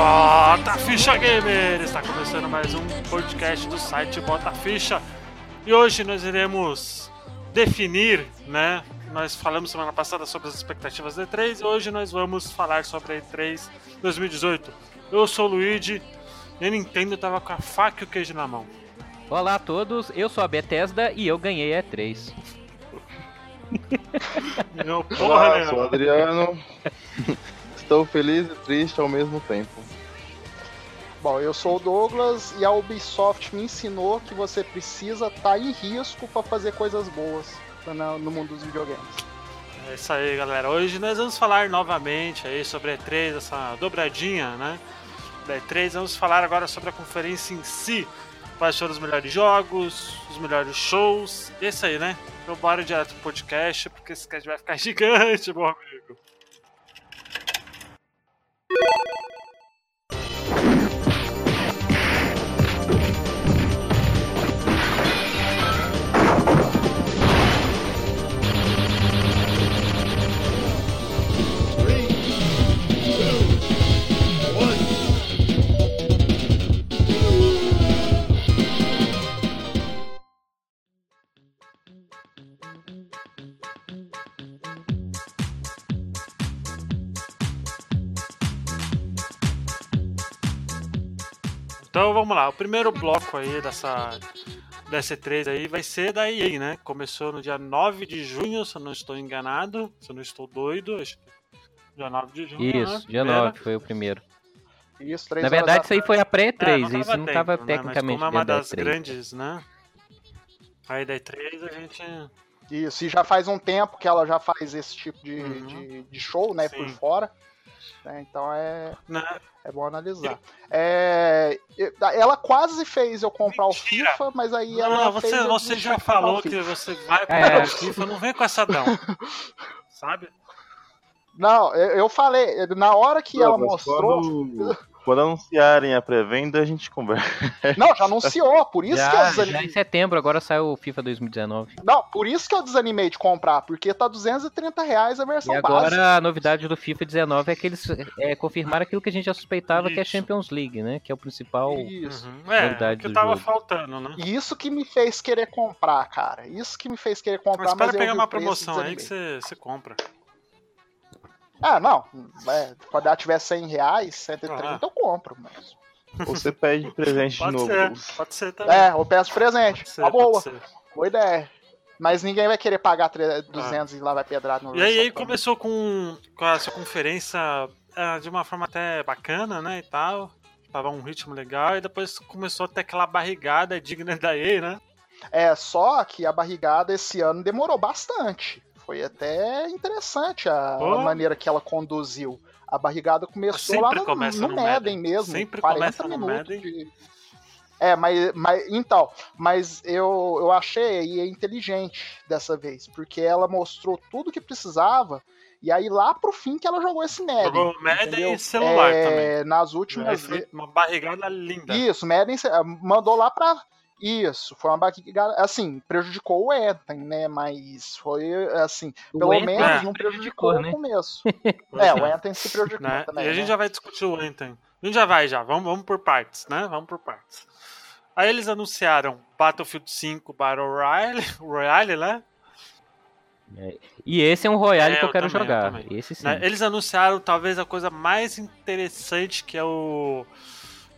Bota Ficha Gamer! Está começando mais um podcast do site Bota Ficha. E hoje nós iremos definir, né? Nós falamos semana passada sobre as expectativas da E3 e hoje nós vamos falar sobre a E3 2018. Eu sou o Luigi e a Nintendo tava com a faca e o queijo na mão. Olá a todos, eu sou a Bethesda e eu ganhei a E3. Meu porra, Olá, né? sou o Adriano. Estou feliz e triste ao mesmo tempo. Bom, eu sou o Douglas e a Ubisoft me ensinou que você precisa estar em risco para fazer coisas boas no mundo dos videogames. É isso aí, galera. Hoje nós vamos falar novamente aí sobre a E3, essa dobradinha, né? Da E3. Vamos falar agora sobre a conferência em si. Quais foram os melhores jogos, os melhores shows. Isso aí, né? Então bora direto pro podcast, porque esse cast vai ficar gigante, meu Thank you. Então vamos lá, o primeiro bloco aí dessa, dessa E3 aí vai ser da EA, né? Começou no dia 9 de junho, se eu não estou enganado, se eu não estou doido. acho que Dia 9 de junho. né? Isso, dia Primeira. 9 foi o primeiro. Isso, Na verdade, isso aí foi a É, pré-3, isso não dentro, tava né? tecnicamente Mas como é uma das E3. grandes, né? Aí da E3 a gente. Isso, e já faz um tempo que ela já faz esse tipo de, Uhum. de, de show, né, por Sim. fora. Né, então é, Né? é bom analisar. É, ela quase fez eu comprar Mentira! o FIFA, mas aí ela. Não, você, você já falou que você vai É. comprar o FIFA, não vem com essa não. Sabe? Não, eu, falei, na hora que ela Douglas, mostrou. Quando, quando anunciarem a pré-venda, a gente conversa. Não, já anunciou, por isso que eu Já, desanimei. já em setembro, agora saiu o FIFA 2019. Não, por isso que eu desanimei de comprar, porque tá 230 reais a versão E básica. agora a novidade do FIFA 19 é que eles é, confirmaram aquilo que a gente já suspeitava, que é a Isso. Champions League, né? Que é o principal. Isso. Uhum. É, Novidade o que do tava jogo. faltando, né? Isso que me fez querer comprar, cara. Isso que me fez querer comprar, Mas mas, espera pegar uma promoção aí que você compra. Ah, não. É, quando ela tiver 100 reais, 130, Ah. eu compro. Mas... Ou você pede presente de Pode novo. ser, pode ser também. É, eu peço presente. Pode ser, Tá pode boa. ser. Boa ideia. Mas ninguém vai querer pagar 300, 200 e lá vai pedrado no Ah. E aí, aí começou com, com essa conferência é, de uma forma até bacana, né, e tal. Tava um ritmo legal, e depois começou até aquela barrigada digna da EA, né? É, só que a barrigada esse ano demorou bastante. Foi até interessante a, Oh. maneira que ela conduziu. A barrigada começou Sempre lá no, começa no no Madden Madden. mesmo. Sempre 40 começa no minutos de- É, mas, mas então, mas eu, eu achei é inteligente dessa vez, porque ela mostrou tudo que precisava, e aí lá pro fim que ela jogou esse Madden. Jogou Madden e celular É, também. Nas últimas uma barrigada linda. isso, Madden mandou lá pra. Isso, foi uma barrigada. Assim, prejudicou o Ethan, né? Mas foi assim, O pelo menos é, não prejudicou prejudicou, né? no começo. É, o Ethan se prejudicou né? também. e a gente né? já vai discutir o Anthem. A gente já vai já, vamos, vamos por partes, né? Vamos por partes. Aí eles anunciaram Battlefield 5 Battle Royale, Royale né? E esse é um Royale É, que eu eu quero também, eu jogar. também. Esse sim. Né? Eles anunciaram talvez a coisa mais interessante que é o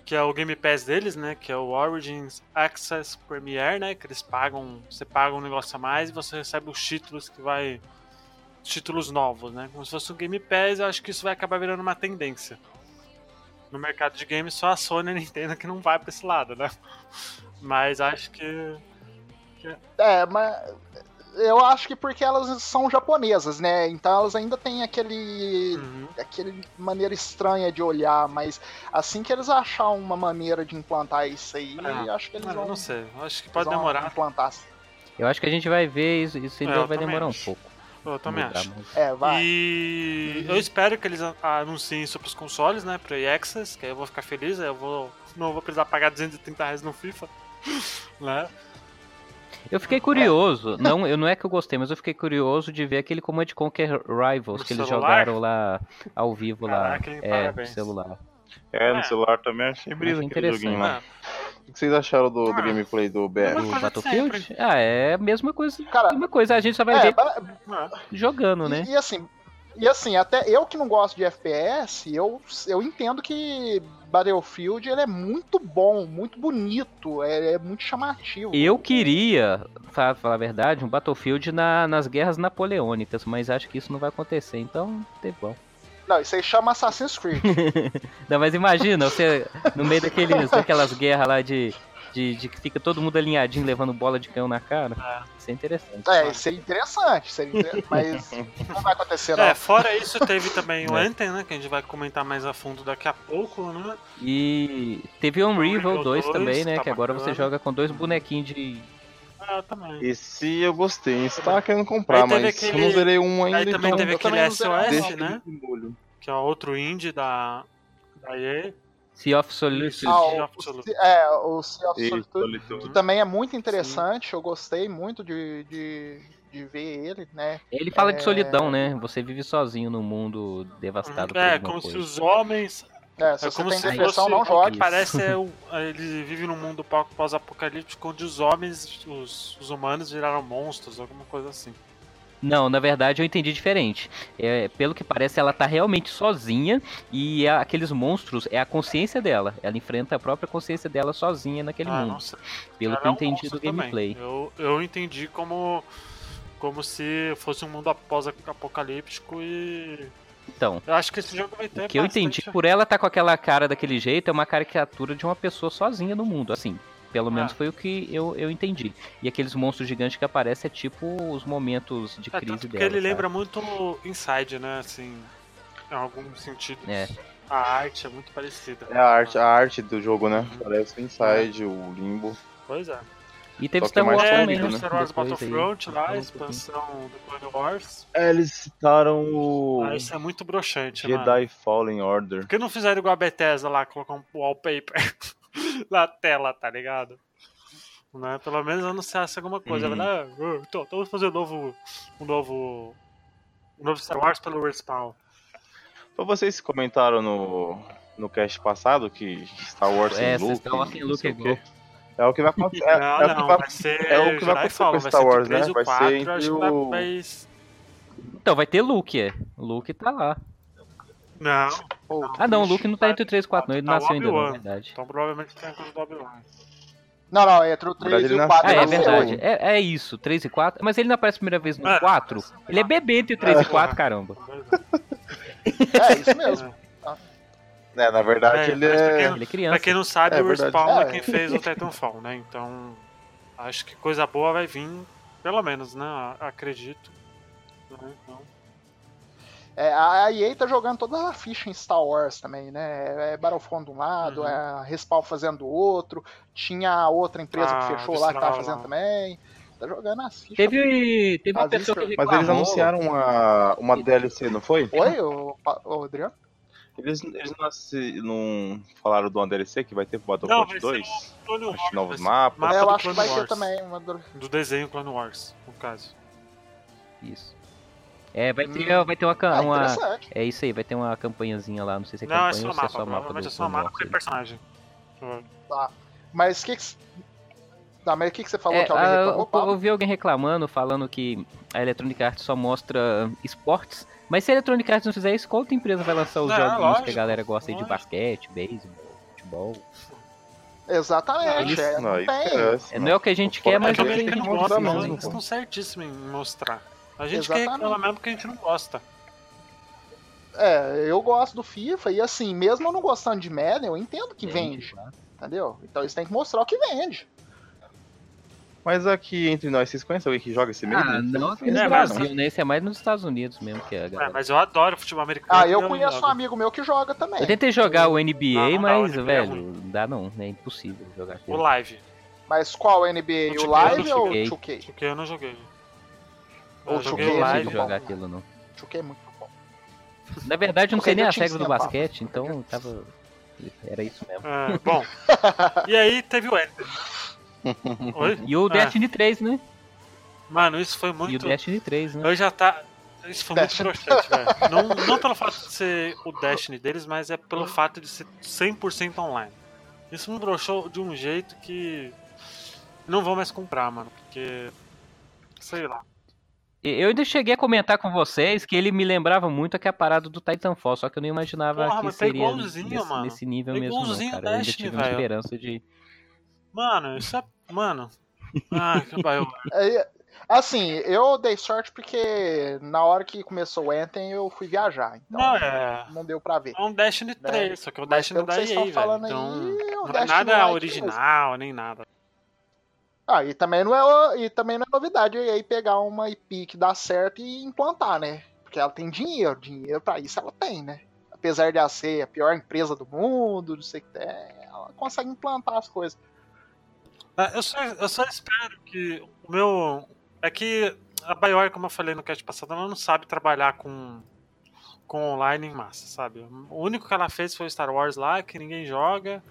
que é o Game Pass deles, né? Que é o Origins Access Premier, né? Que eles pagam, você paga um negócio a mais e você recebe os títulos que vai títulos novos, né? Como se fosse um Game Pass, eu acho que isso vai acabar virando uma tendência. No mercado de games só a Sony e a Nintendo que não vai pra esse lado, né? Mas acho que É, mas eu acho que porque elas são japonesas, né? Então elas ainda têm aquele. Uhum. aquele maneira estranha de olhar, mas assim que eles achar uma maneira de implantar isso aí, É. acho que eles Mano, vão, não sei, eu acho que pode demorar. implantar. Eu acho que a gente vai ver isso, isso ainda É, vai demorar acho. um pouco. Eu também acho. É, vai. E eu espero que eles anunciem isso pros consoles, né? Pro Access, que aí eu vou ficar feliz, aí eu vou. Não vou precisar pagar 230 reais no FIFA. né? Eu fiquei curioso, não, eu não é que eu gostei, mas eu fiquei curioso de ver aquele Command Conquer Rivals No que eles celular? jogaram lá ao vivo lá, Caraca, hein? é, no celular. É, no É. celular também achei brisa Achei aquele joguinho lá. É, O que vocês acharam do, do Ah. gameplay do BR? Mas- Battlefield? Ah, é a mesma coisa. Cara, mesma coisa, a gente só vai É, ver ba- é. jogando, né? E, e assim, e assim, até eu que não gosto de FPS, eu, eu entendo que Battlefield ele é muito bom, muito bonito, é, é muito chamativo. Eu queria, pra falar a verdade, um Battlefield na- nas guerras napoleônicas, mas acho que isso não vai acontecer, então tem bom. Não, isso aí chama Assassin's Creed. Não, mas imagina, você no meio daqueles, daquelas guerras lá de, de, de que fica todo mundo alinhadinho levando bola de canhão na cara. É. Isso é interessante. é, isso seria interessante, seria inter- mas não vai acontecer não. É, fora isso, teve também o É. Anthem, né? Que a gente vai comentar mais a fundo daqui a pouco, né? E teve Unravel Unravel 2 2, também, né? tá que agora você joga com dois bonequinhos de. É, eu também. Esse eu gostei, esse tava querendo comprar, mas aquele- eu não zerei um ainda, Aí também então teve aquele. SOS, né? Que é outro indie da, da EA. Sea of Solitude. Ah, o, of Solitude. o- é, o Sea of Solitude, Solitude. que também é muito interessante, eu gostei muito de, de, de ver ele, né? Ele fala É. de solidão, né? Você vive sozinho num mundo devastado por É, alguma como se coisa. os homens. É, se É você como tem se depressão, fosse. não jogue. Parece é ele vive num mundo pó- pós-apocalíptico onde os homens, os, os humanos viraram monstros, alguma coisa assim. Não, na verdade eu entendi diferente. É, pelo que parece, ela tá realmente sozinha e aqueles monstros é a consciência dela. Ela enfrenta a própria consciência dela sozinha naquele Ah, mundo. não sei. Pelo Ela que eu é um entendi do gameplay. também. Eu, eu entendi como, como se fosse um mundo após-apocalíptico e. Então, Eu acho que esse jogo vai ter. o que eu bastante- entendi, por ela tá com aquela cara daquele jeito, é uma caricatura de uma pessoa sozinha no mundo, assim. Pelo menos Ah. foi o que eu, eu entendi. E aqueles monstros gigantes que aparecem é tipo os momentos de É, crise tanto porque dela. ele sabe? lembra muito Inside, né? Assim, em algum sentido. É. A arte é muito parecida. É a arte, a arte do jogo, né? Uhum. Parece o Inside, o Limbo. Pois é. E teve é Star Wars É, também, tem né? Star Wars aí. Battlefront lá, a expansão do Clone Wars. É, eles citaram o Ah, isso é muito broxante, mano. Jedi Fallen Order. Por que não fizeram igual a Bethesda lá, colocar um wallpaper na tela, tá ligado? Né? Pelo menos anunciasse alguma coisa. Uhum. Né? "Ah, então, então vamos fazer um novo, um novo. Um novo Star Wars pelo Respawn. Foi vocês comentaram no, no cast passado que Star Wars sem É, Luke. Star Wars sem não Luke é o gol. É o que vai acontecer. É, não, é o que não, vai, vai ser. é o que vai acontecer com vai Star ser Wars, entre o 3 né? o Vai 4, ser acho entre o- vai- Então, vai ter Luke, é. Luke tá lá. Não, Pô, Ah, não, o. Luke não tá entre o 3 e 4, não. Ele Tá nasceu ainda, na Obi-Wan. verdade. então provavelmente tem a coisa do Obi-Wan. Não, não, entre o 3 verdade, e o 4. Ah, é verdade. É, é isso, 3 e 4. Mas ele não aparece a primeira vez no É. 4. Ele é bebê entre o 3 e 4, caramba. É, isso mesmo. É, na verdade, É, ele pra é. quem- Ele é Pra criança. quem não sabe, É o. Respawn é É. quem fez o Titanfall, né? Então, acho que coisa boa vai vir, pelo menos, né? Acredito. Né? Então, É, a EA tá jogando toda a ficha em Star Wars também, né? É Battlefront de um lado, Uhum. é Respawn fazendo do outro, tinha a outra empresa Ah, que fechou lá que tava fazendo lá. também. Tá jogando as fichas. Teve, teve uma pessoa que Mas reclamou. eles anunciaram uma, uma DLC, não foi? Oi, ô, Pa- ô, Adriano? Eles, eles não, não falaram de uma DLC que vai ter pro Battlefront vai ser 2? Clone Acho Wars, novos mapas. mapa é, eu do acho que vai ter Wars. também. Uma... do- Do desenho Clone Wars, no caso. Isso. É, vai ter, vai ter uma, Ah, uma. É isso aí, vai ter uma campanhazinha lá. Não sei se é não, é campanha só ou se é só mapa provavelmente é só Clone mapa e aí. personagem. Mas o que que... Tá, mas o que que você falou É, que alguém a- reclamou, eu, eu vi alguém reclamando, falando que a Electronic Arts só mostra esportes. Mas se a Electronic Arts não fizer isso, qual outra empresa vai lançar os Não, jogos que lógico, a galera gosta aí de basquete, beisebol, futebol? Exatamente, Eles- é, Não, não tem. interessa, É, não é o que a gente O quer, mas é é que o que a gente não Não, mesmo, mesmo. eles estão certíssimos em mostrar. A gente quer Exatamente. reclamar mesmo porque a gente não gosta. É, eu gosto do FIFA e assim, mesmo eu não gostando de Madden, eu entendo que Vende, vende, claro. entendeu? Então eles têm que mostrar o que vende. Mas aqui entre nós, vocês conhecem alguém que joga esse meio? Ah, não aqui no É, Brasil, mas- né? Esse é mais nos Estados Unidos mesmo que é a É, galera. mas eu adoro futebol americano. Ah, eu não conheço um jogo. amigo meu que joga também. Eu tentei jogar o NBA, Não, não dá, o mas, NBA é velho, não dá não, é impossível jogar O aquilo. live. Mas qual NBA? O O 2K Live eu ou o joguei. 2K? Porque eu não joguei. Eu 2K joguei é o consigo muito bom. jogar aquilo não. 2K é muito bom. Na verdade, eu não sei nem Team regras do basquete, então tava. Era isso mesmo. É, bom. e aí teve o Ender. Oi? E o Ah. Destiny 3, né? Mano, isso foi E o muito. Destiny 3, né? Eu já tá. Isso foi muito broxante, velho. Não, não pelo fato de ser o Destiny deles, mas é pelo fato de ser 100% online. Isso me broxou de um jeito que. Não vou mais comprar, mano, porque. Sei lá. Eu ainda cheguei a comentar com vocês que ele me lembrava muito aquela parada do Titanfall, só que eu não imaginava Porra, que tá seria nesse, mano. nesse nível Tá mesmo, não, igualzinho cara. Eu ainda tive uma velho. esperança de. Mano, isso é. Mano. Ah, que. É, Assim, eu dei sorte porque na hora que começou o Anthem eu fui viajar. Então Não, é. não deu pra ver. É um Destiny 3, só que é o Destiny da vocês EA, estão velho. falando Então, aí, é não é nada original, nem nada. Ah, e também não é, e também não é novidade aí pegar uma IP que dá certo e implantar, né? Porque ela tem dinheiro, dinheiro pra isso ela tem, né? Apesar de ela ser a pior empresa do mundo, não sei o que tem, ela consegue implantar as coisas. Ah, Eu só, eu só espero que o meu. É que a Bioware, como eu falei no cast passado, ela não sabe trabalhar com, com online em massa, sabe? O único que ela fez foi o Star Wars lá, que ninguém joga.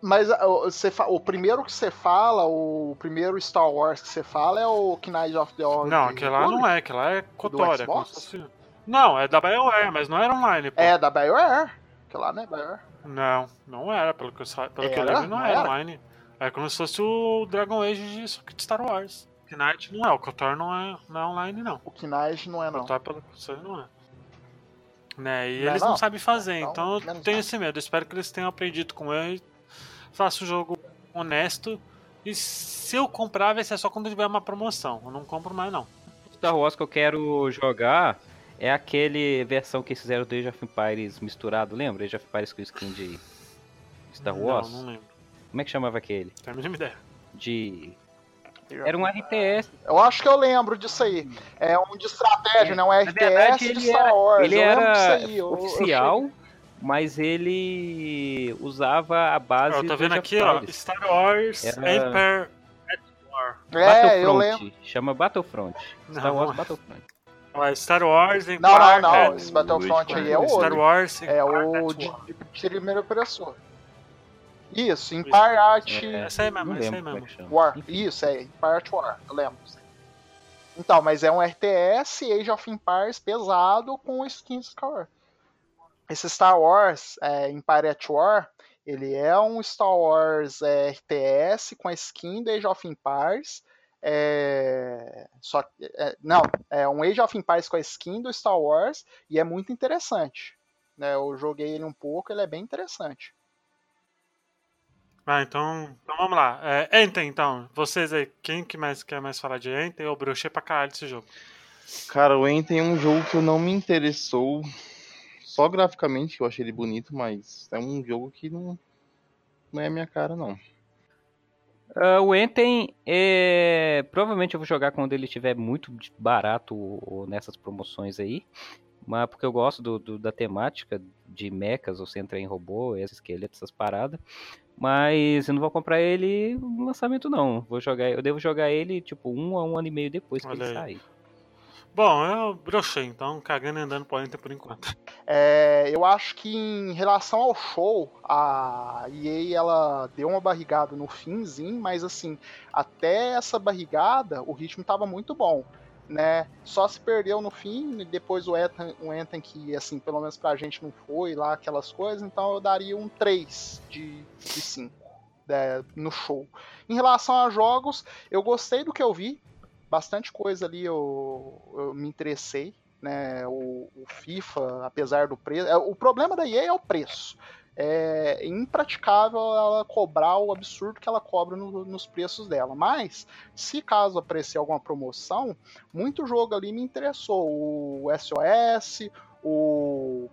Mas ah, o- você o primeiro que você fala, o primeiro Star Wars que você fala é o Knights of the Old Não, aquele lá não é, aquele lá é fosse- Não, é da BioWare, mas não era online, pô. É da BioWare. Que lá não é BioWare. Não, não era, pelo que eu, sa- pelo que eu Era? lembro, não Não era, era? online. É como se fosse o Dragon Age de, só que de Star Wars. Knight não é, o Kotor não é, não é online, não. O Knights não é O não. Kotor, pelo que eu sei, não é. Né, e Não é eles não? não sabem fazer, Então, então eu tenho esse medo. Eu espero que eles tenham aprendido com ele façam um jogo honesto. E se eu comprar, vai ser só quando tiver uma promoção. Eu não compro mais, não. Star Wars que eu quero jogar é aquele versão que eles fizeram do Age of Empires misturado, lembra? Age of Empires com skin de Star Wars? Não, não lembro. Como é que chamava aquele? Tenho a mínima ideia. De. Era um RTS. Eu acho que eu lembro disso aí. É um de estratégia, né? Um RTS verdade, de ele Star era- Wars. Ele eu era disso aí. eu- eu oficial, mas ele usava a base tô do vendo aqui, ó. Star Wars Era- Empire at War. É, eu Battlefront. lembro. Chama Battlefront. Star Não, Wars não é. Battlefront. Ó, Star Wars Empire Não, não, não. Esse Battlefront aí é o Star. Wars É o de, de primeira pessoa. Isso, Empire Art É, Essa aí mesmo, não essa aí é mesmo. War. Isso, é Empire Art War. Eu lembro. Então, mas é um RTS Age of Empires pesado com skins Star Wars. Esse Star Wars, é, Empire at War, ele é um Star Wars é, RTS com a skin do Age of Empires. É, só, é, não, é um Age of Empires com a skin do Star Wars e é muito interessante. né? eu joguei ele um pouco, ele é bem interessante. Ah, então, então vamos lá. É, Enten, então. Vocês aí, quem que mais quer mais falar de Enten? Eu brochei pra caralho desse jogo. Cara, o Enten é um jogo que eu não me interessou. Só graficamente, eu achei ele bonito, mas é um jogo que não, não é a minha cara, não. Ah, o Enten, é... provavelmente eu vou jogar quando ele estiver muito barato ou nessas promoções aí. Mas porque eu gosto do, do- da temática de mechas, você entra em robô, esses esqueletos, essas paradas. Mas eu não vou comprar ele no lançamento não. Vou jogar, eu devo jogar ele tipo um a um ano e meio depois que Olha ele aí. sair. Bom, eu brochei, então, cagando e andando por Enten por enquanto. É, eu acho que em relação ao show, a EA ela deu uma barrigada no finzinho, mas assim, até essa barrigada, o ritmo estava muito bom. Né? Só se perdeu no fim, e depois o Ethan, o Ethan que, assim, pelo menos pra gente não foi lá aquelas coisas, então eu daria um 3 de, de 5 né, no show. Em relação a jogos, eu gostei do que eu vi, bastante coisa ali eu, eu me interessei, né? O, o FIFA, apesar do preço, é, o problema da EA é o preço. É impraticável ela cobrar o absurdo que ela cobra no- nos preços dela. Mas, se caso aparecer alguma promoção, muito jogo ali me interessou. O SOS, o,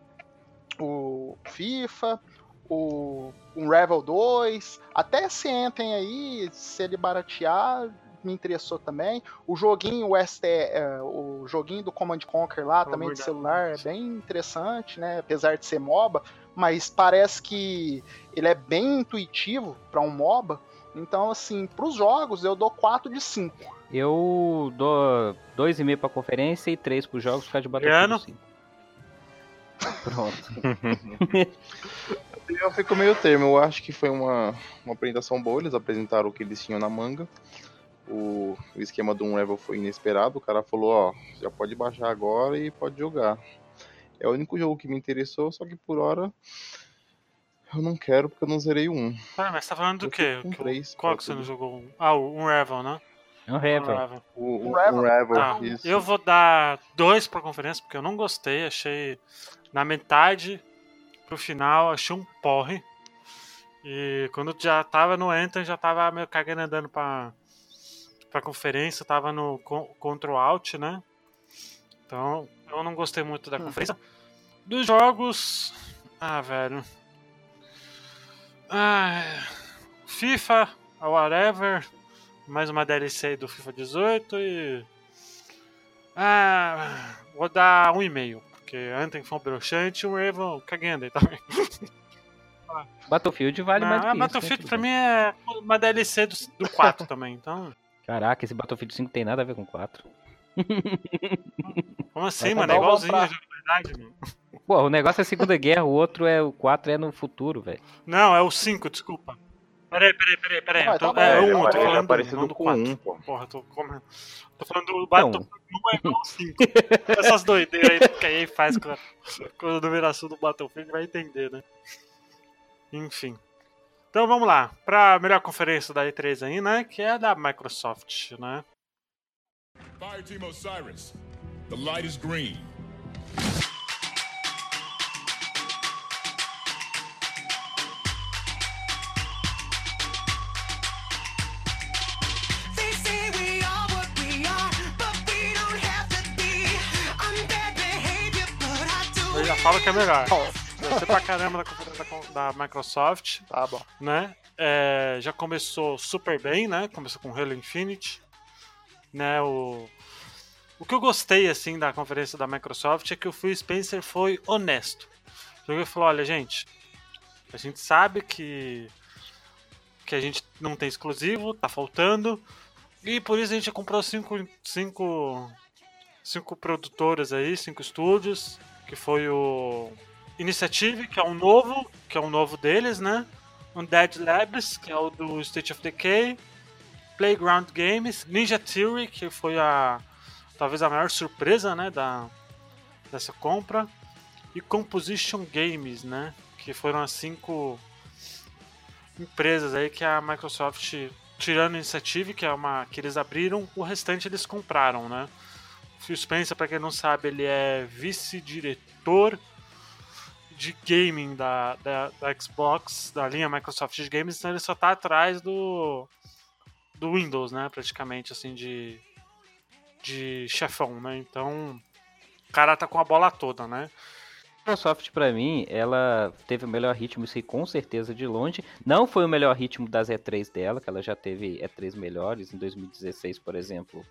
o FIFA, o um Revel 2, até esse Anthem aí, se ele baratear, me interessou também. O joguinho o ST, é, o joguinho do Command Conquer lá, também amor de celular, é bem interessante, né? Apesar de ser MOBA, mas parece que ele é bem intuitivo para um MOBA. Então, assim, para os jogos eu dou 4 de 5. Eu dou 2,5 pra conferência e 3 pros jogos por causa de? Battlefield 5. Pronto. Eu fico meio termo, eu acho que foi uma, uma apresentação boa, eles apresentaram o que eles tinham na manga. O, o esquema do Unravel foi inesperado. O cara falou, ó, já pode baixar agora e pode jogar. É o único jogo que me interessou, só que por hora eu não quero porque eu não zerei 1. Ah, mas você tá falando do quê? Que- três, Qual que você não jogou? Ah, o Unravel, né? É um. Unravel. O, o Unravel? Unravel, Tá, isso. eu vou dar dois pra conferência, porque eu não gostei, achei na metade pro final, achei um porre. E quando já tava no Anthem, já tava meio cagando andando pra, pra conferência, tava no con- Control Alt, né? Então, eu não gostei muito da Hum. conferência. Dos jogos. Ah, velho. Ah, FIFA, whatever. Mais uma DLC aí do FIFA 18 e. Ah, vou dar um e meio, porque Anthem foi um broxante e o Raven cagando aí também. Battlefield vale mais Ah, que isso, né, Battlefield tudo pra mim é uma DLC do, do 4 também, então. Caraca, esse Battlefield 5 tem nada a ver com 4. Como assim, mano? É um igualzinho pra- a jogabilidade, mano. Pô, o negócio é Segunda Guerra, o outro é o 4 é no futuro, velho. Não, é o 5, desculpa. Peraí, peraí, peraí, peraí. Eu tô- tá é É, 1, eu tô apare- ele é falando do, parecido do com 4. um, pô. Porra, tô, como... tô falando do Battlefield 1 é igual ao 5. Essas doideiras aí que a EA faz com a, com a numeração do Battlefield vai entender, né? Enfim. Então vamos lá, pra melhor conferência da E3 aí, né? Que é a da Microsoft, né? Fireteam Osiris, the light is green. They say we are what we are, but we don't have to be. Unbad behavior, but I do. Eu já falo que é melhor. Bom, Gostei pra caramba da conferência da, da Microsoft. tá bom. né? É, já começou super bem, né? Começou com Halo Infinite, né? O, o que eu gostei assim da conferência da Microsoft é que o Phil Spencer foi honesto. Ele falou: olha, gente, a gente sabe que que a gente não tem exclusivo, tá faltando, e por isso a gente comprou cinco, cinco, cinco produtoras aí, cinco estúdios, que foi o Initiative, que é um novo, que é um novo deles, né? Undead Labs, que é o do State of Decay, Playground Games, Ninja Theory, que foi a talvez a maior surpresa, né, da dessa compra, e Composition Games, né, que foram as cinco empresas aí que a Microsoft tirando a Initiative, que é uma que eles abriram, o restante eles compraram, né? Phil Spencer, para quem não sabe, ele é vice-diretor de gaming da, da, da Xbox, da linha Microsoft de games, então ele só tá atrás do do Windows, né, praticamente assim de de chefão, né? Então, o cara tá com a bola toda, né? Microsoft, pra mim, ela teve o melhor ritmo, isso aí com certeza de longe. Não foi o melhor ritmo das E3 dela, que ela já teve E3 melhores, em 2016, por exemplo.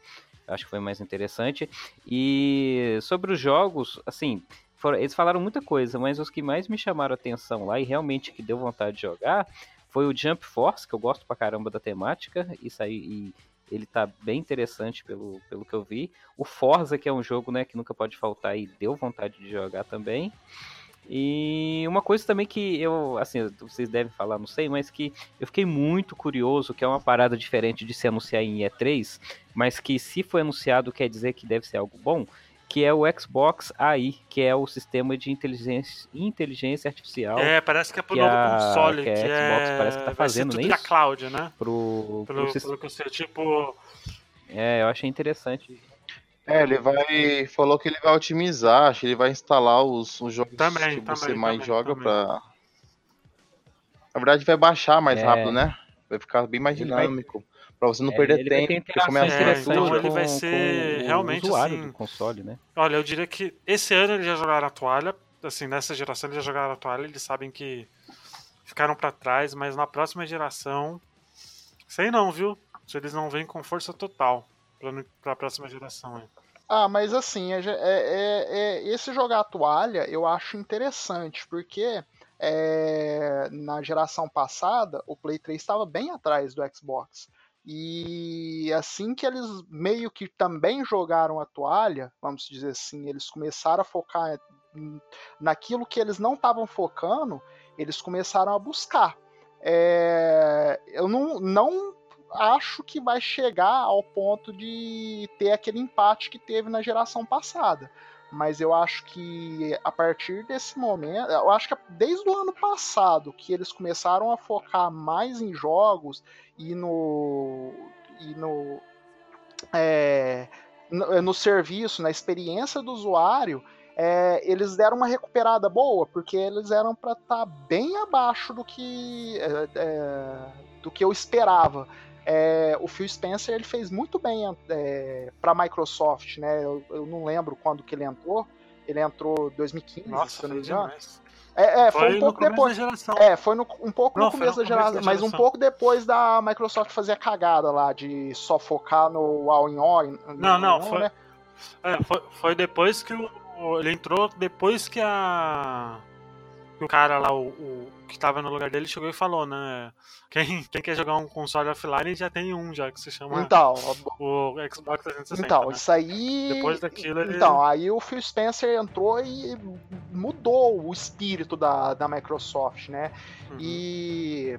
Acho que foi mais interessante. E sobre os jogos, assim, foram- eles falaram muita coisa, mas os que mais me chamaram atenção lá e realmente que deu vontade de jogar foi o Jump Force, que eu gosto pra caramba da temática, isso aí, e ele tá bem interessante pelo, pelo que eu vi. O Forza, que é um jogo né, que nunca pode faltar e deu vontade de jogar também. E uma coisa também que eu, assim, vocês devem falar, não sei, mas que eu fiquei muito curioso, que é uma parada diferente de se anunciar em E3, mas que se foi anunciado quer dizer que deve ser algo bom, que é o Xbox AI, que é o sistema de inteligência, inteligência artificial É, parece que é pro que novo a- console, que que, a Xbox é parece que tá vai ser fazendo, é da isso? cloud, né? pro, pro Pelo, sis- pelo que eu sei, tipo, É, eu achei interessante. É, ele vai. Falou que ele vai otimizar, acho que ele vai instalar os, os jogos Também, que você também, mais também, joga também. pra. Na verdade, vai baixar mais É. rápido, né? Vai ficar bem mais Ele vai- dinâmico. Pra você não É, perder ele vai ter tempo. Como é então ele vai ser realmente usuário assim- do console, né? Olha, eu diria que esse ano eles já jogaram a toalha. Assim, nessa geração eles já jogaram a toalha. Eles sabem que ficaram pra trás, mas na próxima geração. Sei não, viu? Se eles não vêm com força total pra, pra próxima geração. hein? Ah, mas assim, é, é- é- é- esse jogar a toalha eu acho interessante, porque é, na geração passada o Play 3 estava bem atrás do Xbox. E assim que eles meio que também jogaram a toalha, vamos dizer assim, eles começaram a focar naquilo que eles não estavam focando, eles começaram a buscar. É, eu não, não acho que vai chegar ao ponto de ter aquele empate que teve na geração passada. Mas eu acho que a partir desse momento, eu acho que desde o ano passado que eles começaram a focar mais em jogos e no e no é, no, no serviço, na experiência do usuário, é, eles deram uma recuperada boa, porque eles eram para estar bem abaixo do que é, é, do que eu esperava. É, o Phil Spencer ele fez muito bem para a Microsoft, né? Eu, eu não lembro quando que ele entrou. Ele entrou em 2015, Nossa, se não me foi engano. É, é, foi, Foi um no pouco depois. geração. É, foi no- um pouco Não, no começo no da começo geração, da mas um geração. pouco depois da Microsoft fazer a cagada lá de só focar no all in all. Não, não, foi- né? É, foi, foi depois que o, ele entrou, depois que a que o cara lá, o, o que tava no lugar dele, chegou e falou, né? Quem, quem quer jogar um console offline já tem um já, que se chama Então, o Xbox 360. então, né? isso aí. Depois daquilo, ele- Então, aí o Phil Spencer entrou e mudou o espírito da, da Microsoft, né? Uhum. E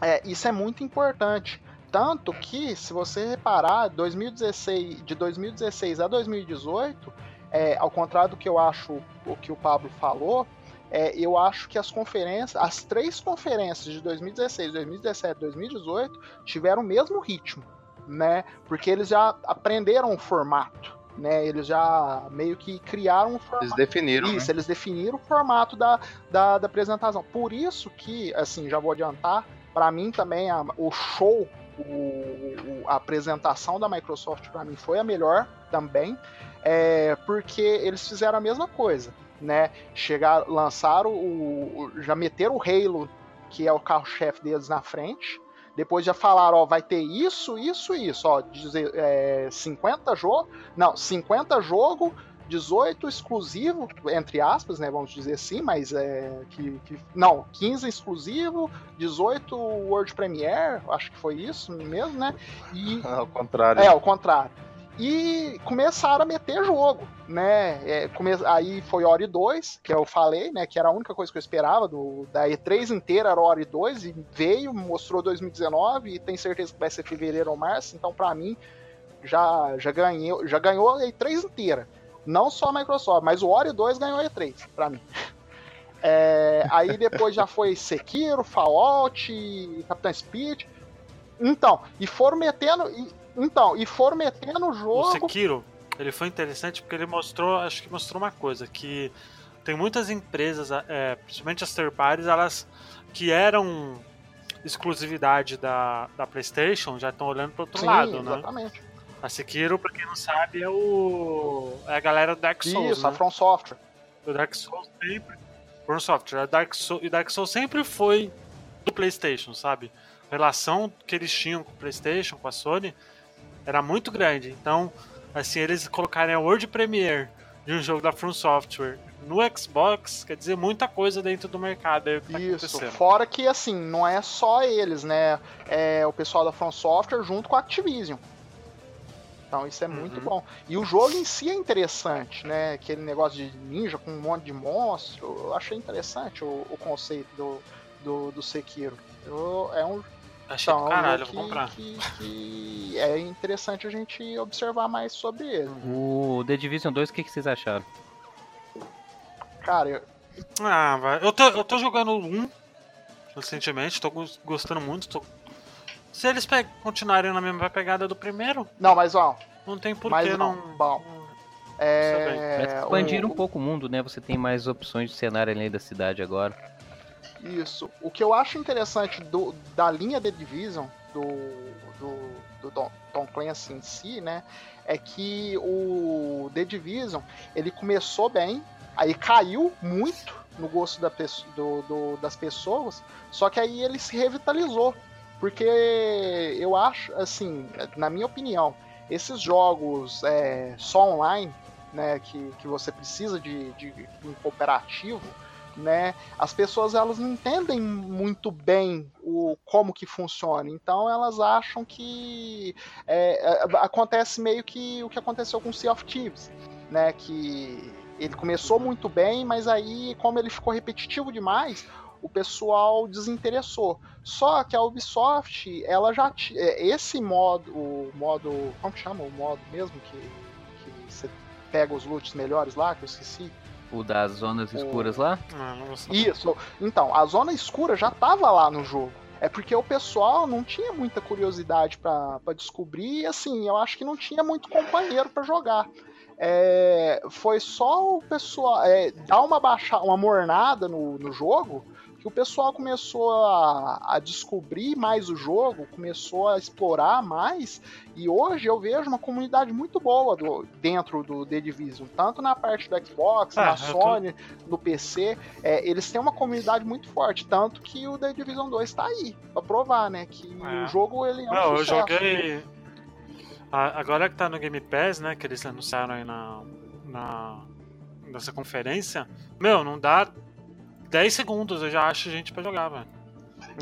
é, isso é muito importante. Tanto que, se você reparar, 2016, de 2016 a 2018, é, ao contrário do que eu acho o que o Pablo falou, é, eu acho que as conferências, as três conferências de 2016, 2017 2018 tiveram o mesmo ritmo, né? Porque eles já aprenderam o formato, né? Eles já meio que criaram um formato. Eles definiram. Isso, né? eles definiram o formato da, da, da apresentação. Por isso que, assim, já vou adiantar, para mim também a- o show, o- a apresentação da Microsoft para mim foi a melhor também, é, porque eles fizeram a mesma coisa, né? Chegar, lançaram o, o- já meteram o Halo, que é o carro-chefe deles na frente. Depois já falaram, ó, vai ter isso, isso, isso, ó, dizer, é, 50 jogos, não, 50 jogo, 18 exclusivo, entre aspas, né, vamos dizer assim, mas é que, que- não, 15 exclusivo, 18 World Premiere, acho que foi isso mesmo, né? E Ao contrário. é, ao contrário. E começaram a meter jogo, né? É, come... Aí foi Ori 2, que eu falei, né? Que era a única coisa que eu esperava do... da E3 inteira era Ori 2, e veio, mostrou 2019, e tem certeza que vai ser fevereiro ou março, então pra mim já, já, ganhou, já ganhou a E3 inteira. Não só a Microsoft, mas o Ori 2 ganhou a E3, pra mim. É, aí depois já foi Sekiro, Fallout, Capitão Speed. Então, e foram metendo. Então, e foram metendo o O jogo. Sekiro, ele foi interessante porque ele mostrou, acho que mostrou uma coisa, que tem muitas empresas, é, principalmente as third parties, elas que eram exclusividade da, da PlayStation, já estão olhando para outro Sim, lado, né? exatamente. A Sekiro, pra quem não sabe, é o é a galera do Dark Souls, Isso, né? a From Software. O Dark Souls sempre. From Software. Dark Souls, e Dark Souls sempre foi do PlayStation, sabe? A relação que eles tinham com o PlayStation, com a Sony, era muito grande. Então, assim, eles colocarem a World Premiere de um jogo da From Software no Xbox, quer dizer muita coisa dentro do mercado que tá Isso, fora que assim, não é só eles, né? É o pessoal da From Software junto com a Activision. Então isso é muito Uhum. bom. E o jogo em si é interessante, né? Aquele negócio de ninja com um monte de monstro. Eu achei interessante o, o conceito do, do, do Sekiro. Eu- é um, Achei então, do caralho, jogo vou comprar. que, que, que é interessante a gente observar mais sobre ele. O The Division 2, o que, que vocês acharam? Cara, eu- Ah, vai. Eu tô, eu tô jogando um recentemente, tô gos- gostando muito. tô- Se eles pe- continuarem na mesma pegada do primeiro, não, mas ó, não tem por Mas que não, não. bom. é, expandir o- um pouco o mundo, né? Você tem mais opções de cenário além da cidade agora. Isso. O que eu acho interessante do, da linha The Division, do, do, do Tom, Tom Clancy em si, né? É que o The Division, ele começou bem, aí caiu muito no gosto da, do- do- das pessoas, só que aí ele se revitalizou. Porque eu acho, assim, na minha opinião, esses jogos é, só online, né, que, que você precisa de, de um cooperativo, né, as pessoas elas não entendem muito bem o como que funciona, então elas acham que é, é, acontece meio que o que aconteceu com Sea of Thieves, né, que ele começou muito bem, mas aí como ele ficou repetitivo demais, o pessoal desinteressou. Só que a Ubisoft, ela já tinha. Esse modo, o modo. Como que chama o modo mesmo? Que, que você pega os loots melhores lá, que eu esqueci. O das zonas escuras lá? Não vou saber. Isso. Então, a zona escura já tava lá no jogo. É porque o pessoal não tinha muita curiosidade pra pra descobrir e assim, eu acho que não tinha muito companheiro pra jogar. É, foi só o pessoal é, dar uma baixa, uma mornada no, no jogo que o pessoal começou a, a descobrir mais o jogo, começou a explorar mais e hoje eu vejo uma comunidade muito boa do- dentro do The Division, tanto na parte do Xbox, Ah, na eu tô- Sony, no PC, é, eles têm uma comunidade muito forte, tanto que o The Division 2 tá aí, pra provar, né, que É. o jogo ele é um Não, eu sucesso. joguei. A- Agora que tá no Game Pass, né? Que eles anunciaram aí na. na nessa conferência. Meu, não dá 10 segundos, eu já acho gente pra jogar, velho.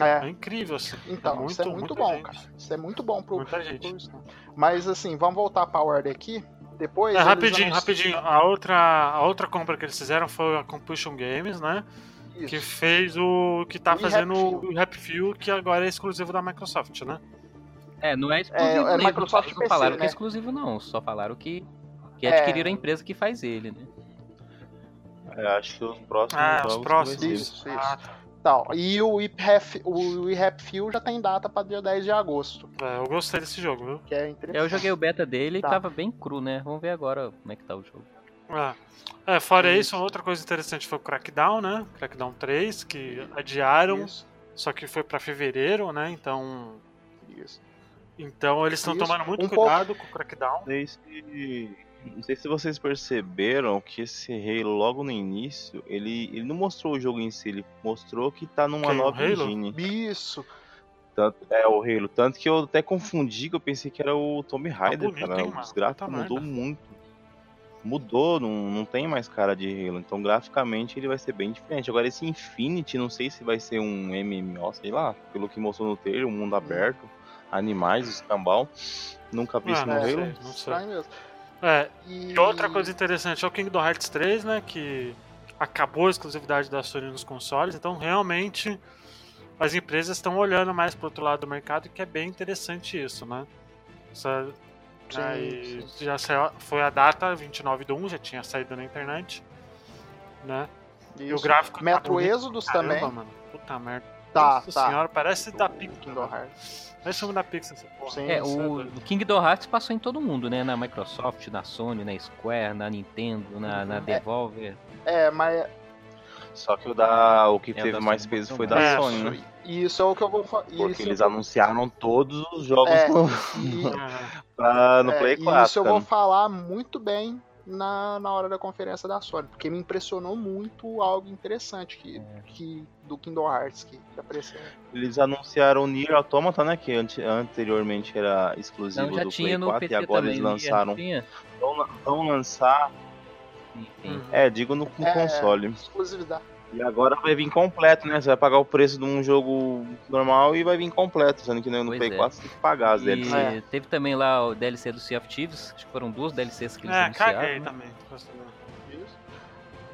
É É, incrível, assim. então, isso é muito bom, gente. cara. Isso é muito bom pro, Muita gente. pro. Mas assim, vamos voltar pra ordem aqui. Depois. É, eles rapidinho, anunciam- rapidinho. A outra, a outra compra que eles fizeram foi a Compulsion Games, né? Isso. Que fez o. que tá O fazendo Rapfil. o Rapfil, que agora é exclusivo da Microsoft, né? É, não é exclusivo. É, é Microsoft não PC, falaram que né? é exclusivo, não. Só falaram que, que É. adquiriram a empresa que faz ele, né? É, acho que os próximos Ah, os jogos próximos. vai ser. Isso, isso. Ah, Então, e o IPRF, o IRAPFIL já tem data para dia 10 de agosto, é, eu gostei desse jogo, viu? que é interessante. Eu joguei o beta dele Tá. e tava bem cru, né? Vamos ver agora como é que tá o jogo. É. É, fora Isso. isso, outra coisa interessante foi o Crackdown, né? Crackdown 3, que adiaram, Isso, só que foi pra fevereiro, né? Então. isso. Então eles estão tomando muito Um pouco- cuidado com o Crackdown. Se, não sei se vocês perceberam que esse Halo, logo no início, ele, ele não mostrou o jogo em si, ele mostrou que tá numa Quem, nova engine. Isso. Tanto, é, o Halo. Tanto que eu até confundi, que eu pensei que era o Tomb Raider, bonito, cara. Os gráficos mudou merda. muito. Mudou, não, não tem mais cara de Halo. Então, graficamente, ele vai ser bem diferente. Agora, esse Infinity, não sei se vai ser um MMO, sei lá. Pelo que mostrou no trailer, um mundo aberto, animais, escambau. Nunca vi Ah, isso no não Halo. sei, não sei. É, E, e outra coisa interessante é o Kingdom Hearts 3, né? Que acabou a exclusividade da Sony nos consoles, então realmente as empresas estão olhando mais pro outro lado do mercado, que é bem interessante isso, né? Essa- Sim, aí sim. já saiu, foi a data 29 do 1, já tinha saído na internet, né? E o gráfico tá Metro pra caramba, também. mano. Puta merda. Tá, Nossa tá. senhora, parece da Pixar. Kingdom Hearts. Filme da Pixar essa porra. Sim, É, o, o Kingdom Hearts passou em todo mundo, né? Na Microsoft, na Sony, na Square, na Nintendo, na, na Devolver. É, mas Só que o, da, o que É, o teve da mais Sony peso foi da É, Sony, né? isso é o que eu vou falar. Porque eles anunciaram todos os jogos É, no, E, pra- no é, Play e 4. isso eu vou falar muito bem na, na hora da conferência da Sony, porque me impressionou muito algo interessante que, É. que do Kingdom Hearts que, apareceu. Eles anunciaram o Nier Automata, né? Que ante- anteriormente era exclusivo Não, do tinha Play no 4 PC e agora também. eles lançaram. Vão, vão lançar. Enfim. Uhum. É, digo no, no É. console. Exclusividade. E agora vai vir completo, né? Você vai pagar o preço de um jogo normal e vai vir completo, sendo que no Pois Play é. 4 você tem que pagar as E DLC. É. teve também lá o DLC do Sea of Thieves, acho que foram duas DLCs que eles É, anunciaram. caguei né? também.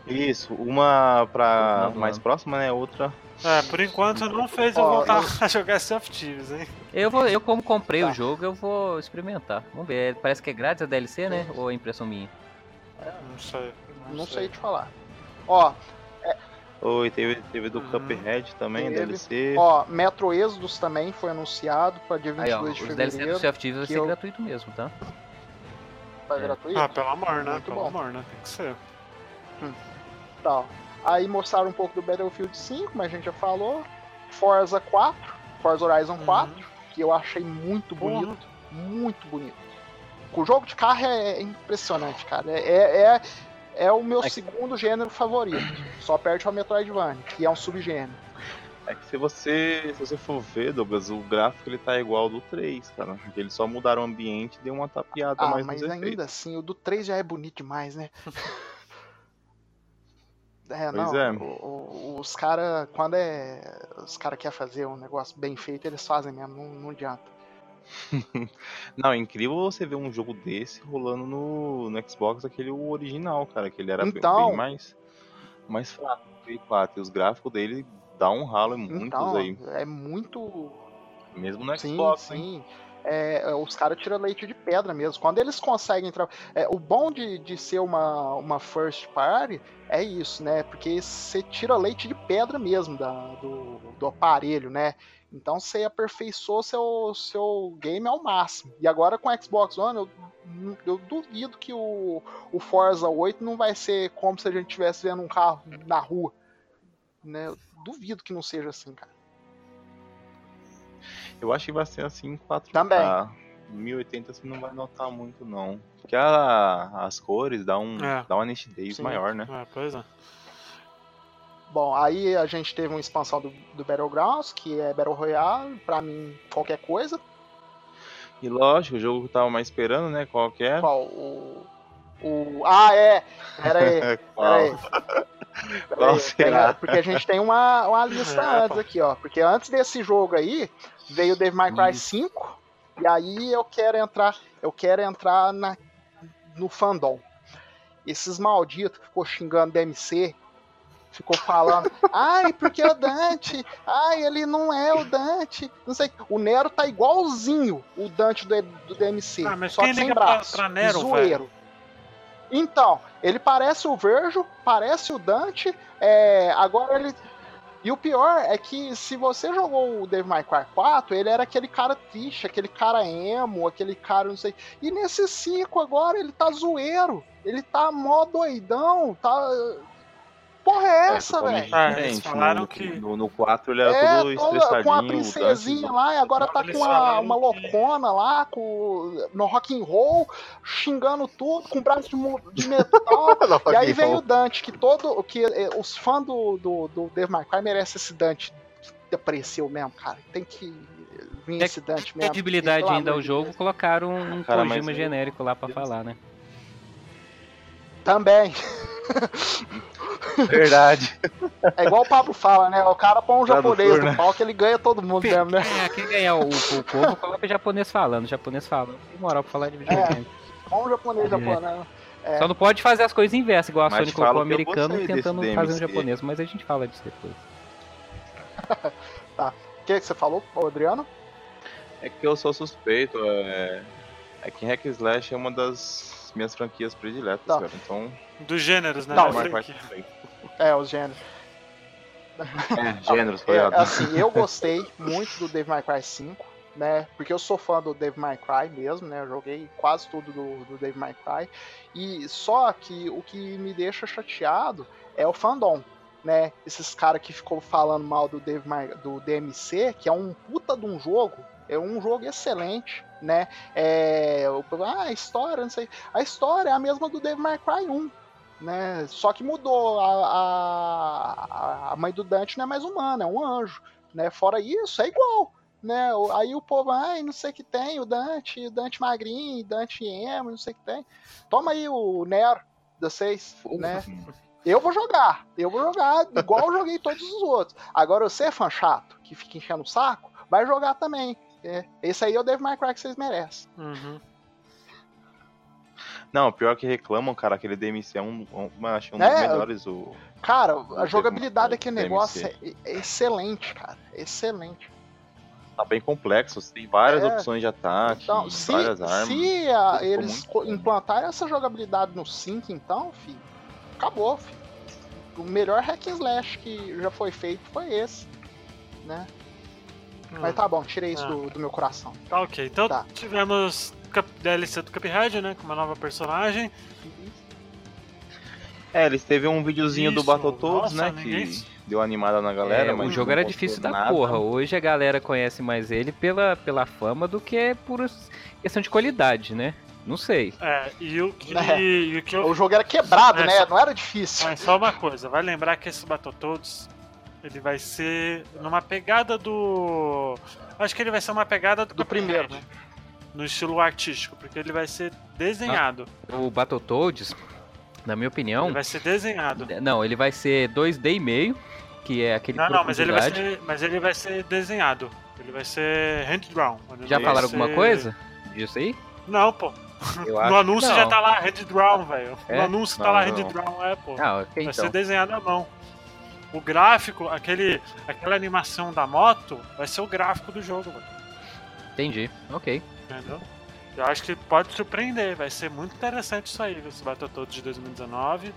Isso, uma pra Final do mais próxima, né? Outra. É, por enquanto não fez eu voltar a jogar Sea of Thieves, hein? Eu, vou, eu como comprei Tá. o jogo, eu vou experimentar. Vamos ver, parece que é grátis a DLC, né? Ou é impressão minha? Não sei. Não sei te falar. Ó, Oi, teve, teve do Uhum. Cuphead também, Teve. DLC. ó, Metro Exodus também foi anunciado para dia Aí, ó, 22 de os DLC do fevereiro. Sea of Thieves vai ser eu- gratuito mesmo, tá? Tá É. gratuito? Ah, pelo amor, né? Muito pelo bom. amor, né? Tem que ser. Tal. Aí mostraram um pouco do Battlefield 5, mas a gente já falou. Forza 4, Forza Horizon 4, que eu achei muito Porra. bonito. Muito bonito. O jogo de carro é impressionante, cara. É, é, é, é o meu É que- segundo gênero favorito. Só perde ao Metroidvania, que é um subgênero. É que se você, se você for ver, Douglas, o gráfico ele tá igual ao do 3, cara. Eles só mudaram o ambiente e deu uma tapeada Ah, mais mas nos ainda efeitos. assim, o do 3 já é bonito demais, né? É, Pois não, é. o- o- os caras, quando é. Os caras querem fazer um negócio bem feito, eles fazem mesmo, não, não adianta. Não, é incrível você ver um jogo desse rolando no, no Xbox, aquele original, cara, que ele era bem- Então- bem mais, mais fraco Play 4. E os gráficos dele dá um ralo em muitos Então, aí. é muito Mesmo no Sim, Xbox, hein? sim. É, é, os caras tiram leite de pedra mesmo. Quando eles conseguem entrar. é, o bom de, de ser uma, uma first party é isso, né? Porque você tira leite de pedra mesmo da, do, do aparelho, né? Então você aperfeiçoou seu, seu game ao máximo. E agora com o Xbox One, eu, eu duvido que o, o Forza 8 não vai ser como se a gente estivesse vendo um carro na rua. Né? Eu duvido que não seja assim, cara. Eu acho que vai ser assim em 4K. Também. 1080 você não vai notar muito, não. Porque a- as cores dá, um, É. dá uma nitidez Sim. maior, né? É, pois é. Bom, aí a gente teve uma expansão do, do Battlegrounds, que é Battle Royale, pra mim, qualquer coisa. E lógico, o jogo que eu tava mais esperando, né? Qual que é? Qual? O. o ah, é! Pera aí, pera Qual? aí. Pera Qual aí, será? pera- Porque a gente tem uma, uma lista É, antes pô. aqui, ó. Porque antes desse jogo aí, veio o Devil May Cry 5, e aí eu quero entrar, eu quero entrar na, no fandom. Esses malditos que ficou xingando DMC, ficou falando, ai, porque o Dante, ai, ele não é o Dante, não sei. O Nero tá igualzinho o Dante do, do DMC, Ah, mas só quem que sem liga pra- braço, pra Nero, zoeiro. Então, ele parece o Verjo, parece o Dante, é, agora ele... E o pior é que se você jogou o Devil May Cry 4, ele era aquele cara triste, aquele cara emo, aquele cara não sei... E nesse 5 agora ele tá zoeiro, ele tá mó doidão, tá... Porra é essa, velho? Ah, eles falaram no, que- No, no 4 ele era É, todo estressadinho. com a o princesinha Dante- lá, e agora tá com uma, falaram uma que- loucona lá, com, no rock and roll, xingando tudo, com braço de, de metal. e aí vem o Dante, que todo. que eh, Os fãs do, do, do Devil May Cry merecem esse Dante que apareceu mesmo, cara. Tem que vir É esse Dante mesmo. credibilidade ainda ao jogo, Deus. colocaram um Cara, Kojima mas- genérico lá pra falar, né? Também. Verdade. É igual o Pablo fala, né? O cara põe um japonês né? no palco, ele ganha todo mundo mesmo, né? É, quem ganhar o, o povo, coloca o japonês falando. O japonês falando. Tem moral pra falar de videogame. Põe um japonês, É. japonês. É. Só não pode fazer as coisas inversas, igual a Mas Sony colocou o americano tentando fazer um japonês, mas a gente fala disso depois. O que, que você falou, Adriano? É que eu sou suspeito. É, é que Hack and Slash é uma das minhas franquias prediletas, Tá. cara. Então, Dos gêneros, né? Não, da É, os gêneros. É, gêneros, foi É, assim, eu gostei muito do Devil May Cry 5, né? Porque eu sou fã do Devil May Cry mesmo, né? Eu joguei quase tudo do, do Devil May Cry. E só que o que me deixa chateado é o fandom, né? Esses caras que ficou falando mal do, Devil May, do DMC, que é um puta de um jogo, é um jogo excelente, né? É, ah, a história, não sei. A história é a mesma do Devil May Cry 1. Né? Só que mudou. A, a, a mãe do Dante não é mais humana, é um anjo. Né? Fora isso, é igual. Né? O- Aí o povo, ai, não sei o que tem, o Dante, Dante magrinho, Dante emo, não sei o que tem. Toma aí o Nero, vocês, né? Eu vou jogar, eu vou jogar igual eu joguei todos os outros. Agora você, fã chato, que fica enchendo o saco, vai jogar também. É, esse aí é o Devil May Cry que vocês merecem. Uhum. Não, pior que reclamam, cara, aquele DMC é um, um, acho um dos É, melhores. O... Cara, a jogabilidade daquele negócio é, é excelente, cara. Excelente. Tá bem complexo, tem várias É. opções de ataque, Então, se, várias armas. se a- eles implantarem essa jogabilidade no 5, então, filho, acabou, filho. O melhor hack and slash que já foi feito foi esse, né? Mas tá bom, tirei isso Ah. do, do meu coração. Tá ok. Então Tá. tivemos Cup- DLC do Cuphead, né? Com uma nova personagem. É, eles teve um videozinho do Isso, Battletoads, nossa, né? ninguém- Que deu animada na galera, É, mas o jogo era difícil da nada. porra. Hoje a galera conhece mais ele pela, pela fama do que por questão de qualidade, né? Não sei. É, e o que, É. e o que eu O jogo era quebrado, É, né? só- Não era difícil. Mas só uma coisa, vai lembrar que esse Battletoads ele vai ser numa pegada do. Acho que ele vai ser uma pegada do, Do primeiro, né? No estilo artístico, porque ele vai ser desenhado. O Battletoads, na minha opinião, Ele vai ser desenhado. não, ele vai ser 2D e meio, que é aquele Não, não, mas ele, vai ser, mas ele vai ser desenhado. Ele vai ser hand drawn. Ele Já não falaram vai alguma ser- coisa disso aí? Não, pô. No anúncio já não. tá lá hand drawn, velho. É? No anúncio tá Não, lá não. hand drawn, é, pô. Ah, ok, vai então. ser desenhado à mão. o gráfico, aquele, aquela animação da moto, vai ser o gráfico do jogo, mano. Entendi. Ok. Entendeu? Eu acho que pode surpreender, vai ser muito interessante isso aí, esse Battletoads de 2019.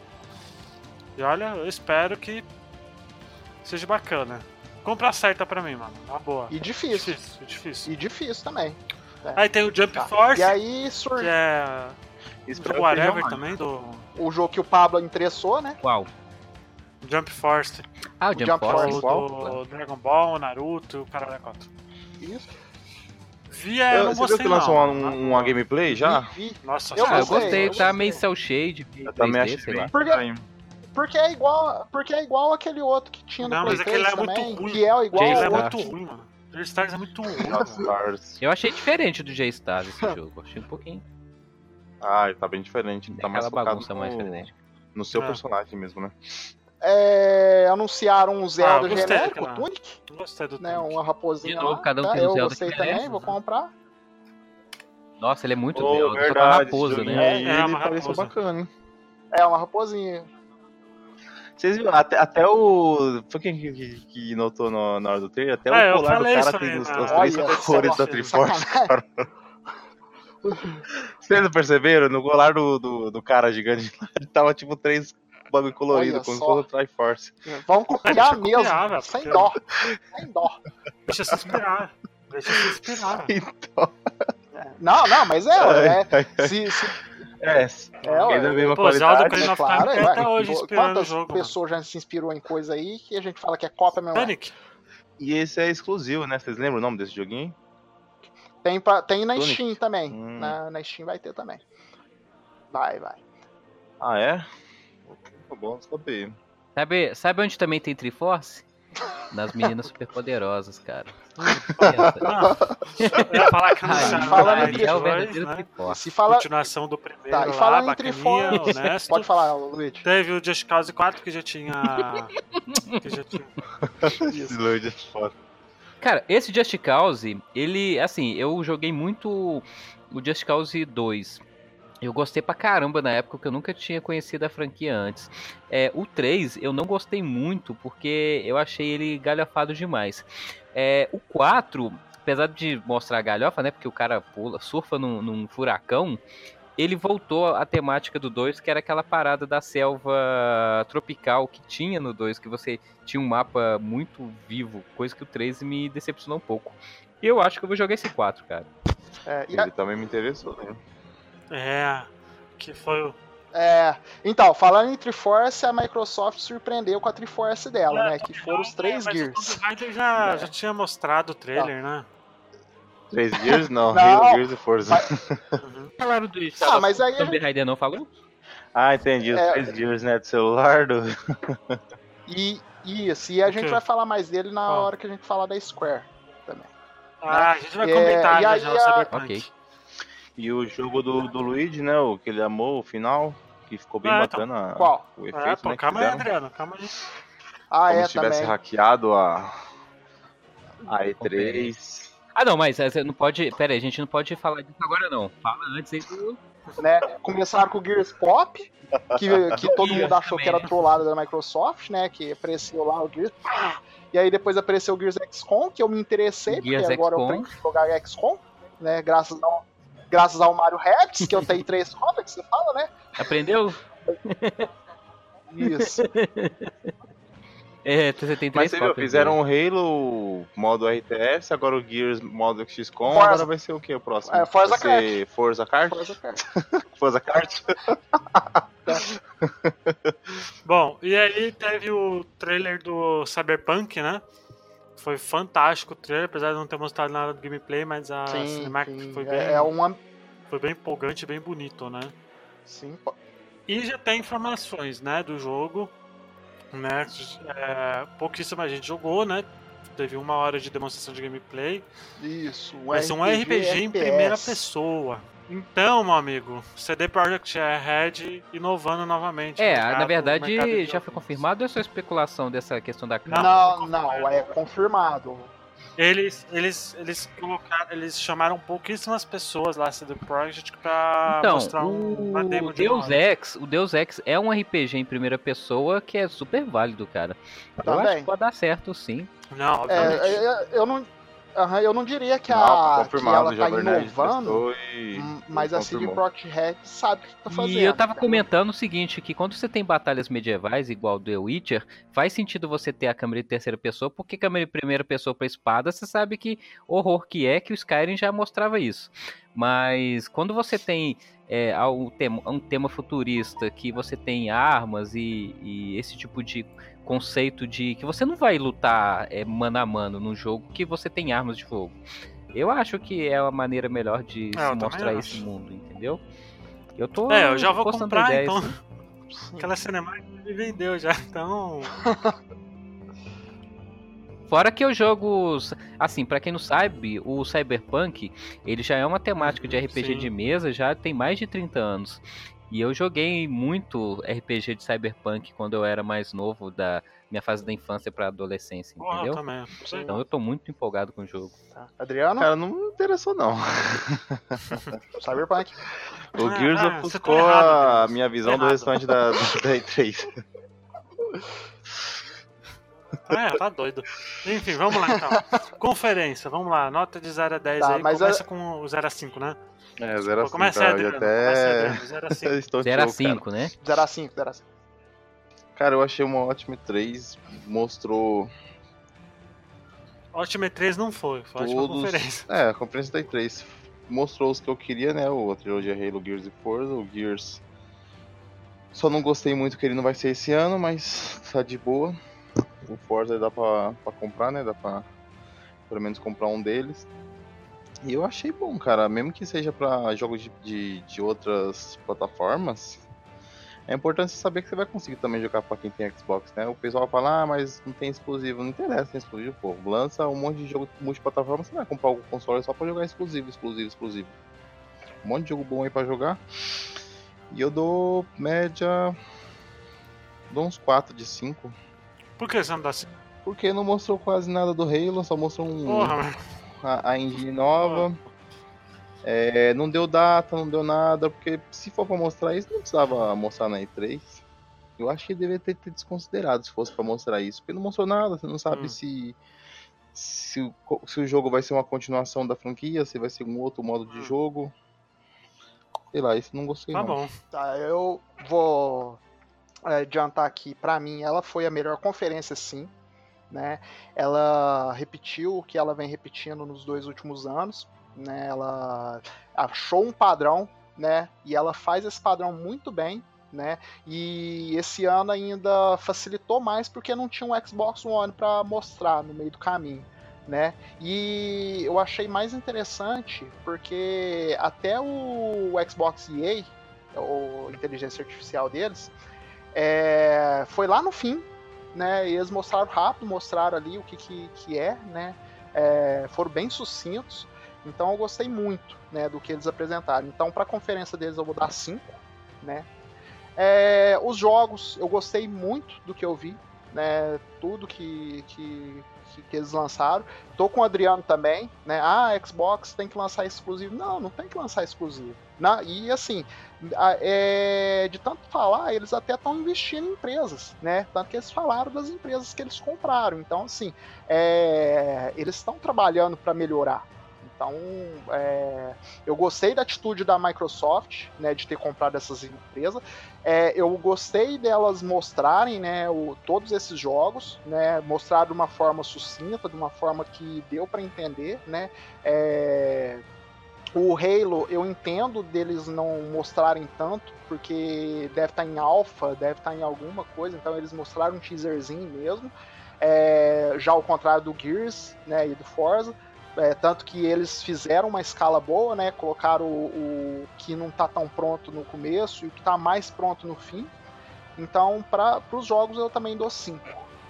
E olha, eu espero que seja bacana. Compra certa pra mim, mano. Na boa. E difícil. Difícil, difícil. E difícil também. Aí tem o Jump Tá. Force, E aí surge que é Espero do seja Whatever também, do o jogo que o Pablo interessou, né? Qual? Jump Force, Ah, o Jump, Jump Force. Force. do Dragon Ball, Naruto, o cara da conta. Isso. Vi, é, eu não Você viu gostei que lançou não. uma, uma gameplay já? Vi, vi. Nossa, Eu Ah, eu gostei, gostei, eu tá gostei. meio cel shade, Eu também 3D, achei sei bem lá. Porque-. Porque é igual, porque é igual aquele outro que tinha no Não, mas aquele PlayStation é muito ruim. que é igual Jay é ao outro. muito ruim, mano. Stars é muito ruim. Eu achei diferente do J-Stars esse jogo. Achei um pouquinho. Ah, tá bem diferente. Tá mais aquela focado bagunça no, mais diferente. no seu É. personagem mesmo, né? É, anunciaram um Zelda Ah, eu gostei genérico, daquela- Tunic, gostei do né? Tunic. Uma raposinha De novo, lá. cada um tá? tem um Eu Zelda gostei diferente, também, vou né? comprar. Nossa, ele é muito Oh, Zelda, é uma verdade, raposa, né? É, ele uma raposa. bacana, hein? É, uma raposinha. Vocês viram, até, até o. Foi quem que, que, que notou no- na hora do trailer? Até É, eu o colar do cara tem os, na- os três Olha cores da Triforce. cara. Vocês não perceberam? No colar do, do, do cara gigante lá, tava tipo três bagulho colorido, Olha como se fosse o Triforce. Vamos Deixa copiar eu mesmo, copiar, velho, sem porque- dó. Sem dó. Deixa se inspirar. Deixa se inspirar. Então, Não, não, mas é, é se, se, é, É, alguém da mesma Pô, Zelda qualidade. Ocarina é of claro, é, até hoje inspirando Quantas jogo, mano. pessoas já se inspirou em coisa aí que a gente fala que é cópia mesmo? Sonic. E esse é exclusivo, né? Vocês lembram o nome desse joguinho? Tem, pra, tem na Sonic. Steam também. Hum. Na, na Steam vai ter também. Vai, vai. Ah, é? Tá bom, saber. Sabe, sabe onde também tem Triforce? Nas meninas superpoderosas, cara. Não, eu ia falar que não Aí, sabe, falando né, em aí é o verdadeiro né? Triforce. Se fala, Continuação do primeiro tá, e lá, falando em Triforce, honesto. pode falar, Luiz. Teve o Just Cause 4 que já tinha... que já tinha... Lloyd é. Cara, esse Just Cause, ele, assim, eu joguei muito o Just Cause 2. Eu gostei pra caramba na época, porque eu nunca tinha conhecido a franquia antes. É, o 3 eu não gostei muito, porque eu achei ele galhofado demais. É, o 4, apesar de mostrar a galhofa, né, porque o cara pula, surfa num, num furacão, ele voltou à temática do 2, que era aquela parada da selva tropical que tinha no 2, que você tinha um mapa muito vivo, coisa que o 3 me decepcionou um pouco. E eu acho que eu vou jogar esse 4, cara. É, e a- Ele também me interessou, né? É, que foi o... é, então, falando em Triforce, a Microsoft surpreendeu com a Triforce dela, É, né? Que foram os três mas Gears. O já, É. já tinha mostrado o trailer, né? Três Gears? Não, Não. Gears e Forza. Uhum. Falaram do Ah, mas aí Tomb Raider não falou? Ah, entendi. Os É. três Gears, né? Do celular, do... e, isso, e a O gente vai falar mais dele na Qual? hora que a gente falar da Square. Ah, a gente vai É, comentar e já, aí já a- Cyberpunk. Ok. E o jogo do, do Luigi, né? O que ele amou, o final, que ficou bem Ah, então. bacana. Qual? O É, efeito, pô, né, que calma aí. Adriano, calma aí. Ah, Como é, se tivesse também. hackeado a, a E3. Ah, não, mas eh, você não pode. Pera aí, a gente não pode falar disso agora, não. Fala antes aí do. né? Começaram com o Gears Pop, que, que todo mundo achou também, que era né? trollada da Microsoft, né? Que apareceu lá o Gears. pá! E aí depois apareceu o Gears XCOM, que eu me interessei, Gears porque agora eu aprendi a jogar XCOM, né? Graças ao, graças ao Mario Rabbids, que eu tenho três cópias, que você fala, né? Aprendeu? Isso. É, você tem três Mas você viu, fizeram o Halo modo RTS, agora o Gears modo XCOM, Forza. agora vai ser o que o próximo? É, Forza vai ser Forza Kart? Forza Kart. Forza Kart? Bom, e aí teve o trailer do Cyberpunk, né? Foi fantástico o trailer, apesar de não ter mostrado nada do gameplay, mas a Sim, cinemática sim. foi bem, É, é uma. foi bem empolgante, bem bonito, né? Sim, pô. E já tem informações, né, do jogo, né? É, pouquíssima gente jogou, né? Teve uma hora de demonstração de gameplay. Isso. Um Vai ser um RPG em primeira pessoa. Então, meu amigo, CD Projekt Red inovando novamente. É, mercado- na verdade já foi confirmado ou é só especulação dessa questão da câmera? Não, não, é confirmado. Eles, eles, eles colocaram, eles chamaram pouquíssimas pessoas lá CD Projekt pra Então, mostrar um, uma demo o de Deus Ex, o Deus Ex é um RPG em primeira pessoa que é super válido, cara. Eu acho que pode dar certo, sim. Não, obviamente. É, eu, eu não. Aham, eu não diria que, Não, a, que confirmado, ela tá inovando, e- hum, mas a CD. Projekt Red sabe o que tá fazendo. E eu tava entendeu? comentando o seguinte, que quando você tem batalhas medievais igual The Witcher, faz sentido você ter a câmera de terceira pessoa, porque câmera de primeira pessoa pra espada, você sabe que horror que é, que o Skyrim já mostrava isso. Mas quando você tem é, um, tema, um tema futurista, que você tem armas e, e esse tipo de conceito de que você não vai lutar é, mano a mano num jogo que você tem armas de fogo. Eu acho que é a maneira melhor de É, se mostrar acho. esse mundo, entendeu? Eu tô. É, eu já vou comprar, ideia, então. sim. Aquela cinemática me vendeu já, então. Fora que os jogos, assim, pra quem não sabe, o Cyberpunk, ele já é uma temática de RPG Sim. de mesa, já tem mais de 30 anos. E eu joguei muito RPG de Cyberpunk quando eu era mais novo, da minha fase da infância pra adolescência, entendeu? também. Sei Então eu tô muito empolgado com o jogo. Tá. Adriano, Cara, não me interessou não. Cyberpunk. O Ah, Gears ah, tá ofuscou errado, a Deus. minha visão Tá do errado. restante da, da E3. É, tá doido. Enfim, vamos lá então. Conferência, vamos lá. Nota de 0 a 10 Tá, aí. mas Começa com o 0 a 5, né? É, 0 a Pô, 5, Começa cara. Adriano. Começa até... Adriano. 0 a 5. Estou 0 a show, cara. 5, né? 0 a 5, 0 a 5. Cara, eu achei uma ótima 3. Mostrou Ótima E3 não foi, foi ótima todos. conferência. É, a conferência da E3 mostrou os que eu queria, né? O a trilogia Halo, Gears e Forza. O Gears. Só não gostei muito que ele não vai ser esse ano, mas tá de boa. O Forza dá pra, pra comprar, né? Dá pra pelo menos comprar um deles. E eu achei bom, cara. Mesmo que seja pra jogos de, de, de outras plataformas, é importante saber que você vai conseguir também jogar pra quem tem Xbox, né? O pessoal fala, ah, mas não tem exclusivo. Não interessa, tem exclusivo, pô. Lança um monte de jogo multiplataforma, você vai comprar o console só pra jogar exclusivo, exclusivo, exclusivo. Um monte de jogo bom aí pra jogar. E eu dou média. Dou uns 4 de 5. Por que você não dá 5? Porque não mostrou quase nada do Halo, só mostrou um, Porra, mano. A, a engine nova. É, não deu data, não deu nada, porque se for pra mostrar isso, não precisava mostrar na E3. Eu acho que deveria ter, ter desconsiderado se fosse pra mostrar isso, porque não mostrou nada, você não sabe Hum. se, se, o, se o jogo vai ser uma continuação da franquia, se vai ser um outro modo de Hum. jogo. Sei lá, isso não gostei Tá não. bom. Tá, eu vou é, adiantar aqui, pra mim, ela foi a melhor conferência, sim. Né? Ela repetiu o que ela vem repetindo nos dois últimos anos. Né? Ela achou um padrão, né? E ela faz esse padrão muito bem. Né? E esse ano ainda facilitou mais porque não tinha um Xbox One para mostrar no meio do caminho. Né? E eu achei mais interessante porque até o Xbox EA, ou inteligência artificial deles, é, foi lá no fim, né? E eles mostraram rápido, mostraram ali o que, que, que é, né? É, foram bem sucintos. Então eu gostei muito, né, do que eles apresentaram. Então para a conferência deles eu vou dar 5, né? É, os jogos eu gostei muito do que eu vi, né? Tudo que, que, que, que eles lançaram. Tô com o Adriano também, né? Ah, Xbox tem que lançar exclusivo. Não, não tem que lançar exclusivo. Na, e assim, a- é, de tanto falar, eles até estão investindo em empresas, né? Tanto que eles falaram das empresas que eles compraram. Então, assim, é, eles estão trabalhando para melhorar. Então, é, eu gostei da atitude da Microsoft, né, de ter comprado essas empresas. É, eu gostei delas mostrarem, né, o- todos esses jogos, né, mostrar de uma forma sucinta, de uma forma que deu para entender, né. É, o Halo, eu entendo deles não mostrarem tanto, porque deve estar em alpha, deve estar em alguma coisa, então eles mostraram um teaserzinho mesmo. É, já ao contrário do Gears né, e do Forza. É, tanto que eles fizeram uma escala boa, né? Colocaram o, o que não tá tão pronto no começo e o que tá mais pronto no fim. Então, para os jogos, eu também dou 5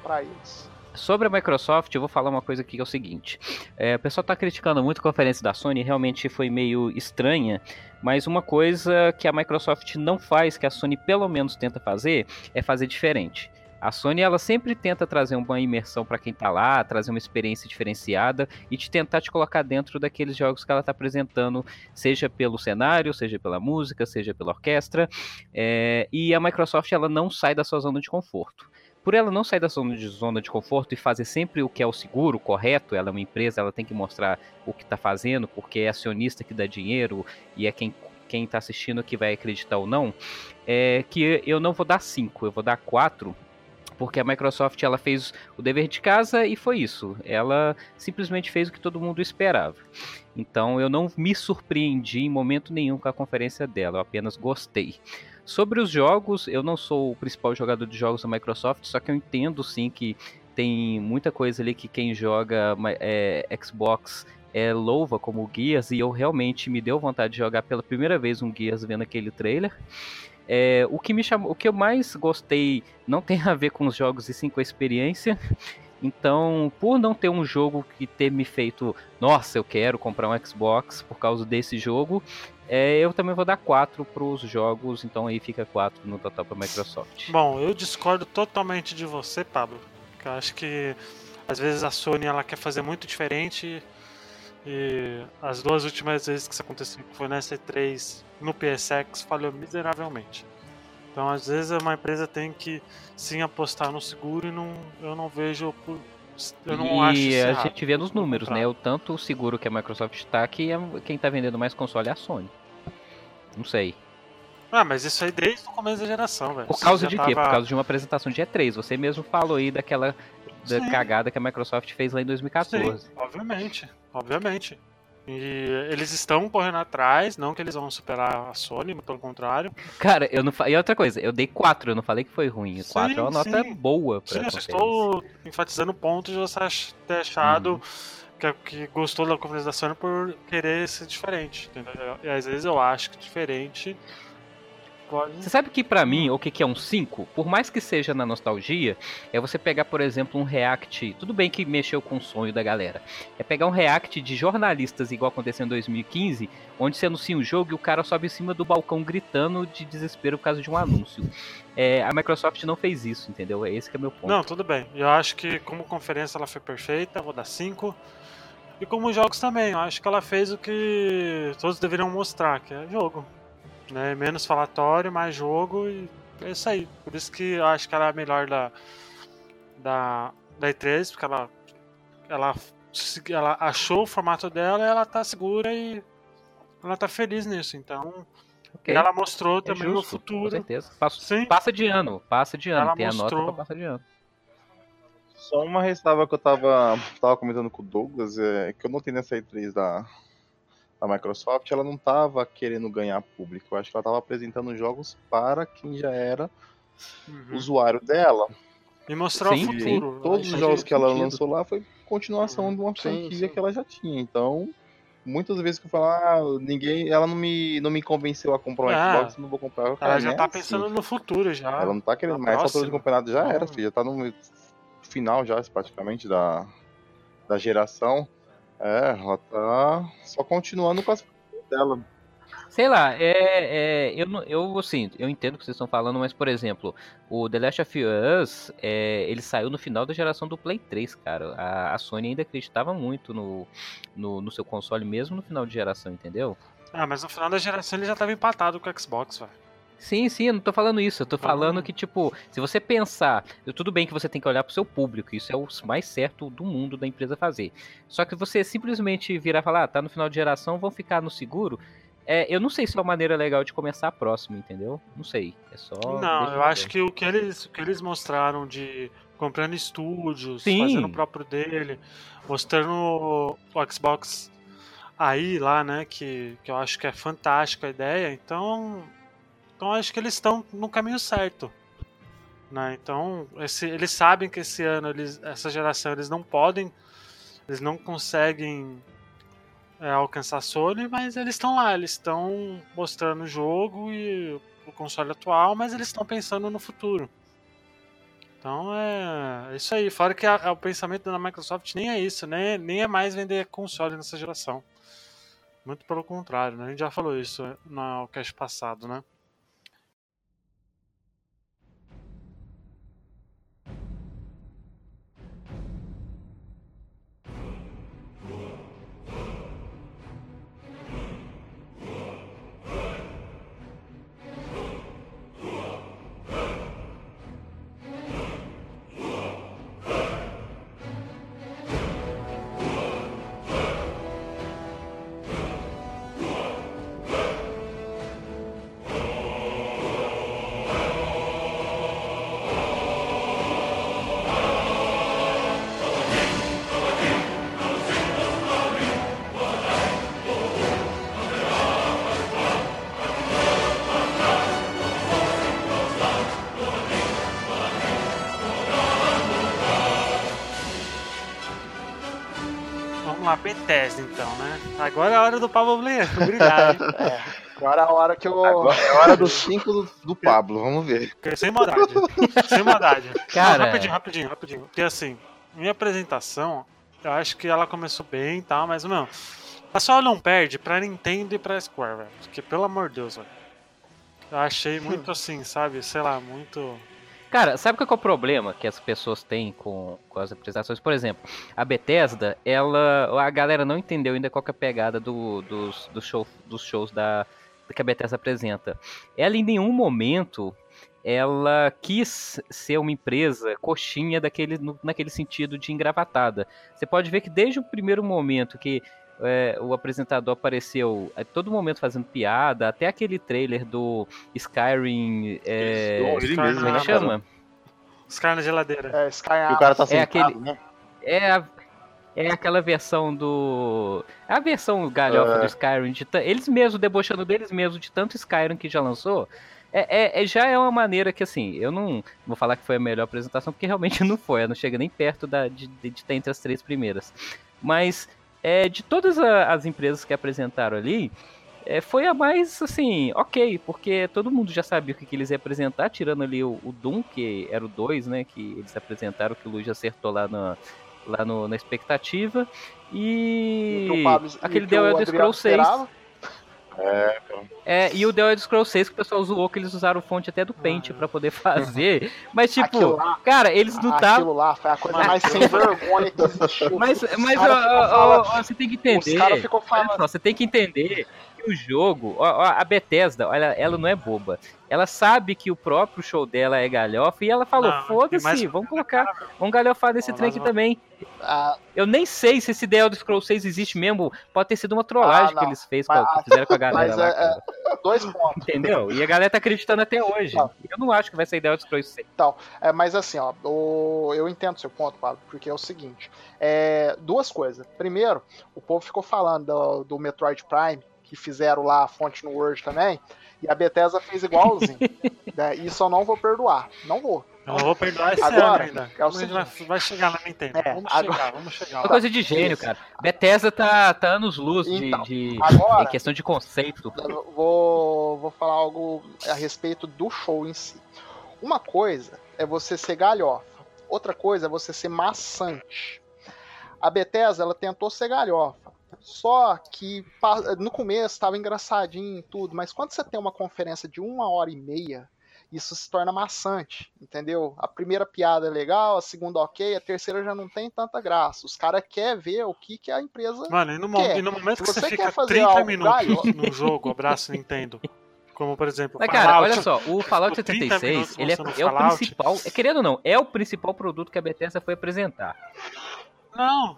para eles. Sobre a Microsoft, eu vou falar uma coisa aqui que é o seguinte. É, o pessoal tá criticando muito a conferência da Sony, realmente foi meio estranha, mas uma coisa que a Microsoft não faz, que a Sony pelo menos tenta fazer, é fazer diferente. A Sony ela sempre tenta trazer uma imersão para quem tá lá, trazer uma experiência diferenciada e te tentar te colocar dentro daqueles jogos que ela tá apresentando, seja pelo cenário, seja pela música, seja pela orquestra. É, e a Microsoft ela não sai da sua zona de conforto. Por ela não sair da zona de, zona de conforto e fazer sempre o que é o seguro, o correto, ela é uma empresa, ela tem que mostrar o que está fazendo, porque é acionista que dá dinheiro e é quem quem está assistindo que vai acreditar ou não, é que eu não vou dar 5, eu vou dar 4, porque a Microsoft ela fez o dever de casa e foi isso. Ela simplesmente fez o que todo mundo esperava. Então eu não me surpreendi em momento nenhum com a conferência dela, eu apenas gostei. Sobre os jogos, eu não sou o principal jogador de jogos da Microsoft, só que eu entendo sim que tem muita coisa ali que quem joga é, Xbox é, louva como Gears, e eu realmente me deu vontade de jogar pela primeira vez um Gears vendo aquele trailer. É, o que me chamou, o que eu mais gostei não tem a ver com os jogos e sim com a experiência. Então, por não ter um jogo que ter me feito, nossa, eu quero comprar um Xbox por causa desse jogo, é, eu também vou dar 4 para os jogos, então aí fica 4 no total para Microsoft. Bom, eu discordo totalmente de você, Pablo. Eu acho que às vezes a Sony ela quer fazer muito diferente e as duas últimas vezes que isso aconteceu, que foi na C3 no PSX, falhou miseravelmente. Então, às vezes, uma empresa tem que sim apostar no seguro e não, eu não vejo. Eu não acho e a gente vê nos números, né? contrário. O tanto seguro que a Microsoft está que é- quem tá vendendo mais console é a Sony. Não sei. Ah, mas isso aí desde o começo da geração, velho. Por causa de quê? Por tava- causa de uma apresentação de E3. Você mesmo falou aí daquela da cagada que a Microsoft fez lá em 2014. Sim, obviamente, obviamente. E eles estão correndo atrás, não que eles vão superar a Sony, pelo contrário. Cara, eu não fa... E outra coisa, eu dei 4, eu não falei que foi ruim. Sim, 4 é uma nota sim. boa pra Sim, eu estou enfatizando o ponto de você ter achado Uhum. que, que gostou da conferência da Sony por querer ser diferente, entendeu? E às vezes eu acho que diferente pode... Você sabe que pra mim, o que que é um 5, por mais que seja na nostalgia, é você pegar, por exemplo, um react, tudo bem que mexeu com o sonho da galera, é pegar um react de jornalistas igual aconteceu em 2015, onde você anuncia um jogo e o cara sobe em cima do balcão gritando de desespero por causa de um anúncio. É, a Microsoft não fez isso, entendeu? É esse que é meu ponto. Não, tudo bem. Eu acho que como conferência ela foi perfeita, vou dar 5. E como jogos também, eu acho que ela fez o que todos deveriam mostrar, que é jogo. Né? Menos falatório, mais jogo e é isso aí. Por isso que eu acho que ela é a melhor da, da, da E3, porque ela, ela, ela achou o formato dela e ela tá segura e ela tá feliz nisso. Então, Ok, ela mostrou é também no justo, Com futuro. certeza. Passa, Sim. passa de ano, passa de ano. Ela Tem a nota mostrou- pra passar de ano. Só uma ressalva que eu tava, tava comentando com o Douglas, é que eu notei nessa E3 da, da Microsoft, ela não tava querendo ganhar público. Eu acho que ela tava apresentando jogos para quem já era Uhum. usuário dela. E mostrar Sim, o sim. futuro. Todos Aí os jogos que ela sentido. lançou lá foi continuação de uma Sim, franquia sim. que ela já tinha. Então, muitas vezes que eu falo, ah, ninguém, ela não me, não me convenceu a comprar um Ah, Xbox, não vou comprar. Eu, Ela cara, já tá assim. pensando no futuro já. Ela não tá querendo mais. Essa altura próxima. campeonato já era, Não. filho. Já tá no final já, praticamente, da, da geração. É, ela tá só continuando com as coisas dela. Sei lá, é, é, eu, eu assim, eu entendo o que vocês estão falando, mas por exemplo, o The Last of Us, é, ele saiu no final da geração do Play 3, cara. A, a Sony ainda acreditava muito no, no, no seu console, mesmo no final de geração, entendeu? Ah, mas no final da geração ele já tava empatado com o Xbox, velho. Sim, sim, eu não tô falando isso. Eu tô falando que, tipo, se você pensar, tudo bem que você tem que olhar pro seu público, isso é o mais certo do mundo da empresa fazer. Só que você simplesmente virar e falar, ah, tá no final de geração, vão ficar no seguro. É, eu não sei se é uma maneira legal de começar a próxima, entendeu? Não sei. É só. não, eu acho que o que eles, o que eles mostraram de comprando estúdios, Sim. fazendo o próprio dele, mostrando o, o Xbox aí lá, né, que, que eu acho que é fantástica a ideia, então, então acho que eles estão no caminho certo. Né? Então, esse, eles sabem que esse ano, eles, essa geração, eles não podem, eles não conseguem é, alcançar Sony, mas eles estão lá, eles estão mostrando o jogo e o console atual, mas eles estão pensando no futuro. Então é, é isso aí. Fora que a- a- o pensamento da Microsoft nem é isso, né? nem é mais vender console nessa geração. Muito pelo contrário, né? A gente já falou isso no cast passado, né? Bethesda então, né? Agora é a hora do Pablo brilhar, hein? Agora é a hora que eu. Agora é hora dos 5 do, do Pablo, vamos ver. Sem maldade. Sem maldade. Cara- Não, rapidinho, rapidinho, rapidinho. Porque assim, minha apresentação, eu acho que ela começou bem e tal, mas, não. A pessoal não perde pra Nintendo e pra Square, velho. Porque, pelo amor de Deus, velho. Eu achei muito assim, sabe? Sei lá, muito. Cara, sabe qual é o problema que as pessoas têm com, com as apresentações? Por exemplo, a Bethesda, ela. A galera não entendeu ainda qual é a pegada do- dos, dos, show, dos shows da, que a Bethesda apresenta. Ela em nenhum momento ela quis ser uma empresa coxinha daquele, no- naquele sentido de engravatada. Você pode ver que desde o primeiro momento que é, o apresentador apareceu a todo momento fazendo piada, até aquele trailer do Skyrim. É, Ele Skyrim mesmo, como é né, que cara? chama? Caras na geladeira. É, Sky E o cara tá É sentado, aquele- né? É a- É aquela versão do. É a versão galhofa É. do Skyrim. De Eles mesmos debochando deles mesmos de tanto Skyrim que já lançou. É, é- é- já é uma maneira que, assim, eu não vou falar que foi a melhor apresentação, porque realmente não foi. Ela não chega nem perto da, de, de estar entre as três primeiras. Mas é, de todas a- as empresas que apresentaram ali, é, foi a mais, assim, ok, porque todo mundo já sabia o que, que eles iam apresentar, tirando ali o, o Doom, que era o 2, né, que eles apresentaram, que o Luiz acertou lá na, lá no- na expectativa. E o Pablo- aquele que The Elder Scrolls 6. esperava. É, e o The Elder Scrolls 6 que o pessoal zoou que eles usaram fonte até do Paint pra poder fazer. Mas tipo, lá- cara, eles não estavam Aquilo lá foi a coisa mais sem vergonha que existiu. Mas, mas ó, ó, ó, você tem que entender. Os caras ficou Olha falando. só, você tem que entender o jogo, ó, ó, a Bethesda, olha, ela não é boba. Ela sabe que o próprio show dela é galhofa e ela falou: foda-se, vamos colocar, vamos galhofar nesse trem aqui também. Ah, Eu nem sei se esse The Elder Scrolls 6 existe mesmo. Pode ter sido uma trollagem Ah, que eles fez, Mas- com, que fizeram com a galera mas lá, é- cara. dois pontos. Entendeu? E a galera tá acreditando até hoje. Não. Eu não acho que vai sair The Elder Scrolls 6. É, mas assim, ó, o- eu entendo seu ponto, Pablo, porque é o seguinte: é, duas coisas. Primeiro, o povo ficou falando do, do Metroid Prime, que fizeram lá a fonte no Word também, e a Bethesda fez igualzinho. né, Isso eu não vou perdoar. Não vou. Eu não vou perdoar esse Agora, ano ainda. é o a gente vai, seguinte. vai chegar na Nintendo. É, vamos agora- chegar, vamos chegar. Uma coisa de gênio, cara. Bethesda tá, tá anos luz de, Então, de- agora- em questão de conceito. Vou, vou falar algo a respeito do show em si. Uma coisa é você ser galhofa, outra coisa é você ser maçante. A Bethesda ela tentou ser galhofa, só que no começo estava engraçadinho e tudo, mas quando você tem uma conferência de uma hora e meia, isso se torna maçante, entendeu? A primeira piada é legal, a segunda ok, a terceira já não tem tanta graça. Os caras querem ver o que, que a empresa Mano, e no, quer. e no momento que você, você fica quer fazer 30 algo minutos no jogo, abraço Nintendo. Como, por exemplo, Mas, cara, Fallout. olha só, o Fallout Tipo, 30 minutos 76, ele é, é o Fallout. principal, é, querendo ou não, é o principal produto que a Bethesda foi apresentar. Não,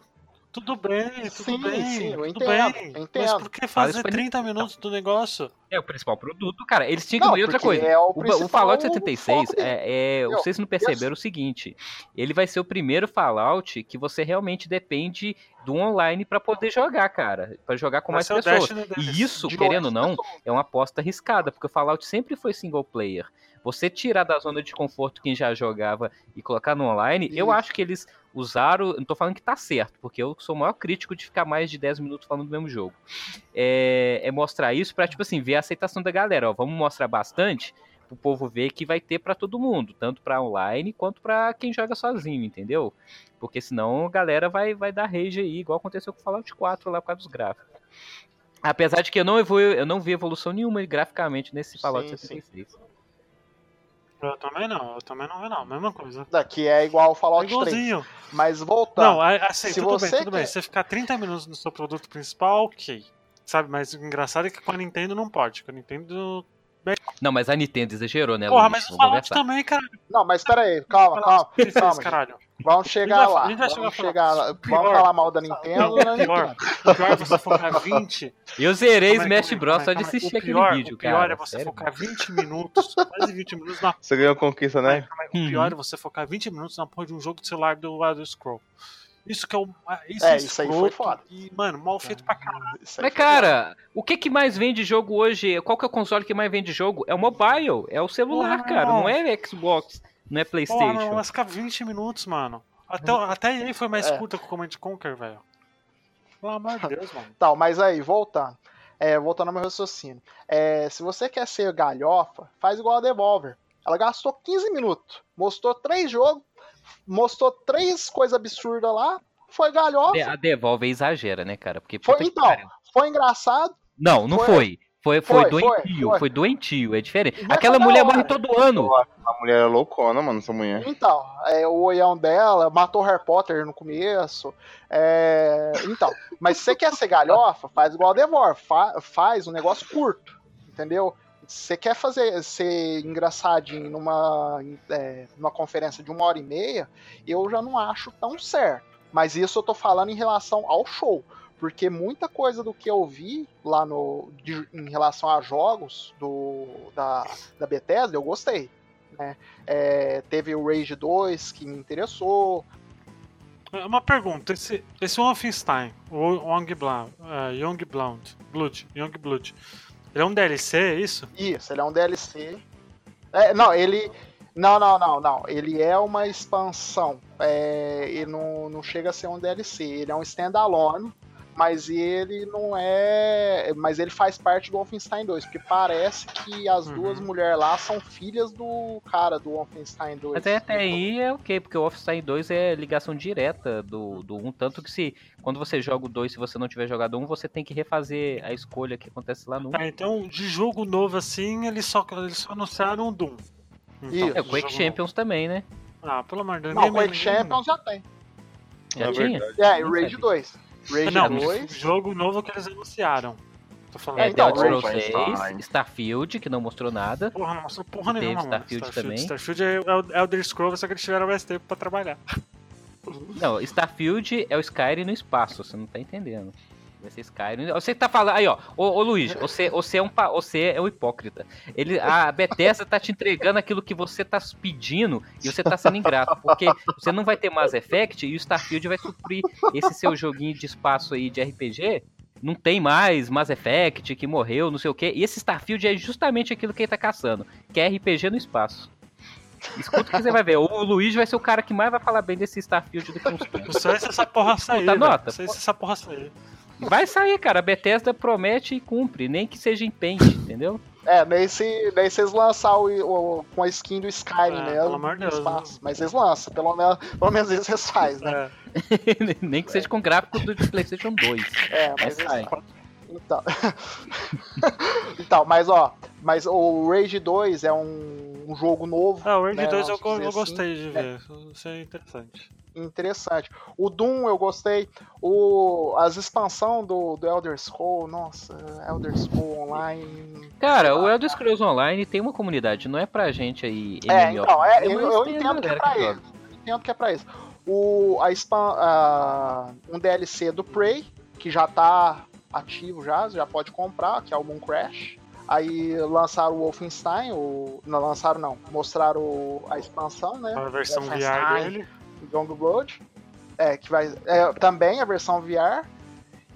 tudo bem, tudo Sim, bem. sim, eu tudo entendo, bem. eu Mas entendo. por que fazer pra 30 minutos do negócio? É o principal produto, cara. Eles tinham que outra coisa. é o o, o Fallout 76, foco dele. é, é, Eu- vocês não perceberam o seguinte: ele vai ser o primeiro Fallout que você realmente depende do online pra poder jogar, cara. Pra jogar com Vai mais pessoas. E isso, De querendo ou não, pessoas. é uma aposta arriscada, porque o Fallout sempre foi single player. Você tirar da zona de conforto quem já jogava e colocar no online, eu Isso. acho que eles usaram. Não tô falando que tá certo, porque eu sou o maior crítico de ficar mais de 10 minutos falando do mesmo jogo. É, é mostrar isso pra, tipo assim, ver a aceitação da galera. Ó, vamos mostrar bastante pro povo ver que vai ter pra todo mundo, tanto pra online quanto pra quem joga sozinho, entendeu? Porque senão a galera vai, vai dar rage aí, igual aconteceu com o Fallout 4 lá por causa dos gráficos. Apesar de que eu não, evolu eu não vi evolução nenhuma graficamente nesse Fallout Sim, 76. Eu também não, eu também não vi não, mesma coisa. Daqui é igual ao É Fallout 3. igualzinho. Mas voltando. Não, é- assim, Se tudo bem, você tudo bem. quer- Você ficar 30 minutos no seu produto principal, ok. Sabe, mas o engraçado é que com a Nintendo não pode. Com a Nintendo. Não, mas a Nintendo exagerou, né, Porra, Luiz? mas o Vamos Fallout conversar. também, cara. Não, mas pera aí, calma, calma. calma caralho. Vamos chegar lá. Vamos chegar lá. Pior- Vamos falar mal da Nintendo. Não, né, o pior, pior é você focar 20. Eu zerei Calma aí, Smash aí, Bros só aí, de assistir o aquele pior, vídeo, O pior cara. é você sério. focar 20 minutos, quase 20 minutos na. Você ganhou a conquista, né? O pior é você focar 20 minutos na porra de um jogo de celular do Elder Scroll. Isso que é o. Isso É, isso aí foi foda. E, mano, mal feito pra caralho. Mas, cara, o que que mais vende jogo hoje? Qual que é o console que mais vende jogo? É o mobile, é o celular, Porra, cara. não. Não é Xbox, não é Porra, Playstation. não, mas ficar 20 minutos, mano. Até, até aí foi mais É. curta que o Command Conquer, velho. Pelo amor de Deus, mano. Tal, mas aí, voltando. É, voltando ao meu raciocínio. É, se você quer ser galhofa, faz igual a Devolver. Ela gastou 15 minutos, mostrou três jogos, mostrou três coisas absurdas lá, foi galhofa, A Devolver exagera, né, cara? Porque Foi, então. foi engraçado. Não, não foi- foi. Foi, foi, foi, doentio, foi. foi, doentio, é diferente. Mas Aquela da mulher hora. morre todo ano. A mulher é loucona, mano, essa mulher. Então, é, o olhão dela matou Harry Potter no começo. é, então, mas se você quer ser galhofa, faz igual a Devolver, fa- faz um negócio curto, entendeu? Você quer fazer ser engraçadinho numa, é, numa conferência de uma hora e meia, eu já não acho tão certo. Mas isso eu tô falando em relação ao show. Porque muita coisa do que eu vi lá no. de- em relação a jogos do, da, da Bethesda, eu gostei. Né? É, teve o Rage 2 que me interessou. É Uma pergunta, esse, esse Wolfenstein, o Young Blood, Young Blood, Blood, Young Blood, ele é um DLC, é isso? Isso, ele é um DLC. É, não, ele. Não, não, não, não. Ele é uma expansão. É, ele não, não chega a ser um DLC. Ele é um standalone. Mas ele não é. Mas ele faz parte do Wolfenstein 2. Porque parece que as Uhum. duas mulheres lá são filhas do cara do Wolfenstein 2. Mas até aí é ok, porque o Wolfenstein 2 é ligação direta do, do 1, tanto que se quando você joga o 2, se você não tiver jogado o 1, você tem que refazer a escolha que acontece lá no 1. Tá, então de jogo novo assim, eles só, eles só anunciaram o Doom. Então, Isso. É, o Quake Champions também, né? novo. Ah, pelo amor de Deus. Não, o Quake Champions já tem. Já É tinha? verdade. É, e Rage sabia. 2. Rage Não, 2. jogo novo que eles anunciaram. Tô falando. É, então, The Elder Scrolls Wolfenstein. 6, Starfield, que não mostrou nada. Porra, não mostrou porra Teve nenhuma, mano. Starfield também. Starfield é o Elder Scrolls, só que eles tiveram mais tempo pra trabalhar. Não, Starfield é o Skyrim no espaço, você não tá entendendo. Vai ser Skyrim. Você tá falando. Aí, ó. Ô, ô Luiz, você, você, é um, você é um hipócrita. Ele, a Bethesda tá te entregando aquilo que você tá pedindo e você tá sendo ingrato. Porque você não vai ter Mass Effect e o Starfield vai suprir esse seu joguinho de espaço aí de RPG. Não tem mais Mass Effect que morreu, não sei o quê. E esse Starfield é justamente aquilo que ele tá caçando, que é RPG no espaço. Escuta o que você vai ver. O Luiz vai ser o cara que mais vai falar bem desse Starfield do que uns tempos. Sei se essa porra sair. Velho. nota, pô. se essa porra sair. Vai sair, cara. A Bethesda promete e cumpre, nem que seja em Paint, entendeu? É, nem se, nem se eles lançar o, o- com a skin do Skyrim É, mesmo. pelo amor de no Deus, espaço. Mas eles lançam, pelo menos, pelo menos isso eles fazem, né? É. nem que seja com gráfico do PlayStation 2. É, mas Mas sai. Então. então, mas ó, mas o Rage 2 é um, um jogo novo. Ah, o Rage né, 2 eu, eu assim. gostei de ver. Isso é interessante. Interessante. O Doom eu gostei. O, as expansão do, do Elder Scroll, nossa, Elder Scroll Online. Cara, o Elder Scrolls Online tem uma comunidade, não é pra gente aí. É, MMO. então, é, eu, eu a entendo que é pra que isso. Eu entendo que é pra isso. O, a um DLC do Prey, que já tá ativo já, já pode comprar, que é o Moon Crash. Aí lançaram o Wolfenstein, o, não lançaram não, mostraram a expansão, né? A versão VR Wolfenstein. Dele. Youngblood, é, que vai é, também a versão VR.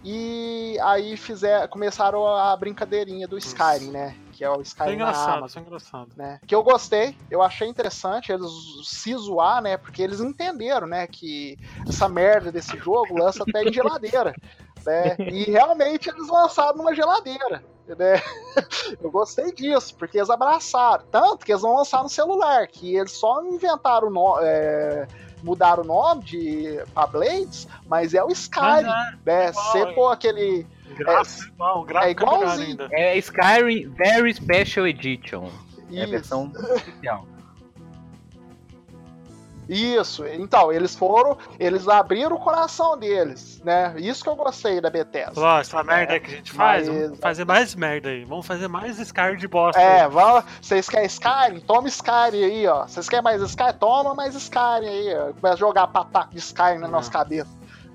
E aí fizer, começaram a brincadeirinha do Skyrim, né? Que é o Isso é Skyrim na engraçado, Amazon isso é engraçado. né? Que eu gostei, eu achei interessante eles se zoar, né? Porque eles entenderam, né? Que essa merda desse jogo lança até em geladeira, né? E realmente eles lançaram numa geladeira, né? Eu gostei disso, porque eles abraçaram. Tanto que eles não lançaram no celular, que eles só inventaram o nome. Mudaram o nome de pra Blades, mas é o Skyrim, né? igual, Você hein? pôr aquele. é, é é igualzinho. ainda. É Skyrim Very Special Edition. É a Isso. versão oficial. Isso, então, eles foram, eles abriram o coração deles, né? Isso que eu gostei da Bethesda. Ó, essa merda que a gente faz, mas- vamos fazer mais merda aí. Vamos fazer mais Skyrim de bosta. É, vamos, vocês querem Skyrim? Toma Skyrim aí, ó. Vocês querem mais Skyrim? Toma mais Skyrim aí, ó. Começa a jogar pataco de Skyrim na Uhum. nossa cabeça,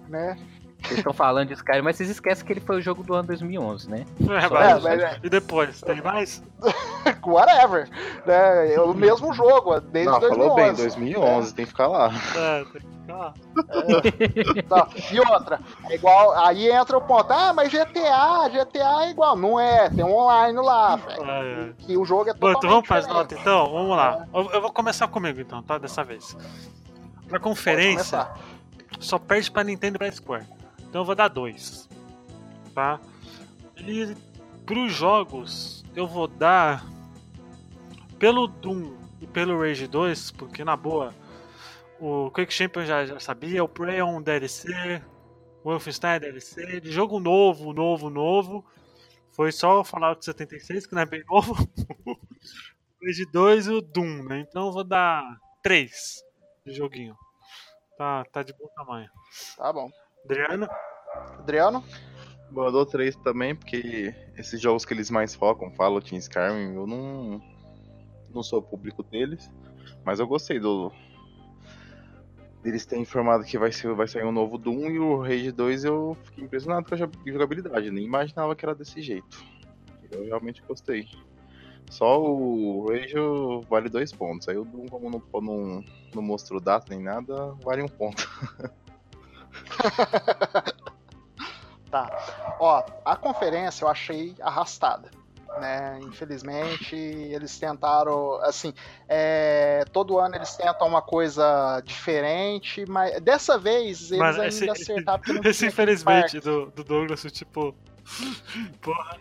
né? Vocês estão falando de Skyrim, mas vocês esquecem que ele foi o jogo do ano 2011, né? É, mas- mas é. E depois, tem mais? Whatever, né? É o mesmo jogo, desde Não, 2011. falou bem, 2011, tem que ficar lá. É, tem que ficar. Tá. E outra, é igual, aí entra o ponto, ah, mas GTA, GTA é igual. Não é, tem um online lá, velho. É, é. Que o jogo é Bom, totalmente então vamos diferente. notas então? Vamos lá. Eu, eu vou começar comigo então, tá? Dessa vez. Na conferência, só perde pra Nintendo e pra Square. Então eu vou dar 2. Tá? E pros jogos, eu vou dar. Pelo Doom e pelo Rage 2, porque na boa, o Quick Champion já, já sabia, o Prey é um DLC, o Wolfenstein é DLC, de jogo novo, novo, novo. Foi só o Fallout 76, que não é bem novo. o Rage 2 e o Doom, né? Então eu vou dar 3 de joguinho. Tá, tá de bom tamanho. Tá bom. Adriano? Adriano? Bom, eu dou 3 também, porque esses jogos que eles mais focam, Fallout e Skyrim, eu não, não sou público deles. Mas eu gostei do. Deles terem informado que vai, ser, vai sair um novo Doom e o Rage 2 eu fiquei impressionado com a jo- jogabilidade, nem imaginava que era desse jeito. Eu realmente gostei. Só o Rage vale dois pontos. Aí o Doom, como não, não, não mostrou data nem nada, vale um ponto. Tá. Ó, a conferência eu achei arrastada. Né? Infelizmente, eles tentaram, assim, é, todo ano eles tentam uma coisa diferente, mas dessa vez eles Mano, ainda esse- acertaram Esse tinha infelizmente do, do Douglas, tipo. Porra.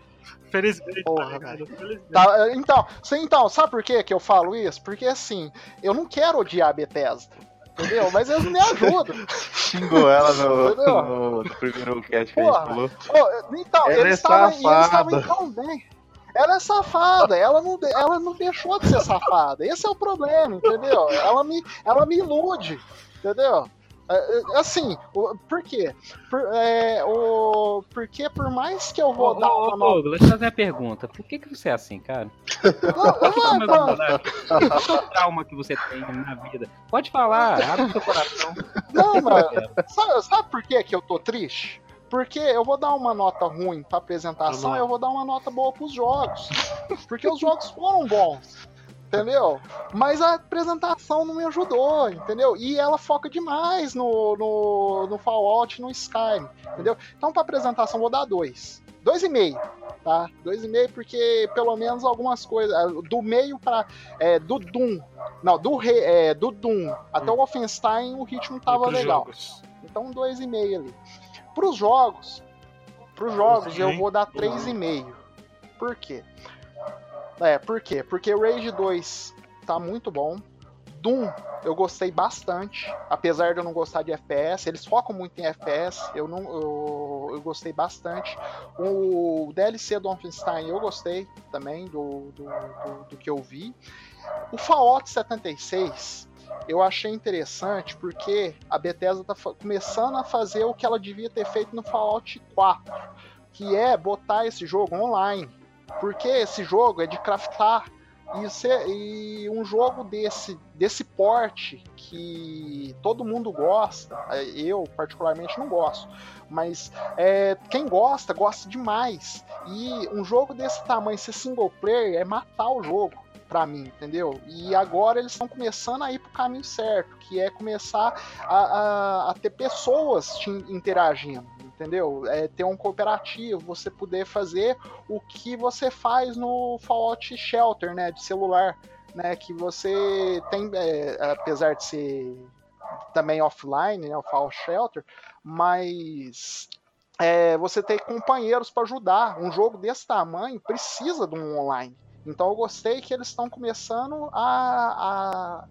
Felizmente, Porra, tá? Felizmente. Tá, então, então, sabe por que que eu falo isso? Porque assim, eu não quero odiar a Bethesda, entendeu? Mas eles me ajudam. Xingou ela no, no, no primeiro cast que a gente falou. Ô, então, Ela eles é estavam tão bem. Ela é safada, ela não, ela não deixou de ser safada. Esse é o problema, entendeu? Ela me, ela me ilude, entendeu? É, é, Assim, o- por quê? Por, é, o, porque por mais que eu vou Ô, dar ô, uma ô, deixa eu fazer uma pergunta. Por que, que você é assim, cara? Não, não, não, Qual o trauma que você tem na vida? Pode falar, abre seu coração. Não, mano. Sabe, sabe por que, que eu tô triste? Porque eu vou dar uma nota ruim pra apresentação e eu vou dar uma nota boa pros jogos. Porque os jogos foram bons. Entendeu? Mas a apresentação não me ajudou, entendeu? E ela foca demais no, no, no Fallout e no Skyrim, entendeu? Então, pra apresentação, vou dar dois. Dois e meio, tá? Dois e meio, porque pelo menos algumas coisas. eh, Do meio pra. é, do Doom. Não, do, re, é, do Doom até o Wolfenstein o ritmo tava legal. jogos. Então, dois e meio ali. Pros jogos, pros jogos eu vou dar três e meio. Por quê? É, por quê? Porque Rage 2 tá muito bom. Doom eu gostei bastante, apesar de eu não gostar de FPS. Eles focam muito em FPS, eu não eu, eu gostei bastante. O DLC do Wolfenstein eu gostei também do, do, do, do que eu vi. O Fallout 76 eu achei interessante porque a Bethesda tá começando a fazer o que ela devia ter feito no Fallout 4, que é botar esse jogo online. Porque esse jogo é de craftar e, e um jogo desse, desse porte que todo mundo gosta, é, eu particularmente não gosto, mas é, quem gosta, gosta demais. E um jogo desse tamanho, ser single player, é matar o jogo pra mim, entendeu? E agora eles estão começando a ir pro caminho certo, que é começar a, a- a ter pessoas te interagindo, entendeu? É ter um cooperativo, você poder fazer o que você faz no Fallout Shelter, né, de celular, né, que você tem, é, apesar de ser também offline, né, o Fallout Shelter, mas é, você tem companheiros para ajudar. Um jogo desse tamanho precisa de um online. Então eu gostei que eles estão começando a, a,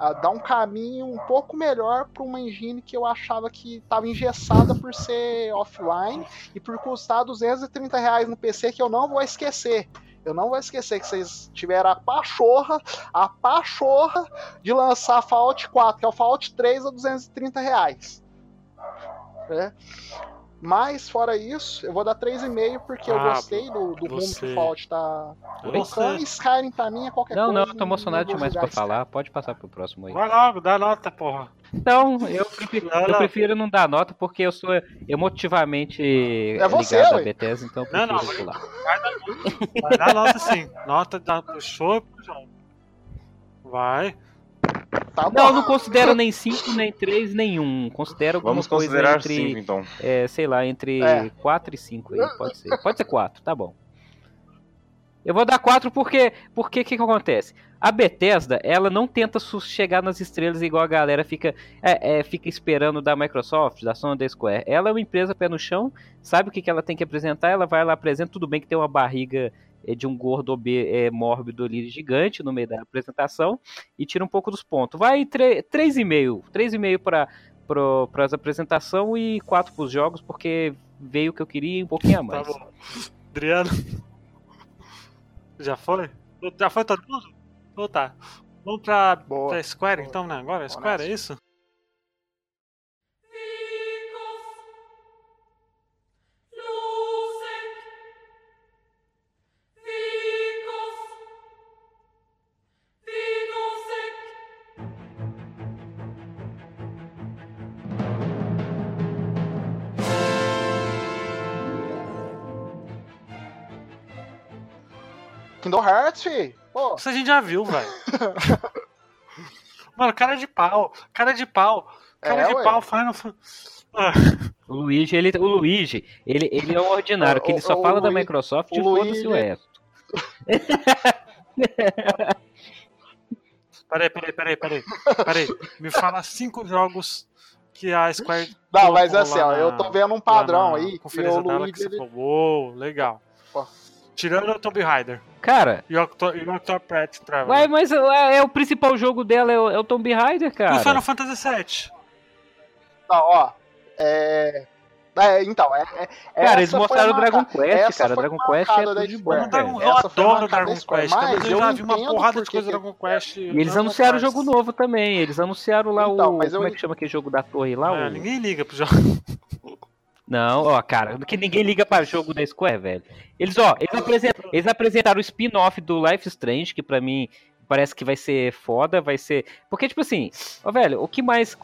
a dar um caminho um pouco melhor para uma engine que eu achava que estava engessada por ser offline e por custar 230 reais no PC que eu não vou esquecer. Eu não vou esquecer que vocês tiveram a pachorra, a pachorra de lançar Fallout 4, que é o Fallout 3 a 230 reais. É. Mas, fora isso, eu vou dar 3,5 porque eu Ah, gostei do, do rumo que o Fallout tá Eu. E Skyrim pra mim é qualquer Não, coisa. não, eu tô emocionado demais pra falar. Pode passar pro próximo aí. Vai logo, dá nota, porra. Então, eu prefiro, Não, eu não. prefiro não dar nota porque eu sou emotivamente É você, ligado ué. à Bethesda, então eu Não, prefiro não, pular. Vai dar nota sim. Nota da pro show e pro jogo. Vai. Tá bom. Não, eu não considero nem 5, nem 3, nenhum. Considero Vamos coisa considerar entre, 5 então. é, sei lá, entre É. 4 e 5 aí. Pode ser. Pode ser 4, tá bom. Eu vou dar 4 porque porque que que acontece? A Bethesda, ela não tenta chegar nas estrelas igual a galera fica é, é, fica esperando da Microsoft, da Sony, da Square. Ela é uma empresa pé no chão, sabe o que, que ela tem que apresentar, ela vai lá apresenta, tudo bem que tem uma barriga de um gordo é, mórbido ali gigante no meio da apresentação e tira um pouco dos pontos. Vai 3,5, 3,5 para para as apresentação e 4 para os jogos, porque veio o que eu queria e um pouquinho a Tá mais. bom. Adriano. Já foi? Já foi todo mundo? Então tá. Vamos pra, Boa. pra Square Boa. então, né? Agora? Vamos Square, é isso? Kingdom Hearts, fi. Pô, Isso a gente já viu, velho. Mano, cara de pau. Cara de pau. Cara É, de ué. pau, Final Fantasy. Ah, O Luigi, ele, o Luigi, ele, ele é um ordinário, que ele só o- fala o da Microsoft e foda-se o resto. Peraí, peraí, peraí, peraí. Peraí. Me fala cinco jogos que a Square. Não, mas colocou assim, ó, eu na- tô vendo um padrão aí. Conferência o dela Luigi, que você ele... falou, uou, legal. Tirando o Tomb Raider Cara, e o Octo- e o Octopath Traveler. ué, mas é, é o principal jogo dela, é o, é o Tomb Raider, E cara. o Final Fantasy VII. Não, ó. É... é, então, é, é- Cara, eles mostraram o Dragon Quest, cara. Dragon Quest é tudo de bom, Eu, Dragon, eu adoro Dragon Quest, mas mas eu eu já vi uma porrada de coisa que- Dragon Quest. E eles anunciaram atrás. jogo novo também. Eles anunciaram lá Então, o. mas eu Como é que chama aquele jogo da torre lá? É, o... ninguém liga pro jogo. Não, ó, cara, que ninguém liga pra jogo da Square, velho. Eles, ó, eles, apresen- eles apresentaram o spin-off do Life Strange, que pra mim parece que vai ser foda, vai ser. Porque, tipo assim, ó, velho, o que mais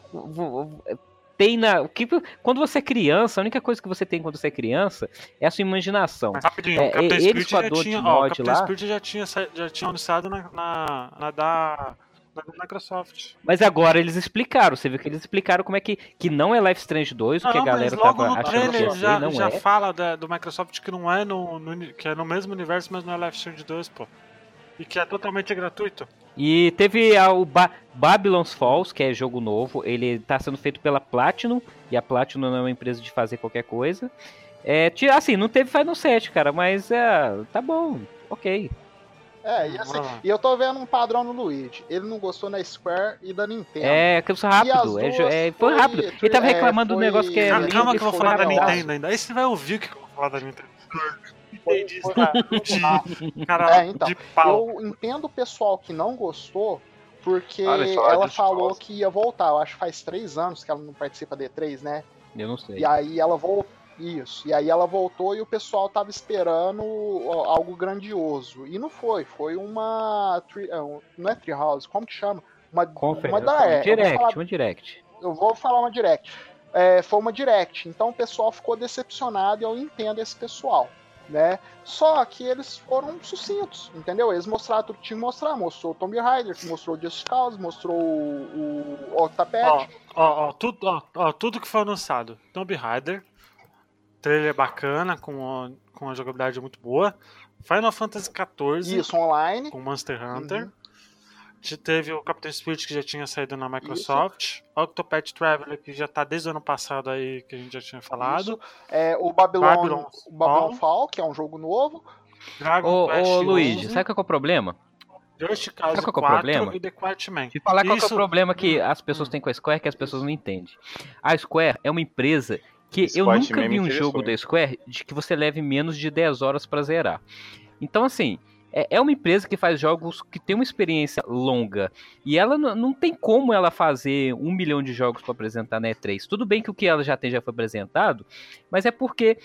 tem na. O que, quando você é criança, a única coisa que você tem quando você é criança é a sua imaginação. Mas rapidinho, É, o Captain eles Spirit já tinha. Ó, Captain lá- Spirit já tinha, já tinha anunciado na, na, na da Microsoft. Mas agora eles explicaram, você viu que eles explicaram como é que. Que não é Life Strange 2, o que a Não, galera mas logo tava no achando que ia trailer já, não já é. fala da- do Microsoft que não é no, no que é no mesmo universo, mas não é Life Strange 2, pô. E que é totalmente gratuito. E teve a- o ba Babylon's Falls, que é jogo novo. Ele tá sendo feito pela Platinum. E a Platinum não é uma empresa de fazer qualquer coisa. É, assim, não teve Final 7, cara, mas é, tá bom, ok. É, e assim, lá. e eu tô vendo um padrão no Luigi. Ele não gostou na Square e da Nintendo. É, que eu sou as rápido, é, é, foi foi- rápido. Ele tava é, reclamando do foi- negócio que é. Calma, lindo calma que eu vou foi falar da. Nintendo ainda. Aí você vai ouvir o que eu vou falar da Nintendo. Foi- Entendi, foi- cara. De, É, então, de pau. Eu entendo o pessoal que não gostou, porque Ah, ela de falou que ia voltar. Eu acho que faz três anos que ela não participa da E3, né? Eu não sei. E aí ela voltou. Isso. E aí ela voltou e o pessoal tava esperando algo grandioso. E não foi. Foi uma. tri- é, Não é Treehouse, como que chama? Uma, Conferência. uma da, é, direct, falar- uma direct. eu vou falar uma direct. É, foi uma direct. Então o pessoal ficou decepcionado e eu entendo esse pessoal. Né? Só que eles foram sucintos, entendeu? Eles mostraram tudo que tinha que mostrar. Mostrou o Tomb Raider, mostrou o Just Cause, mostrou o, o Octopath. Ó, ó, ó, tudo, ó, ó, tudo que foi anunciado. Tomb Raider. Trailer bacana, com, a- com uma jogabilidade muito boa. Final Fantasy XIV Isso, online. com Monster Hunter. Uhum. Teve o Captain Spirit que já tinha saído na Microsoft. Octopath Traveler que já tá desde o ano passado aí, que a gente já tinha falado. Isso. É, o Babylon, Babylon o Babylon Fall. Fall, que é um jogo novo. Dragon Ô, Quest ô 11, Luigi, sabe qual é o problema? Just Cause sabe qual é o 4 problema? e The Quiet Man. Se falar qual que é o Isso- problema que as pessoas têm com a Square, que as pessoas não entendem. A Square é uma empresa que Esse eu nunca vi um jogo da Square de que você leve menos de 10 horas pra zerar. Então, assim, é, é uma empresa que faz jogos que tem uma experiência longa. E ela não, tem como ela fazer um milhão de jogos pra apresentar na E3. Tudo bem que o que ela já tem já foi apresentado, mas é porque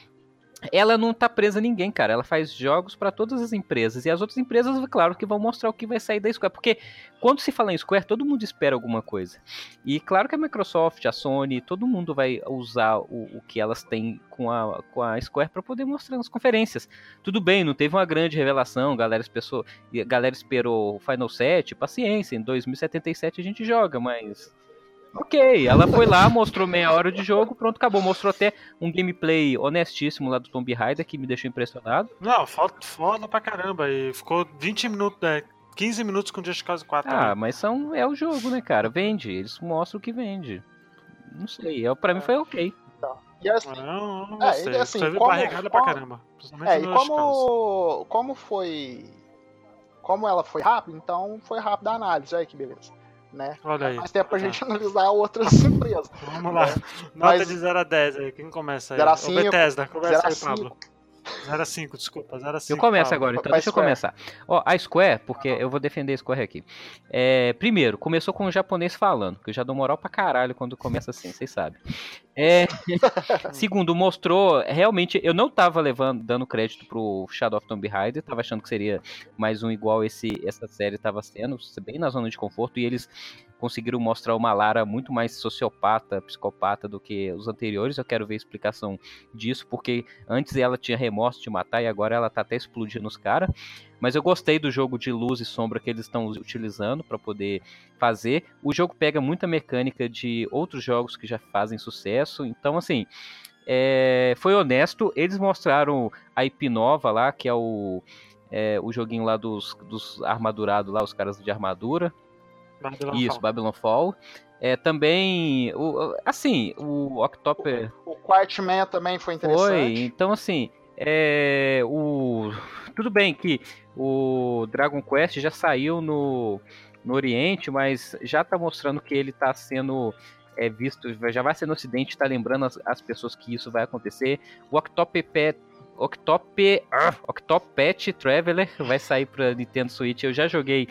ela não tá presa a ninguém, cara. Ela faz jogos pra todas as empresas. E as outras empresas, claro, que vão mostrar o que vai sair da Square. Porque quando se fala em Square, todo mundo espera alguma coisa. E claro que a Microsoft, a Sony, todo mundo vai usar o, o que elas têm com a, com a Square para poder mostrar nas conferências. Tudo bem, não teve uma grande revelação, galera, esperou, a galera esperou Final 7, paciência, em 2077 a gente joga, mas Ok, ela foi lá, mostrou meia hora de jogo, pronto, acabou. Mostrou até um gameplay honestíssimo lá do Tomb Raider que me deixou impressionado. Não, foda, foda pra caramba. E ficou 20 minutos, né? 15 minutos com Just Cause 4. Ah, ali. mas são, é o jogo, né, cara? Vende, eles mostram o que vende. Não sei, é, pra mim foi ok. E assim, não, não É, assim, como- barrigada pra caramba. É, e como, como foi. Como ela foi rápida, então foi rápida a análise. Olha que beleza. Né? Olha aí. Mais tempo pra Tá. gente analisar outras empresas. Vamos lá. Nota Mas- de 0 a 10 aí. Quem começa aí? 0 a Ô, 5, Bethesda, começa 0 a aí, 5. Pablo. 0 a 5, desculpa. 0 a 5. Eu começo Pablo. agora, então Vai, deixa eu Square. começar. Ó, a Square, porque eu vou defender a Square aqui. É, primeiro, começou com o japonês falando, que eu já dou moral pra caralho quando começa assim, vocês sabem. É, segundo, mostrou, realmente, eu não tava levando, dando crédito pro Shadow of Tomb Raider, tava achando que seria mais um igual esse, essa série tava sendo, bem na zona de conforto, e eles conseguiram mostrar uma Lara muito mais sociopata, psicopata do que os anteriores. Eu quero ver a explicação disso, porque antes ela tinha remorso de matar e agora ela tá até explodindo os caras. Mas eu gostei do jogo de luz e sombra que eles estão utilizando para poder fazer. O jogo pega muita mecânica de outros jogos que já fazem sucesso. Então, assim, é, foi honesto. Eles mostraram a IP nova lá, que é o, é, o joguinho lá dos, dos armadurados lá, os caras de armadura. Babylon Isso, Fall. Babylon Fall. É, também, o, assim, o Octoper O Quartman também foi foi, interessante. então assim, é, o tudo bem que o Dragon Quest já saiu no, no Oriente, mas já tá mostrando que ele tá sendo é, visto, já vai ser no Ocidente, tá lembrando as, as pessoas que isso vai acontecer. O Octopet Octope, ah, Octopath Traveler vai sair para Nintendo Switch. Eu já joguei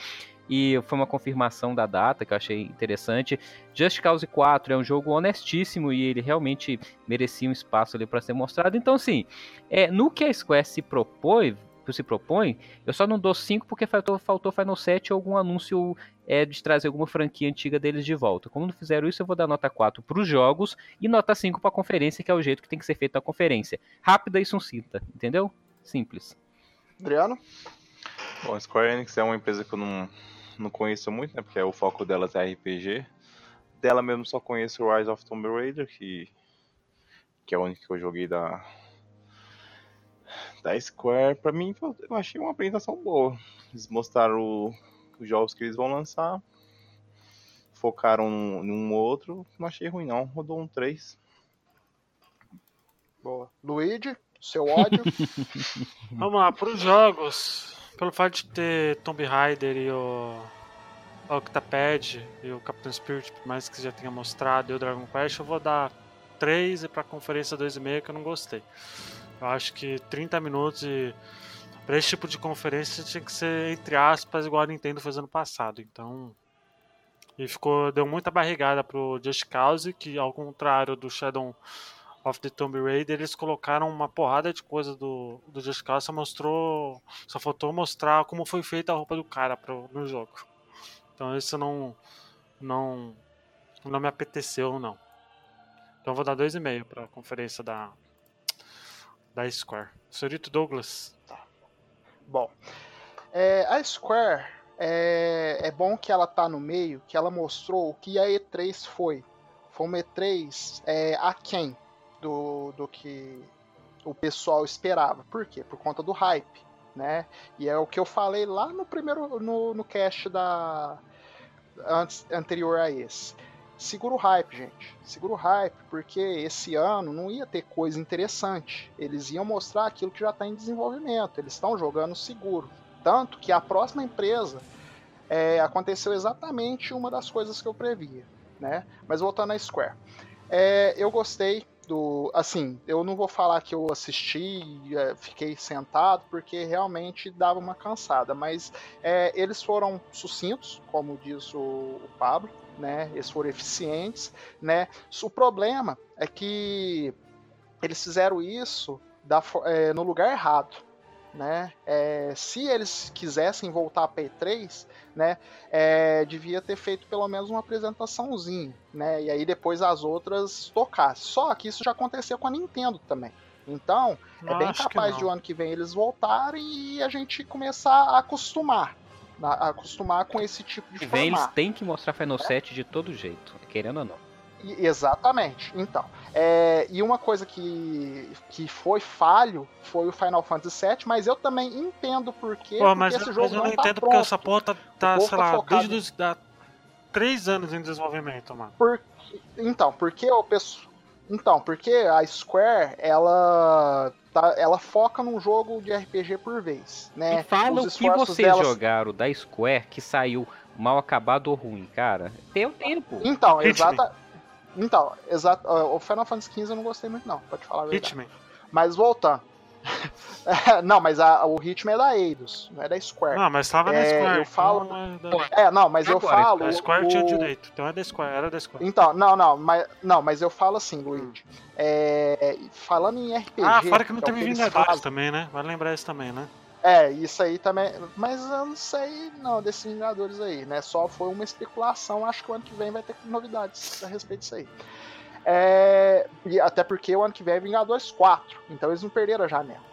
e foi uma confirmação da data que eu achei interessante. Just Cause 4 é um jogo honestíssimo e ele realmente merecia um espaço ali para ser mostrado. Então, assim, é, no que a Square se propõe, se propõe, eu só não dou 5 porque faltou, faltou Final 7 ou algum anúncio é, de trazer alguma franquia antiga deles de volta. Como não fizeram isso, eu vou dar nota 4 para os jogos e nota 5 para a conferência, que é o jeito que tem que ser feito a conferência. Rápida e sucinta, entendeu? Simples. Adriano? Bom, Square Enix é uma empresa que eu não, não conheço muito, né? Porque o foco delas é RPG. Dela mesmo só conheço o Rise of Tomb Raider, que, que é o único que eu joguei da, da Square. Pra mim, eu achei uma apresentação boa. Eles mostraram o- os jogos que eles vão lançar. Focaram num ou outro. Não achei ruim, não. Rodou um 3. Boa. Luigi, seu ódio. Vamos lá, pros jogos. Pelo fato de ter Tomb Raider e o Octapad e o Captain Spirit, por mais que já tenha mostrado, e o Dragon Quest, eu vou dar 3 e pra conferência 2,5 que eu não gostei. Eu acho que 30 minutos. Pra esse tipo de conferência tinha que ser, entre aspas, igual a Nintendo fez ano passado. Então. E ficou. Deu muita barrigada pro Just Cause, que ao contrário do Shadow of the Tomb Raider, eles colocaram uma porrada de coisa do, do Just Cause, só mostrou. Só faltou mostrar como foi feita a roupa do cara pro, no jogo. Então isso não. Não. Não me apeteceu, não. Então eu vou dar 2,5 pra conferência da. Da Square. Senhorito Douglas. Bom, é, a Square é, é bom que ela tá no meio, que ela mostrou o que a E3 foi. Foi uma E3 é, aquém do, do que o pessoal esperava. Por quê? Por conta do hype, né? E é o que eu falei lá no primeiro no, no cast da antes, anterior a esse. Segura o hype, gente. Segura o hype, porque esse ano não ia ter coisa interessante. Eles iam mostrar aquilo que já está em desenvolvimento. Eles estão jogando seguro. Tanto que a próxima empresa é, aconteceu exatamente uma das coisas que eu previa. Né? Mas voltando à Square. É, eu gostei do. Assim, eu não vou falar que eu assisti, é, fiquei sentado, porque realmente dava uma cansada. Mas é, eles foram sucintos, como diz o, o Pablo né? Eles foram eficientes, né? O problema é que eles fizeram isso da, é, no lugar errado, né? É, se eles quisessem voltar para E3, né? É, devia ter feito pelo menos uma apresentaçãozinha, né? E aí depois as outras tocassem. Só que isso já aconteceu com a Nintendo também. Então, é bem Acho que capaz não. de o ano que vem eles voltarem e a gente começar a acostumar, na- acostumar com esse tipo de vem, eles formato. têm que mostrar Final 7 de todo jeito, querendo ou não. E- Exatamente. Então, é, e uma coisa que, que foi falho foi o Final Fantasy VII, mas eu também entendo por quê, Pô, porque mas, esse mas jogo eu não não tá entendo porque pronto. essa porra tá, tá, sei tá lá, focado- desde os, há três anos em desenvolvimento, mano. Então, porque o pessoal. Então, porque a Square, ela. Tá, ela foca num jogo de RPG por vez, né? E fala Os o que vocês delas- jogaram da Square que saiu mal acabado ou ruim, cara. Tem o tempo. Então, Hitman. exata. Então, exato. O Final Fantasy XV eu não gostei muito, não, pode falar a verdade. Hitman. Mas voltando. É, não, mas a- o ritmo é da Eidos, não é da Square. Não, mas tava na É, Square. eu falo- então é da- É, não, mas eu Agora, falo. A Square tinha o- direito, então é da Square, era da Square. Então, não, não, mas, não, mas eu falo assim, Luigi. É, falando em RPG. Ah, fora que não é teve Vingadores fazem. também, né? Vale lembrar isso também, né? É, isso aí também. Mas eu não sei, não, desses Vingadores aí, né? Só foi uma especulação. Acho que o ano que vem vai ter novidades a respeito disso aí. É, e até porque o ano que vem é Vingadores 4. Então eles não perderam a janela.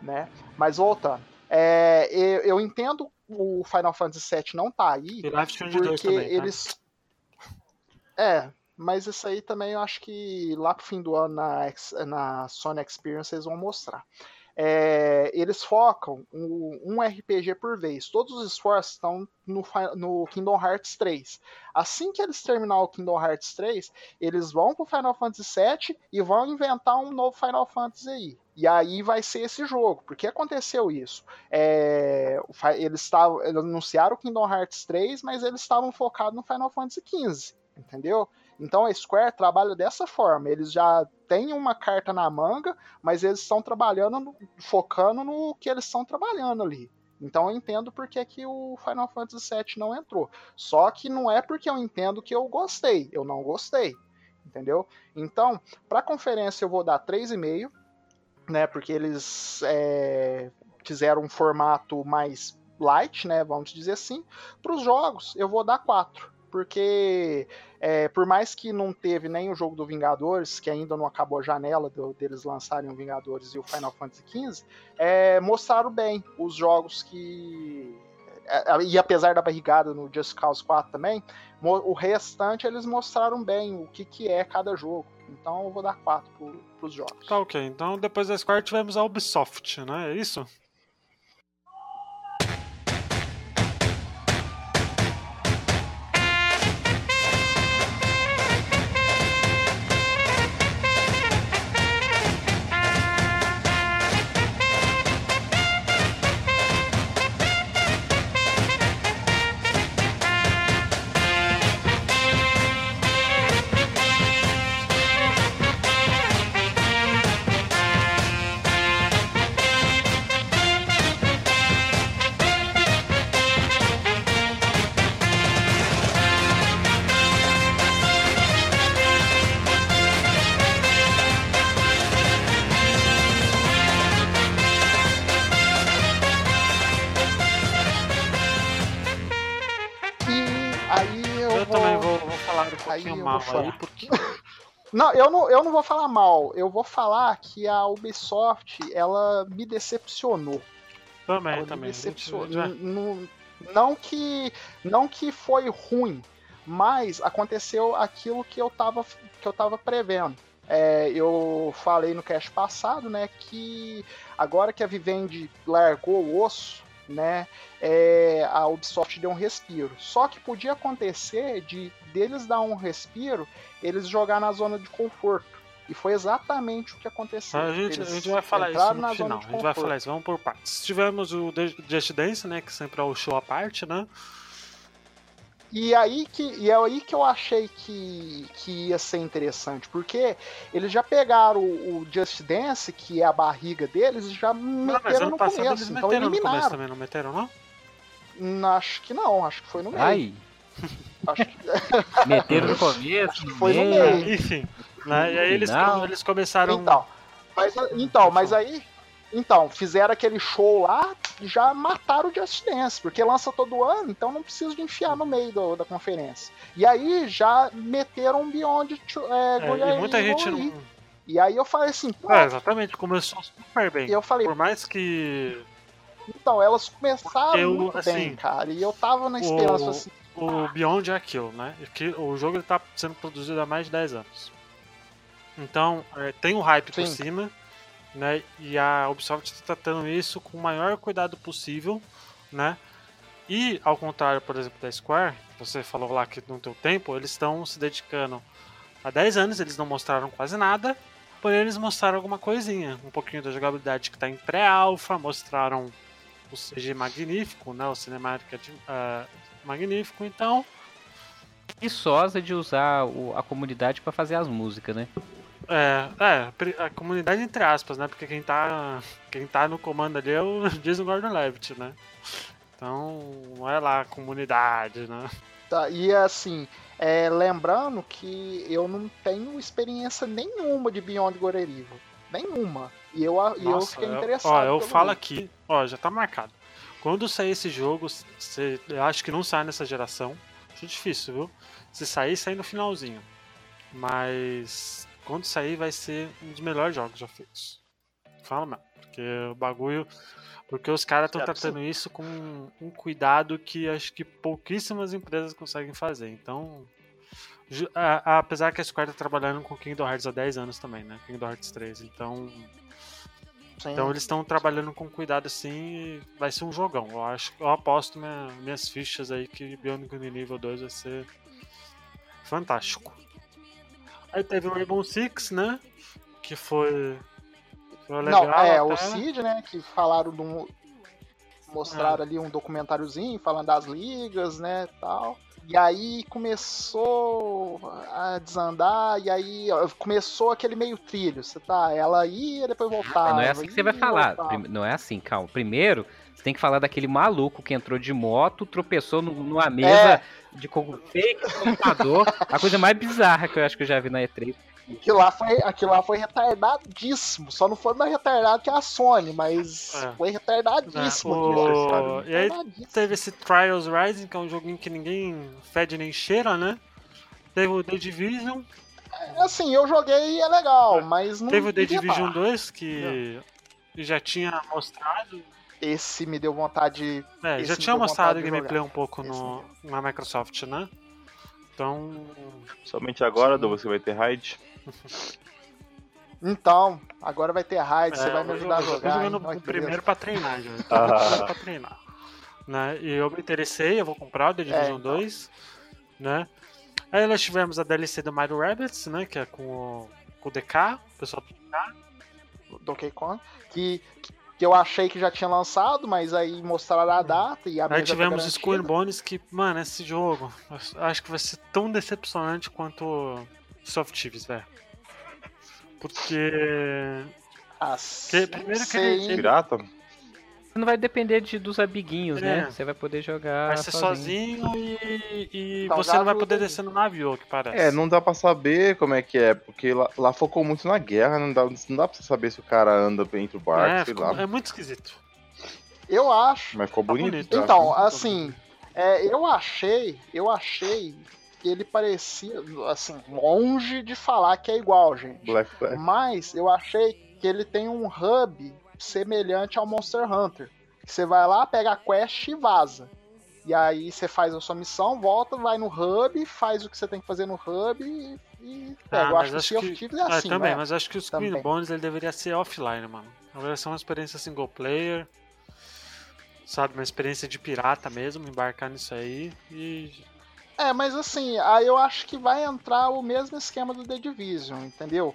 Né? Mas voltando. é, eu, eu entendo o Final Fantasy VII não tá aí. Life Strange 2 Porque também, tá? eles. É, mas isso aí também eu acho que lá pro fim do ano na, na Sony Experience eles vão mostrar. É, eles focam um, um RPG por vez. Todos os esforços estão no, no Kingdom Hearts 3. Assim que eles terminar o Kingdom Hearts 3, eles vão pro Final Fantasy VII e vão inventar um novo Final Fantasy aí. E aí vai ser esse jogo. Por que aconteceu isso? É, eles, eles anunciaram o Kingdom Hearts 3, mas eles estavam focados no Final Fantasy XV. Entendeu? Então a Square trabalha dessa forma. Eles já têm uma carta na manga, mas eles estão trabalhando, focando no que eles estão trabalhando ali. Então eu entendo porque que o Final Fantasy VII não entrou. Só que não é porque eu entendo que eu gostei. Eu não gostei. Entendeu? Então, para a conferência eu vou dar 3,5, né? Porque eles é, fizeram um formato mais light, né? Vamos dizer assim. Para os jogos, eu vou dar 4. Porque é, por mais que não teve nem o jogo do Vingadores, que ainda não acabou a janela do- deles lançarem o Vingadores e o Final Fantasy XV, é, mostraram bem os jogos que. é, E apesar da barrigada no Just Cause 4 também, o restante eles mostraram bem o que, que é cada jogo. Então eu vou dar 4 para os jogos. Tá ok. Então depois da Square tivemos a Ubisoft, né? É isso? Não, eu não, eu não vou falar mal. Eu vou falar que a Ubisoft, ela me decepcionou. Também, Ela me também. decepcionou. Já- N- Não, não que não que foi ruim, mas aconteceu aquilo que eu tava, que eu tava prevendo. É, eu falei no cast passado, né, que agora que a Vivendi largou o osso, né, é, a Ubisoft deu um respiro. Só que podia acontecer de deles dar um respiro, eles jogar na zona de conforto. E foi exatamente o que aconteceu. A gente, a gente vai falar isso no final. A gente vai falar isso, vamos por partes. Tivemos o Just Dance, né? Que sempre é o show à parte, né? E aí que, e é aí que eu achei que, que ia ser interessante, porque eles já pegaram o, o Just Dance, que é a barriga deles, e já Não, mas meteram ano no passado começo. eles Então meteram no começo eliminaram. também, não meteram, não? Hum, Acho que não, acho que foi no meio. Ai, Acho que, meteram no começo, no foi no meio. Enfim. Né? E aí eles, eles começaram. então, mas, então, mas aí. Então, fizeram aquele show lá e já mataram o Just Dance, porque lança todo ano, então não precisa de enfiar no meio do- da conferência. E aí já meteram um Beyond é, É, Good e muita gente aí. não. E aí eu falei assim, pô, É, exatamente, começou super bem. eu falei, Por mais que. Então, elas começaram Eu, muito assim, bem, cara. E eu tava na esperança o- assim. O Beyond é aquilo, né? Que o jogo ele tá sendo produzido há mais de 10 anos. Então, é, tem um hype por Sim. cima, né? E a Ubisoft está tratando isso com o maior cuidado possível, né? E, ao contrário, por exemplo, da Square, você falou lá que não tem tempo, eles estão se dedicando há 10 anos, eles não mostraram quase nada, porém eles mostraram alguma coisinha, um pouquinho da jogabilidade que está em pré-alpha, mostraram o CG magnífico, né? O Cinematic uh, magnífico, então preguiçosa de usar o- a comunidade pra fazer as músicas, né? É, é, a comunidade entre aspas, né? Porque quem tá, quem tá no comando ali é o Jason Gordon-Levitt, né? Então, não é lá a comunidade, né? Tá, e assim, é, lembrando que eu não tenho experiência nenhuma de Beyond Evil. Nenhuma. E eu, e eu Nossa, fiquei eu- interessado. Ó, eu falo aqui, ó, já tá marcado. Quando sair esse jogo, se, eu acho que não sai nessa geração. Acho difícil, viu? Se sair, sai no finalzinho. Mas quando sair, vai ser um dos melhores jogos já feitos. Fala mesmo. Porque o bagulho. Porque os caras estão que tratando isso com um cuidado que acho que pouquíssimas empresas conseguem fazer. Então. a- a- apesar que a Square tá trabalhando com Kingdom Hearts há 10 anos também, né? Kingdom Hearts 3. Então. Sim. Então eles estão trabalhando com cuidado assim e vai ser um jogão. Eu acho, eu aposto minha- minhas fichas aí que Beyond Good and Nível 2 vai ser fantástico. Aí teve o Rainbow Six, né? Que foi, foi legal. Não, é, o até. Cid, né, que falaram de. Ah. Mostraram ali um documentáriozinho falando das ligas, né, tal. E aí começou a desandar, e aí começou aquele meio trilho, você tá? Ela ia, depois voltava. não é assim que você vai falar. voltava. Não é assim, calma. Primeiro, você tem que falar daquele maluco que entrou de moto, tropeçou no- numa mesa de co- fake de computador. a coisa mais bizarra que eu acho que eu já vi na E3. Aquilo lá foi, aquilo lá foi retardadíssimo. Só não foi mais retardado que a Sony, mas É. foi retardadíssimo. É, aquilo o- E aí teve esse Trials Rising, que é um joguinho que ninguém fede nem cheira, né? Teve o The Division, Assim, eu joguei e é legal, mas não. teve o The Division tá. 2, que já tinha mostrado Esse me deu vontade. É, já tinha mostrado gameplay jogar. um pouco Esse no, na Microsoft, né? Então. Somente agora, Douglas, que vai ter raid. Então, agora vai ter raid, você é, vai me eu ajudar a eu tô jogar. jogando hein? O primeiro pra treinar, já. Eu tô jogando o primeiro pra treinar. Né? E eu me interessei, eu vou comprar o The Division então. 2, né? Aí nós tivemos a DLC do Mario Rabbids, né? Que é com o, com o DK, o pessoal Donkey Kong. Que, que eu achei que já tinha lançado, mas aí mostraram a data e a Aí tá tivemos garantida. Skull Bones que, mano, esse jogo eu acho que vai ser tão decepcionante quanto Soft Thieves, velho. Porque. Ah, Que- primeiro que ele- hein? Pirata? Você não vai depender de, dos amiguinhos, É. né? Você vai poder jogar Vai ser sozinho e, e Então, você não vai poder descer no navio, ao que parece. É, não dá pra saber como é que é, porque lá, lá focou muito na guerra, não dá, não dá pra você saber se o cara anda entre o barco, é, sei ficou- lá. é muito esquisito. Eu acho. Mas ficou Tá bonito. bonito. Então, assim, é, eu achei, eu achei que ele parecia, assim, longe de falar que é igual, gente. Black Flag. Mas eu achei que ele tem um hub semelhante ao Monster Hunter. Você vai lá, pega a quest e vaza. E aí você faz a sua missão, volta, vai no hub, faz o que você tem que fazer no hub e, e pega. Ah, eu mas acho que o acho Sea of que- Thieves é Ah, assim, também, né? mas acho que o Screen Também. Bones ele deveria ser offline, mano. Deveria ser uma experiência single player. Sabe, uma experiência de pirata mesmo, embarcar nisso aí e. É, mas assim, aí eu acho que vai entrar o mesmo esquema do The Division, entendeu?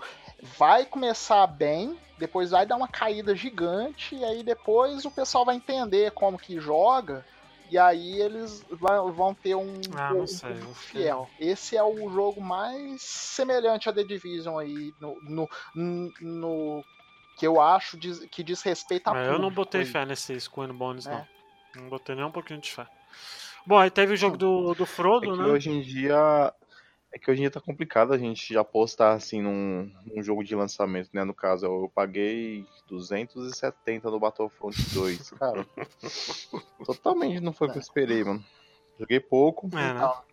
Vai começar bem, depois vai dar uma caída gigante, e aí depois o pessoal vai entender como que joga, e aí eles vão ter um, Ah, não sei, que- fiel. Esse é o jogo mais semelhante a The Division aí, no, no, no- que eu acho que diz respeito a Mas eu não botei aí. fé nesse and Bones, É. não. Não botei nem um pouquinho de fé. Bom, aí teve o jogo do, do É Frodo, que né? hoje em dia. É que hoje em dia tá complicado a gente apostar assim num, num jogo de lançamento, né? No caso, eu, eu paguei 270 no Battlefront 2, cara. Totalmente não foi o que eu esperei, mano. Joguei pouco. É, né? Então,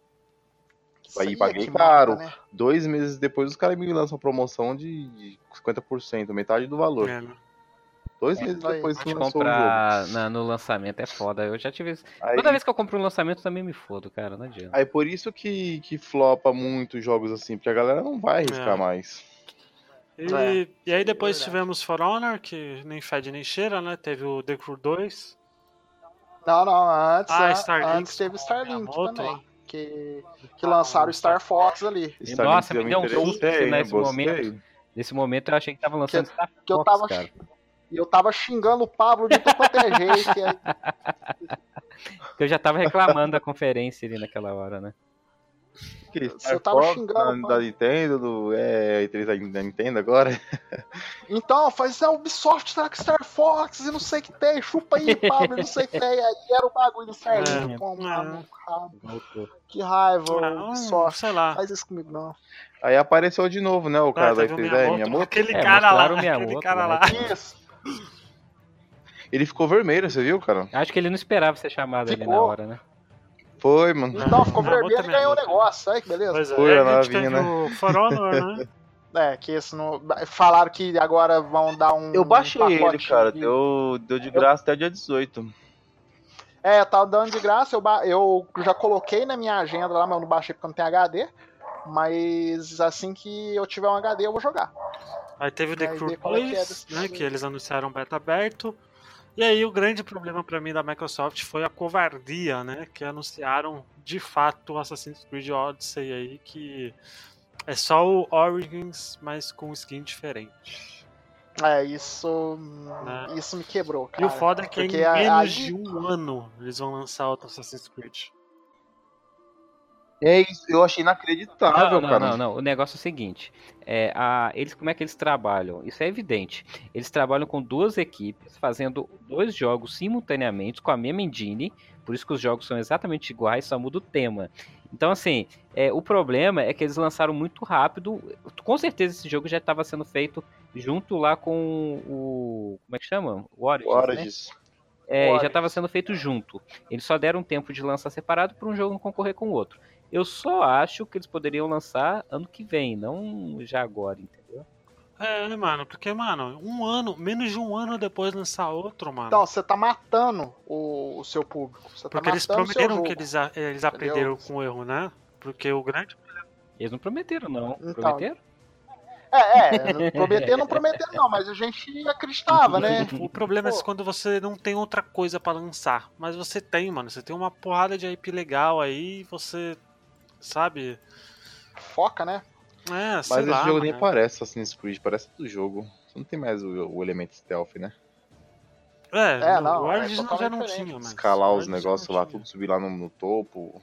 Aí é paguei caro. mata, né? Dois meses depois os caras me lançam promoção de de 50%, metade do valor. É, né? Dois meses depois que De lançou o jogo. comprar na- no lançamento é foda. Eu já tive. Aí, Toda vez que eu compro um lançamento também me fodo, cara. Não adianta. aí por isso que, que flopa muito jogos assim, porque a galera não vai arriscar É. mais. E, É, e aí depois verdade. tivemos For Honor, que nem fede nem cheira, né? Teve o The Crew 2. Não, não, antes, Ah, a- antes teve Starlink Miyamoto também. Que, que lançaram o Star Fox ali. Starlink Nossa, me deu um susto né? nesse Gostei. momento. Nesse momento eu achei que tava lançando Star Que eu Fox, tava, cara. E eu tava xingando o Pablo de tudo quanto é jeito. aí- Eu já tava reclamando da conferência ali naquela hora, né? Que eu tava Fox xingando, da, da Nintendo, do é, E3 da, da Nintendo agora. Então, faz a Ubisoft tá com Star Fox e não sei o que tem, chupa aí, Pablo, e não sei o que tem. Aí era o bagulho do. É, é. rabo. Que raiva, Ah, Ubisoft. sei lá. Faz isso comigo, não. Aí apareceu de novo, né? O cara Ah, da teve o E3 é Miyamoto, Miyamoto. Aquele É, cara lá, aquele cara né? lá. Isso. Ele ficou vermelho, você viu, cara? Acho que ele não esperava ser chamado ali na Ficou. hora, né? Foi, mano. Então, ficou vermelho e ganhou o negócio. Aí que beleza. Pois é, Foi a a gente navinha, teve né? o For Honor, né? É, que esse não. Falaram que agora vão dar um. Eu baixei um ele, cara. de- Deu, deu de graça até dia 18. É, tá dando de graça. Eu, ba- eu já coloquei na minha agenda lá, mas eu não baixei porque eu não tenho HD. Mas assim que eu tiver um HD, eu vou jogar. Aí teve o The Crew ver qual é que é 2, desse né, que eles anunciaram beta aberto. E aí o grande problema pra mim da Microsoft foi a covardia, né, que anunciaram de fato o Assassin's Creed Odyssey aí, que é só o Origins, mas com skin diferente. É, isso. Né? Isso me quebrou. E o cara. foda é que em a- menos aí- de um ano eles vão lançar outro Assassin's Creed. É isso, eu achei inacreditável, Não, não, cara. não, não. O negócio é o seguinte: é, a, eles, como é que eles trabalham? Isso é evidente. Eles trabalham com duas equipes, fazendo dois jogos simultaneamente com a mesma engine. Por isso que os jogos são exatamente iguais, só muda o tema. Então, assim, é, o problema é que eles lançaram muito rápido. Com certeza esse jogo já estava sendo feito junto lá com o. Como é que chama? O Origins. O né? Origins. É, Origins. já estava sendo feito junto. Eles só deram tempo de lançar separado para um jogo não concorrer com o outro. Eu só acho que eles poderiam lançar ano que vem, não já agora, entendeu? É, né, mano, porque, mano, um ano, menos de um ano depois lançar outro, mano. Então, você tá matando o, o seu público. Você porque tá eles matando o seu prometeram que eles, a- eles aprenderam com o erro, né? Porque o grande Eles não prometeram, não. Então. Prometeram? É, é, prometer não prometer não, mas a gente acreditava, né? O problema é Pô. quando você não tem outra coisa pra lançar. Mas você tem, mano. Você tem uma porrada de IP legal aí, você. Sabe? Foca, né? É, sei Mas lá, esse jogo mano. nem parece Assassin's Creed, parece do jogo. Você não tem mais o, o elemento stealth, né? É, É, não, o é Origins já totalmente não tinha, mas. Escalar o os negócios lá, tudo subir lá no, no topo.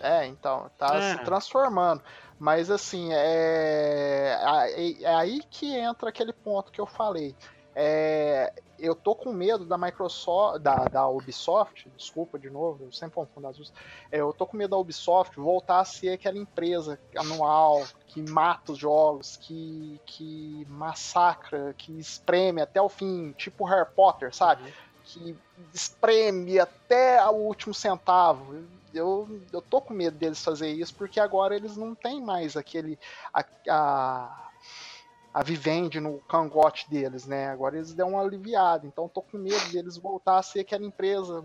É, então, tá É. se transformando. Mas assim, é... é é aí que entra aquele ponto que eu falei. É... Eu tô com medo da Microsoft, da, da Ubisoft, desculpa de novo, eu sempre confundo as duas. É, Eu tô com medo da Ubisoft voltar a ser aquela empresa anual que mata os jogos, que, que massacra, que espreme até o fim, tipo Harry Potter, sabe? que espreme até o último centavo. Eu, eu tô com medo deles fazer isso, porque agora eles não têm mais aquele. a, a, a Vivendi no cangote deles, né? Agora eles dão uma aliviada. Então eu tô com medo deles voltar a ser aquela empresa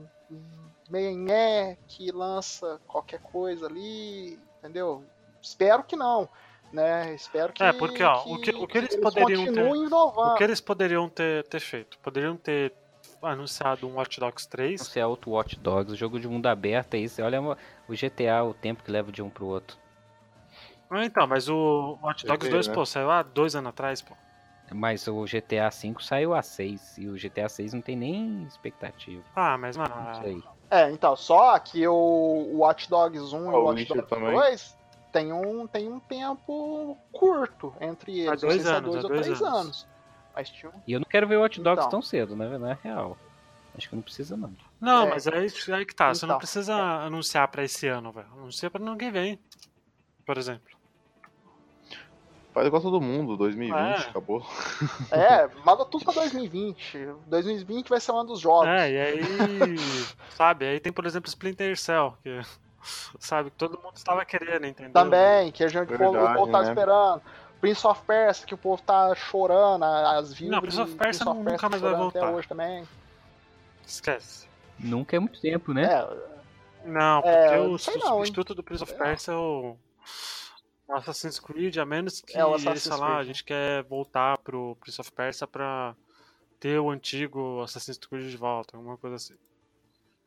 meia que lança qualquer coisa ali, entendeu? Espero que não. Né? Espero que, É, porque, ó, o que- o que eles poderiam ter- continuem inovando. O que eles poderiam ter, ter feito? Poderiam ter anunciado um Watch Dogs 3. Você é outro Watch Dogs, o jogo de mundo aberto, aí você olha o GTA, o tempo que leva de um pro outro. Ah, então, mas o Watch Dogs Perfeito, 2, né? pô, saiu há dois anos atrás, pô. Mas o GTA V saiu a 6 e o GTA 6 não tem nem expectativa. Ah, mas, mano. Não sei. É, então, só que o o Watch Dogs 1 e o Watch Dogs também. 2 tem um, tem um tempo curto entre Há eles. Não dois é anos, dois há ou dois três anos. anos. Mas tinha um- E eu não quero ver o Watch Dogs Então. tão cedo, né? Na real. Acho que não precisa, não. Não, É. mas aí, aí que tá. Você não Então. precisa anunciar pra esse ano, velho. Anuncia pra que vem. Por exemplo. Faz igual todo mundo, 2020, É. acabou. É, manda tudo pra 2020. 2020 vai ser um dos jogos. É, e aí. sabe? Aí tem, por exemplo, Splinter Cell, que. Sabe, que todo mundo estava querendo, entendeu? Também, que a gente o Verdade, povo tá né? esperando. Prince of Persia, que o povo tá chorando, as views Não, Prince of Persia Prince of nunca mais vai chorando até voltar. hoje também. Esquece. Nunca é muito tempo, né? É, Não, porque É, o não, substituto do Prince of Persia é o o Assassin's Creed, a menos que É, o eles falar, a gente quer voltar pro Prince of Persia pra ter o antigo Assassin's Creed de volta, alguma coisa assim.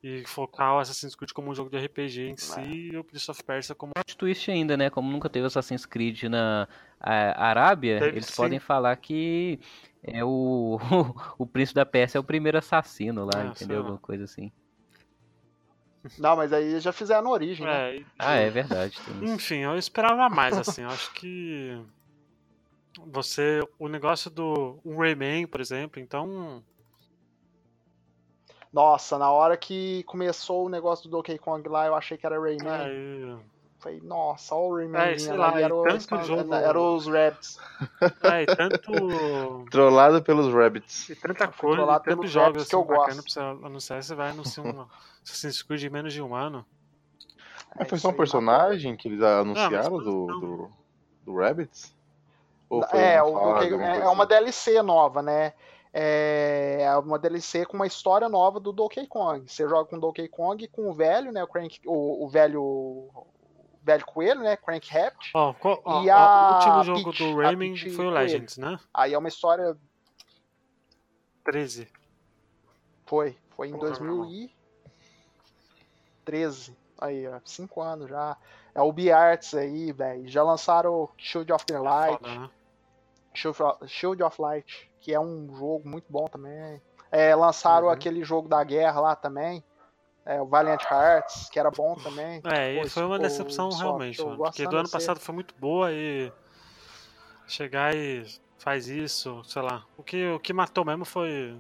E focar o Assassin's Creed como um jogo de RPG em si e o Prince of Persia como plot twist ainda, né? Como nunca teve Assassin's Creed na a- Arábia, Teve eles sim. podem falar que é o, o príncipe da Pérsia é o primeiro assassino lá, sei entendeu? Alguma coisa assim. Não, mas aí já fizeram origem, né? É, e- Ah, é verdade. Enfim, eu esperava mais, assim. Eu acho que você. O negócio do. Um Rayman, por exemplo, então. Nossa, na hora que começou o negócio do Donkey Kong lá, eu achei que era Rayman. É, Falei, nossa, olha o Rayman. É, sei lá, era, e os, tanto jogo- era os Rabs. é, e tanto. Trollado pelos Rabbits. E tanta coisa, e trollado tantos pelos jogos assim, que eu gosto. pra você anunciar, você vai anunciar um Assassin's Creed em menos de um ano. Mas foi É, só um personagem que eles anunciaram do, não. do, do Rabbits? É, o é, é uma assim? DLC nova, né? É uma DLC com uma história nova do Donkey Kong. Você joga com o Donkey Kong e com o velho, né? O, Crank, o, o velho. Velho coelho, né? Crank Rabbit. Qual- ó, E a o último jogo Peach, do Rayman foi o Coelho. Legends, né? Aí é uma história. 13. Foi. Foi em Porra, 2013. Aí, ó. Cinco anos já. É o B-Arts aí, velho. Já lançaram Shield of the Light. Foda, né? Shield of- Shield of Light, que é um jogo muito bom também. É, lançaram Uhum. aquele jogo da guerra lá também. É, o Valiant Hearts, que era bom também. É, Pô, e foi uma decepção Ubisoft, realmente, mano. Porque do ano passado foi muito boa e. Chegar e faz isso, sei lá. O que, o que matou mesmo foi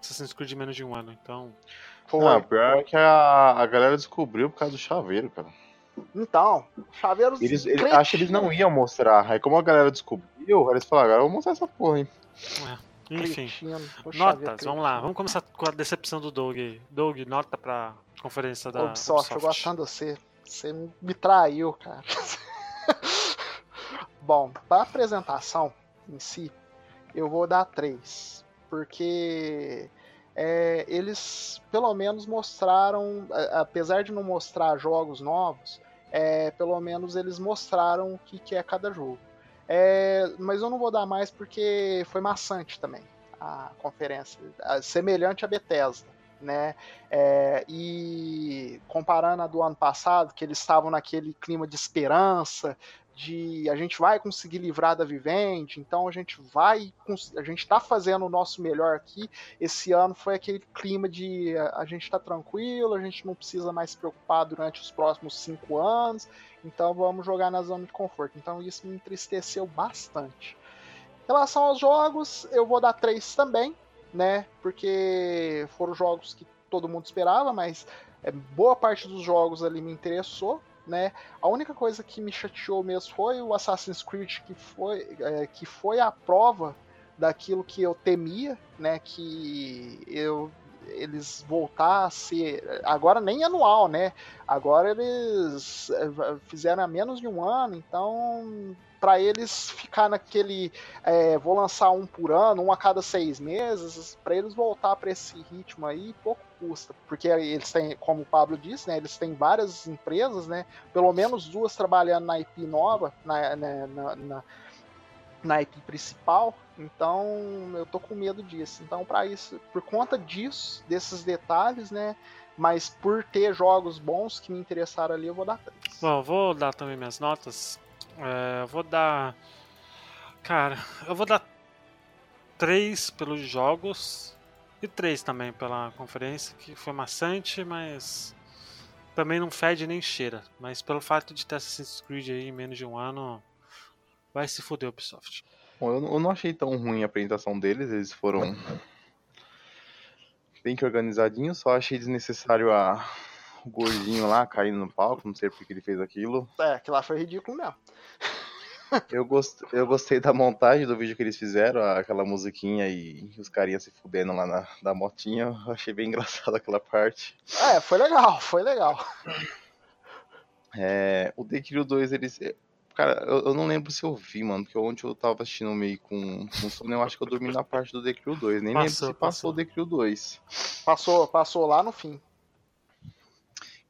Assassin's Creed em menos de um ano, então. Foi. Não, pior é que a, a galera descobriu por causa do chaveiro, cara. Então, chaveiros. Eles, eles, acho que eles não iam mostrar. Aí como a galera descobriu, eles falaram, agora eu vou mostrar essa porra, hein. Enfim. Notas, vamos lá. Vamos começar com a decepção do Doug. Doug, nota pra conferência da Ubisoft, eu Ubisoft. gosto tanto de você. Você me traiu, cara. Bom, para apresentação em si, eu vou dar três, porque é, eles pelo menos mostraram, apesar de não mostrar jogos novos, é, pelo menos eles mostraram o que, que é cada jogo. É, mas eu não vou dar mais porque foi maçante também a conferência, semelhante a Bethesda, né? É, e comparando a do ano passado, que eles estavam naquele clima de esperança, de a gente vai conseguir livrar da Vivendi, então a gente vai, a gente está fazendo o nosso melhor aqui. Esse ano foi aquele clima de a, a gente está tranquilo, a gente não precisa mais se preocupar durante os próximos cinco anos, então vamos jogar na zona de conforto. Então isso me entristeceu bastante. Em relação aos jogos, eu vou dar três também, né? Porque foram jogos que todo mundo esperava, mas é, boa parte dos jogos ali me interessou, né? A única coisa que me chateou mesmo foi o Assassin's Creed, que foi, é, que foi a prova daquilo que eu temia, né? Que eu eles voltar a ser agora nem anual, né? Agora eles é, fizeram há menos de um ano, então para eles ficar naquele é, vou lançar um por ano, um a cada seis meses, para eles voltar para esse ritmo aí, pouco custa, porque eles têm, como o Pablo disse, né, eles têm várias empresas, né, pelo menos duas trabalhando na IP nova, na, na, na, na, na IP principal, então eu tô com medo disso. Então, para isso, por conta disso, desses detalhes, né, mas por ter jogos bons que me interessaram ali, eu vou dar três. Bom, vou dar também minhas notas. É, eu vou dar. Cara, eu vou dar 3 pelos jogos e 3 também pela conferência, que foi maçante, mas também não fede nem cheira. Mas pelo fato de ter Assassin's Creed aí em menos de um ano, vai se fuder Ubisoft. Bom, eu, não- eu não achei tão ruim a apresentação deles, eles foram bem que organizadinhos, só achei desnecessário a o gordinho lá caindo no palco, não sei por que ele fez aquilo. É, que lá foi ridículo mesmo. Eu, gost, eu gostei da montagem do vídeo que eles fizeram, aquela musiquinha e os carinhas se fudendo lá na, da motinha, eu achei bem engraçado aquela parte. É, foi legal, foi legal. É, o The Crew 2, eles. é, Cara, eu, eu não lembro se eu vi, mano, porque ontem eu tava assistindo meio com, com sono, eu acho que eu dormi na parte do The Crew 2. Nem lembro Passou, se passou passou. o The Crew 2. Passou, passou lá no fim.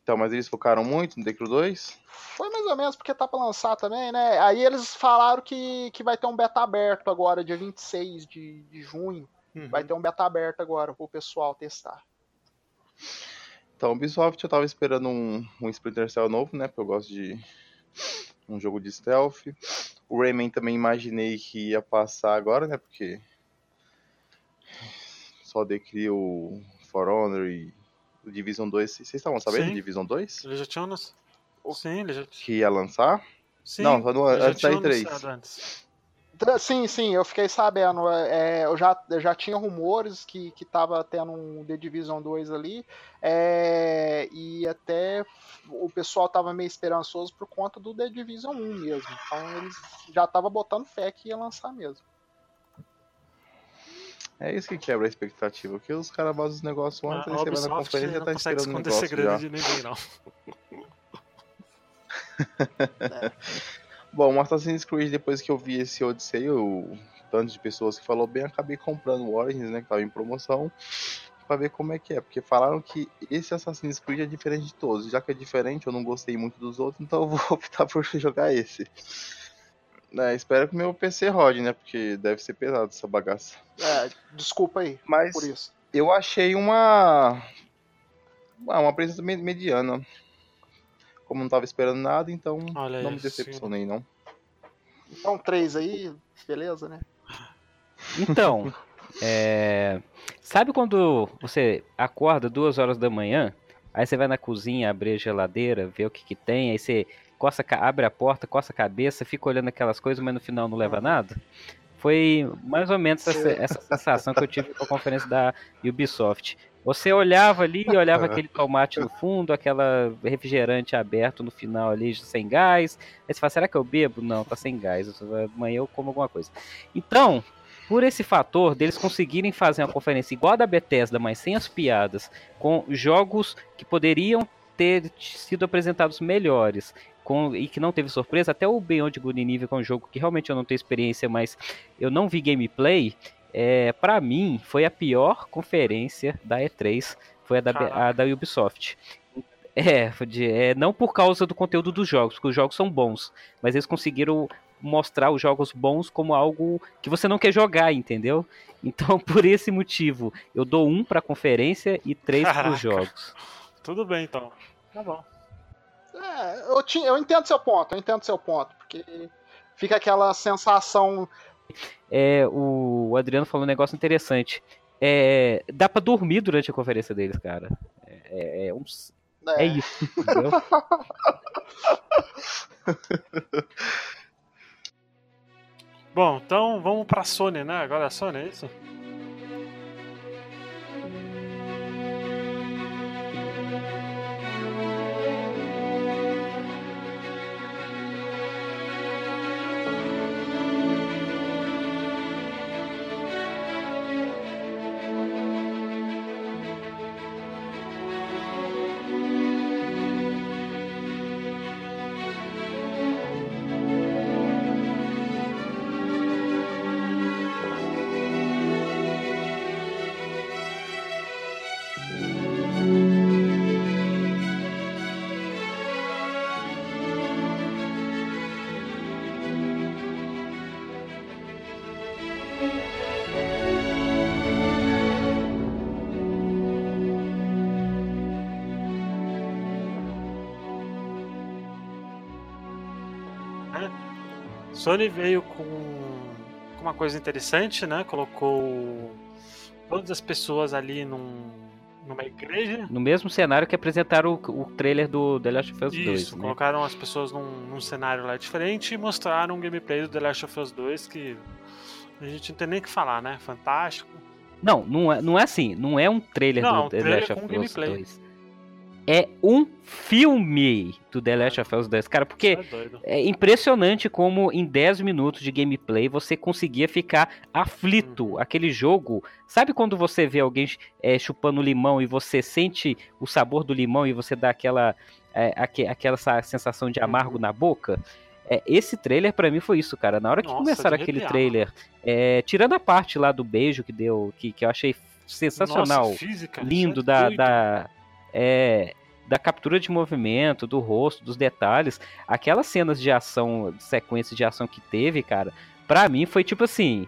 Então, mas eles focaram muito no The Crew 2? Foi mais ou menos porque tá pra lançar também, né? Aí eles falaram que, que vai ter um beta aberto agora, dia 26 de, de junho. Uhum. Vai ter um beta aberto agora pro pessoal testar. Então, Ubisoft, eu tava esperando um, um Splinter Cell novo, né? Porque eu gosto de um jogo de stealth. O Rayman também imaginei que ia passar agora, né? Porque só decria o For Honor e Division 2. Vocês estavam sabendo do Division 2? Ele já tinha nos... Sim, ele já, Que ia lançar? sim, Não, só no- ele já antes da tinha E3. anunciado antes. Sim, sim, eu fiquei sabendo. é, eu, já, eu já tinha rumores que, que tava tendo um The Division 2 ali. é, e até o pessoal tava meio esperançoso por conta do The Division 1 mesmo. Então eles já tava botando fé que ia lançar mesmo. É isso que quebra a expectativa. Porque os caras vazam os negócios antes, você vai na conferência e tá esperando o negócio segredo já. de ninguém, não. Bom, o Assassin's Creed, depois que eu vi esse Odyssey, o tanto de pessoas que falou bem, acabei comprando o Origins, né, que tava em promoção, pra ver como é que é. Porque falaram que esse Assassin's Creed é diferente de todos. Já que é diferente, eu não gostei muito dos outros, então eu vou optar por jogar esse. É, espero que o meu PC rode, né, porque deve ser pesado essa bagaça. É, desculpa aí Mas por isso. eu achei uma... ah, uma presença me- mediana. Como não tava esperando nada, então Olha não me decepcionei, não. Então, três aí, beleza, né? Então, é, sabe quando você acorda duas horas da manhã, aí você vai na cozinha abrir a geladeira, ver o que, que tem, aí você coça, abre a porta, coça a cabeça, fica olhando aquelas coisas, mas no final não leva nada? Foi mais ou menos essa, essa sensação que eu tive com a conferência da Ubisoft. Você olhava ali, olhava aquele tomate no fundo, aquela refrigerante aberto no final ali, sem gás. Aí você fala, será que eu bebo? Não, tá sem gás. Amanhã eu como alguma coisa. Então, por esse fator deles conseguirem fazer uma conferência igual a da Bethesda, mas sem as piadas, com jogos que poderiam ter sido apresentados melhores, com, e que não teve surpresa, até o Beyond Good and Evil, que é um jogo que realmente eu não tenho experiência, mas eu não vi gameplay, é, para mim foi a pior conferência da E3, foi a da, a da Ubisoft. É, é, não por causa do conteúdo dos jogos, porque os jogos são bons, mas eles conseguiram mostrar os jogos bons como algo que você não quer jogar, entendeu? Então, por esse motivo, eu dou um pra conferência e três Caraca. pros jogos. Tudo bem, então. Tá bom. É, eu, ti- eu entendo seu ponto, eu entendo seu ponto, porque fica aquela sensação. É, o Adriano falou um negócio interessante. É, dá pra dormir durante a conferência deles, cara. É, é, um- né, é isso, entendeu? Bom, então vamos pra Sony, né? Agora é a Sony, é isso? Sony veio com, uma coisa interessante, né? Colocou todas as pessoas ali num, numa igreja. No mesmo cenário que apresentaram o, o trailer do The Last of Us 2, Isso, né? colocaram as pessoas num, num cenário lá diferente e mostraram um gameplay do The Last of Us 2 que a gente não tem nem o que falar, né? Fantástico. Não, não é, não é assim, não é um trailer Não, do The trailer Last com of Us gameplay. 2. É um filme do The Last of Us 2, cara, porque é. É impressionante como em 10 minutos de gameplay você conseguia ficar aflito. Uhum. Aquele jogo. Sabe quando você vê alguém é, chupando limão e você sente o sabor do limão e você dá aquela, é, aque- aquela sa- sensação de amargo Uhum. na boca? é, esse trailer pra mim foi isso, cara. Na hora que Nossa, começaram aquele trailer, é, tirando a parte lá do beijo que deu, que, que eu achei sensacional, Nossa, física, lindo é da, doido. da, é, da captura de movimento, do rosto, dos detalhes. Aquelas cenas de ação, sequência de ação que teve, cara, pra mim foi tipo assim.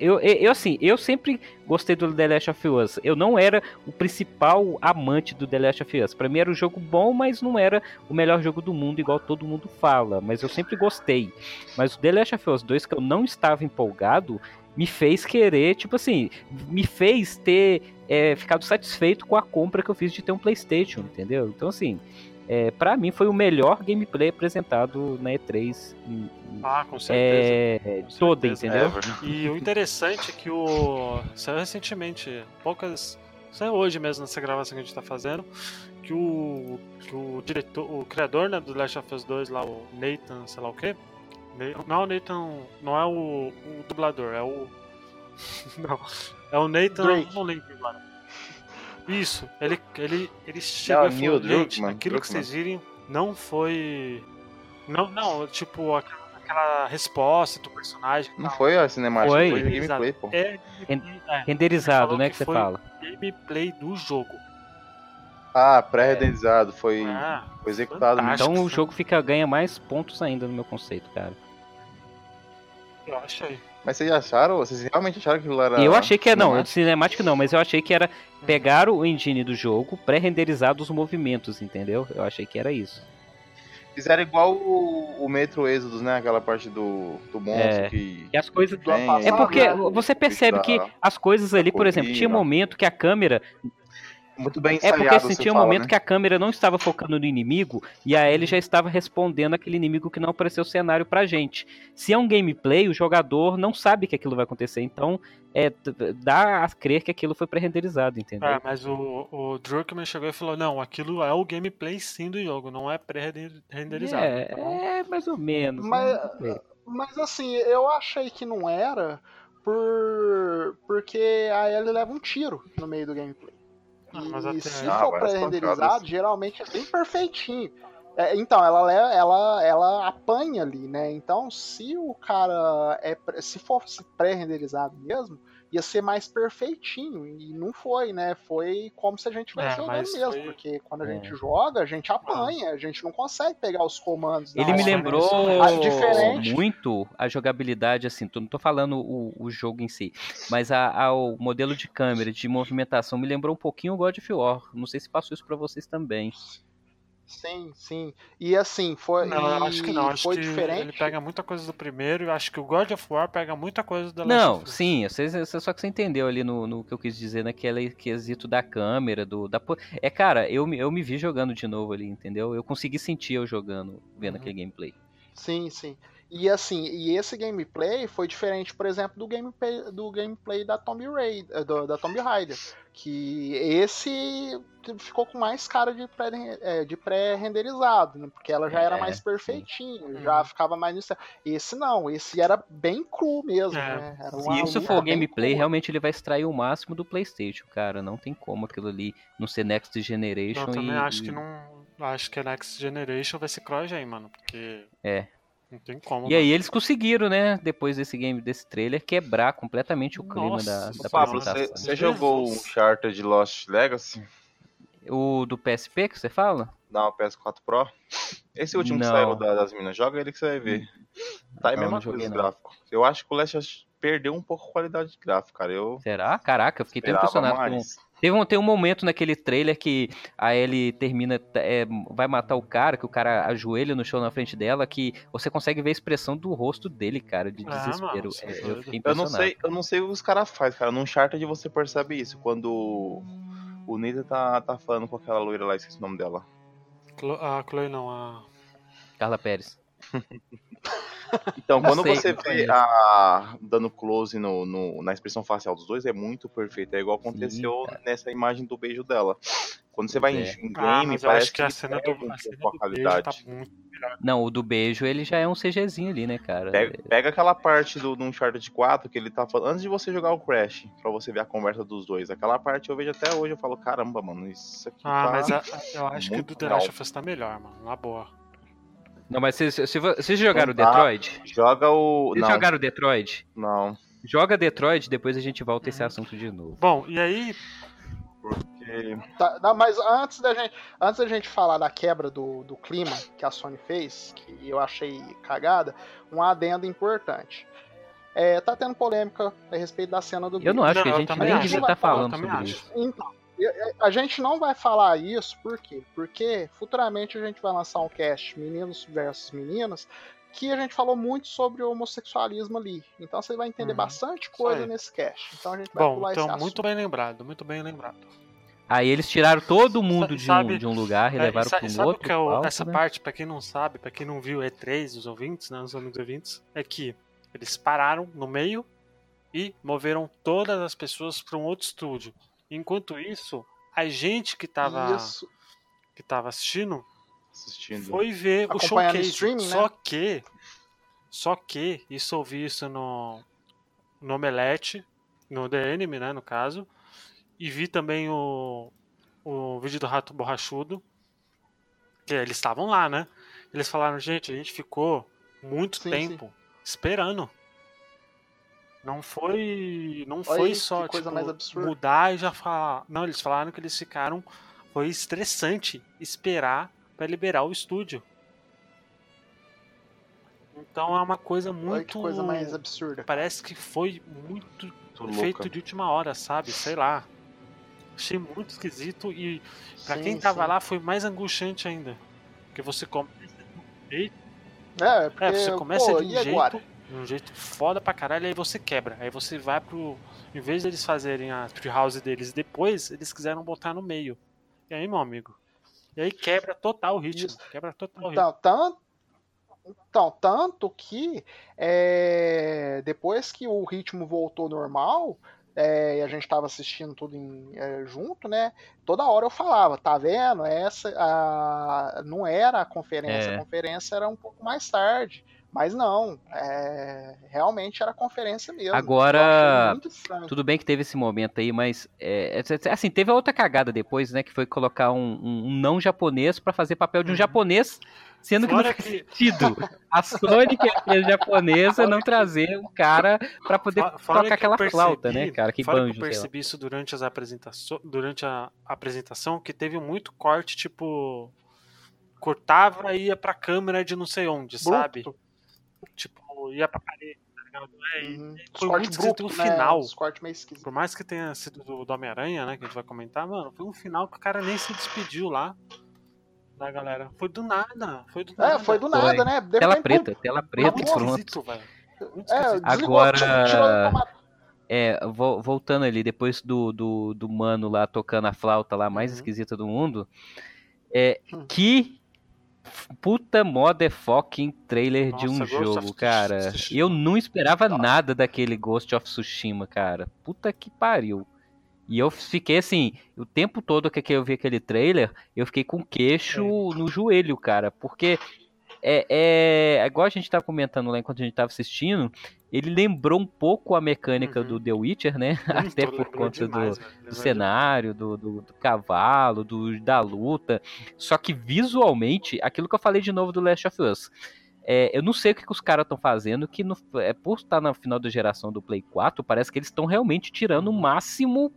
Eu, eu, eu, assim, eu sempre gostei do The Last of Us. Eu não era o principal amante do The Last of Us. Pra mim era um jogo bom, mas não era o melhor jogo do mundo, igual todo mundo fala. Mas eu sempre gostei. Mas o The Last of Us 2, que eu não estava empolgado, me fez querer, tipo assim, me fez ter é, ficado satisfeito com a compra que eu fiz de ter um PlayStation, entendeu? Então, assim, é, para mim foi o melhor gameplay apresentado na E3 em- em- Ah, com certeza. é, Com toda, certeza. entendeu? Ever. E o interessante é que o. Saiu recentemente, poucas. Saiu hoje mesmo nessa gravação que a gente tá fazendo. Que o. Que o diretor. O criador né, do Last of Us 2 lá, o Nathan, sei lá o quê. Não é o Nathan. Não é o, o dublador, é o. Não. É o Nathan. Drake. Não lembro agora. Isso, ele, ele, ele chegou Não, e falou, gente, Druckmann, aquilo que vocês viram não foi... Não, não, tipo, aquela, aquela resposta do personagem Não tal. foi a cinemática, Foi. foi, gameplay, pô. É, é, Renderizado, né, que que você foi- fala. gameplay do jogo. Ah, pré-renderizado, foi, Ah, foi executado. Então o jogo fica ganha mais pontos ainda no meu conceito, cara. Eu achei. Mas vocês acharam? Vocês realmente acharam que aquilo era. Eu achei que é não, cinemático? cinemático não, mas eu achei que era pegar o engine do jogo, pré-renderizado os movimentos, entendeu? Eu achei que era isso. Fizeram igual o, o Metro Exodus, né? Aquela parte do, do monstro É. que. E as coisas Do Tem, passado, É porque você percebe que as coisas ali, por exemplo, tinha corrida. momento que a câmera. Muito bem É porque assim, tinha um fala, momento né? que a câmera não estava focando no inimigo e a Ellie já estava respondendo aquele inimigo que não apareceu o cenário pra gente. Se é um gameplay, o jogador não sabe que aquilo vai acontecer. Então, é, dá a crer que aquilo foi pré-renderizado, entendeu? É, mas o, o Druckmann chegou e falou, não, aquilo é o gameplay sim do jogo, não é pré-renderizado. É, Então, é, mais ou menos. Mas- né? Mas assim, eu achei que não era por porque a Ellie leva um tiro no meio do gameplay. Ah, E até se Ah, for várias pré-renderizado, geralmente é bem perfeitinho. É, então, ela, ela, ela apanha ali, né? Então, se o cara é se fosse pré-renderizado mesmo, ia ser mais perfeitinho. E não foi, né? Foi como se a gente estivesse É, jogando mesmo. foi- Porque quando a É. gente joga, a gente apanha, a gente não consegue pegar os comandos. Ele me hora. lembrou diferente. muito a jogabilidade, assim, tô- não tô falando o, o jogo em si, mas a, a- o modelo de câmera, de movimentação, me lembrou um pouquinho o God of War. Não sei se passou isso pra vocês também. Sim, sim. E assim, foi. Não, eu acho que não. Acho foi que diferente. ele pega muita coisa do primeiro e eu acho que o God of War pega muita coisa da Não, sim, só que você entendeu ali no, no que eu quis dizer, naquele quesito da câmera, do. Da, é, cara, eu, me- eu me vi jogando de novo ali, entendeu? Eu consegui sentir eu jogando, vendo Uhum. aquele gameplay. Sim, sim. E assim, e esse gameplay foi diferente, por exemplo, do gameplay, do gameplay da Tomb Raider, do- da Tomb Raider, que esse ficou com mais cara de pré- é, de pré-renderizado, né? Porque ela já era É, mais sim. perfeitinho, já ficava mais no céu. Esse não, esse era bem cru mesmo, É. né? Era Se isso for gameplay, realmente ele vai extrair o máximo do PlayStation, cara. Não tem como aquilo ali não ser Next Generation. Eu também e- acho e- que não. Acho que a Next Generation vai ser CryEngine, mano. Porque. É. Não tem como. E aí eles conseguiram, né, depois desse game, desse trailer, quebrar completamente o clima Nossa, da, da Pablo, apresentação. você, você jogou o. Uncharted Lost Legacy? O do PSP que você fala? Não, PS4 Pro? Esse último Não. que saiu da- das minas, joga ele que você vai ver. Tá aí a Não, mesma não coisa gráficos. Eu acho que o Last perdeu um pouco a qualidade de gráfico, cara. Eu Será? Caraca, eu fiquei tão impressionado com, mais. Teve um, tem um momento naquele trailer que a Ellie termina, é, vai matar o cara, que o cara ajoelha no chão na frente dela, que você consegue ver a expressão do rosto dele, cara, de Ah, desespero. mano, você é É, eu fiquei Eu não sei, eu não sei o que os caras fazem, cara. No Uncharted você percebe isso. Quando o Nathan tá, tá falando com aquela loira lá, esqueci o nome dela. Clo- A Chloe não, a. Carla Pérez. Então, quando sei, você vê a dando close no, no- na expressão facial dos dois, é muito perfeito. É igual aconteceu cara. nessa imagem do beijo dela. Quando você vai É. em, em Ah, game, eu parece acho que a cena do, um a cena do beijo tá qualidade. muito. Não, o do beijo, ele já é um CGzinho ali, né, cara? Pega, pega aquela parte do, do Uncharted 4 que ele tá falando, antes de você jogar o Crash, pra você ver a conversa dos dois. Aquela parte eu vejo até hoje, eu falo, caramba, mano, isso aqui Ah, tá... mas a- eu acho que o do The. Last of Us tá melhor, mano. Na boa. Não, mas vocês, jogaram Não dá. Detroit? Joga o. Vocês Não, jogaram Detroit? não. Joga Detroit, depois a gente volta a esse assunto de novo. Bom, e aí, Porque Tá, não, mas antes da gente, antes da gente falar da quebra do, do clima que a Sony fez, que eu achei cagada, um adendo importante. É, tá tendo polêmica a respeito da cena do Eu não acho que Não, a eu gente também nem devia Eu estar falando também sobre acho. isso. Então, a gente não vai falar isso, por quê? Porque futuramente a gente vai lançar um cast Meninos versus Meninas, que a gente falou muito sobre o homossexualismo ali. Então você vai entender Uhum. bastante coisa aí. nesse cast. Então a gente vai bom, pular esse então, assunto. muito bem lembrado, muito bem lembrado. Aí eles tiraram todo mundo de um, Sabe- de um lugar e É, levaram sa- para um sabe o outro. que é o- palco, essa né? parte, pra quem não sabe, pra quem não viu E3, os ouvintes, né, os amigos ouvintes, é que eles pararam no meio e moveram todas as pessoas para um outro estúdio. Enquanto isso, a gente que tava, Isso. que tava assistindo assistindo. foi ver o showcase. streaming, né? Só que, só que, isso eu vi isso no, no Omelete, no The Anime, né, no caso, e vi também o, o vídeo do Rato Borrachudo, que eles estavam lá, né? Eles falaram, gente, a gente ficou muito Sim, tempo esperando. Não foi, não Olha foi aí, só tipo, mais absurda. mudar e já falar. Não, eles falaram que eles ficaram. Foi estressante esperar para liberar o estúdio. Então é uma coisa Olha muito. que coisa mais absurda. Parece que foi muito Muito feito louca. de última hora, sabe? Sei lá. Achei muito esquisito e pra Sim, quem tava sim. lá foi mais angustiante ainda. Porque você começa de um jeito, É, porque, é, você começa pô, de um e agora? Jeito, de um jeito foda pra caralho, e aí você quebra. Aí você vai pro. Em vez deles fazerem a treehouse deles depois, eles quiseram botar no meio. E aí, meu amigo? E aí quebra total o ritmo. Isso. Quebra total o ritmo. Então, tanto, então, tanto que é, depois que o ritmo voltou normal, é, e a gente estava assistindo tudo em- é, junto, né? Toda hora eu falava, tá vendo? Essa a- não era a conferência, É. a conferência era um pouco mais tarde. Mas não, é, realmente era a conferência mesmo. Agora. Tudo bem que teve esse momento aí, mas é, é, assim, teve a outra cagada depois, né? Que foi colocar um, um- não japonês pra fazer papel de um Uhum. japonês, sendo que não Fora faz que- sentido. A Sony, que é japonesa, não trazer um cara pra poder Fora- fora tocar aquela flauta, percebi- né, cara? Que fora banjo, que eu percebi isso durante as apresentações, durante a apresentação, que teve muito corte, tipo, cortava e ia pra câmera de não sei onde, sabe? Bruto. Tipo, ia pra parede, tá ligado? É, e Uhum. Foi cortes muito esquisito brutos, no né? final. Meio esquisitos. Por mais que tenha sido do, do Homem-Aranha, né, que a gente vai comentar, mano, foi um final que o cara nem se despediu lá da galera. Foi do nada, foi do nada. É, foi do nada, Foi. né? De Tela preta, tela preta muito e pronto. esquisito, velho. Muito É, esquisito. Agora-. É, vo- voltando ali, depois do, do, do mano lá tocando a flauta lá, mais Uhum. esquisita do mundo, é, Hum. que puta motherfucking trailer de um Nossa, Ghost jogo, cara. Eu não esperava nada daquele Ghost of Tsushima, cara. Puta que pariu. E eu fiquei assim, o tempo todo que eu vi aquele trailer, eu fiquei com queixo no joelho, cara, porque é, é, é igual a gente tava comentando lá enquanto a gente tava assistindo, ele lembrou um pouco a mecânica Uhum. do The Witcher, né? Muito, Até por conta demais, do, do lembrou cenário, do, do, do cavalo, do, da luta. Só que visualmente, aquilo que eu falei de novo do Last of Us. é, eu não sei o que, que os caras estão fazendo, que no, é, por estar na final da geração do Play 4, parece que eles estão realmente tirando o máximo.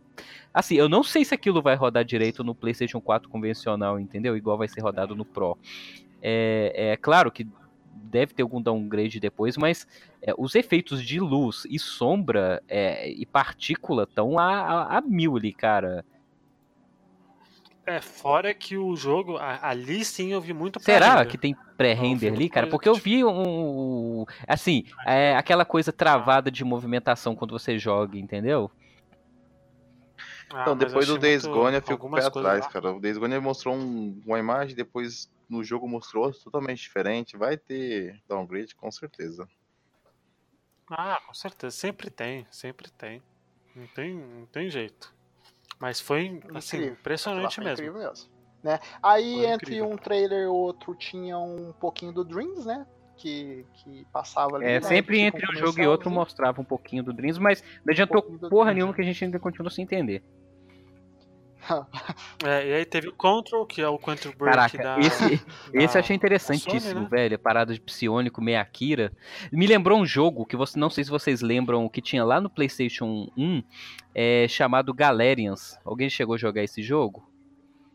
Assim, eu não sei se aquilo vai rodar direito no PlayStation 4 convencional, entendeu? Igual vai ser rodado no Pro. É, é claro que deve ter algum downgrade depois, mas é, os efeitos de luz e sombra é, e partícula estão a, a, a mil ali, cara. É, fora que o jogo, a- ali sim eu vi muito Será que tem pré-render ali, cara? Porque eu vi um. Assim, é, aquela coisa travada de movimentação quando você joga, entendeu? Ah, Então, depois do Days muito- Gone eu fico com o algumas pé coisas atrás, lá. cara. O Days Gone mostrou um- uma imagem, depois no jogo mostrou totalmente diferente. Vai ter downgrade, com certeza. Ah, com certeza. Sempre tem, sempre tem. Não tem, não tem jeito. Mas foi, assim, Incrível. impressionante Foi mesmo. incrível mesmo. Né? Aí Foi entre incrível. um trailer e outro tinha um pouquinho do Dreams, né? Que, que passava ali. É, né? sempre Tipo, entre um jogo e outro mostrava um pouquinho do Dreams, mas não adiantou do porra nenhuma né? que a gente ainda continua sem entender. É, e aí teve o Control, que é o Quantum Break Caraca, da. esse, da- esse eu achei interessantíssimo, Sony, né? velho. Parada de psionico, meio Akira. Me lembrou um jogo que você não sei se vocês lembram que tinha lá no PlayStation 1, é, chamado Galerians. Alguém chegou a jogar esse jogo?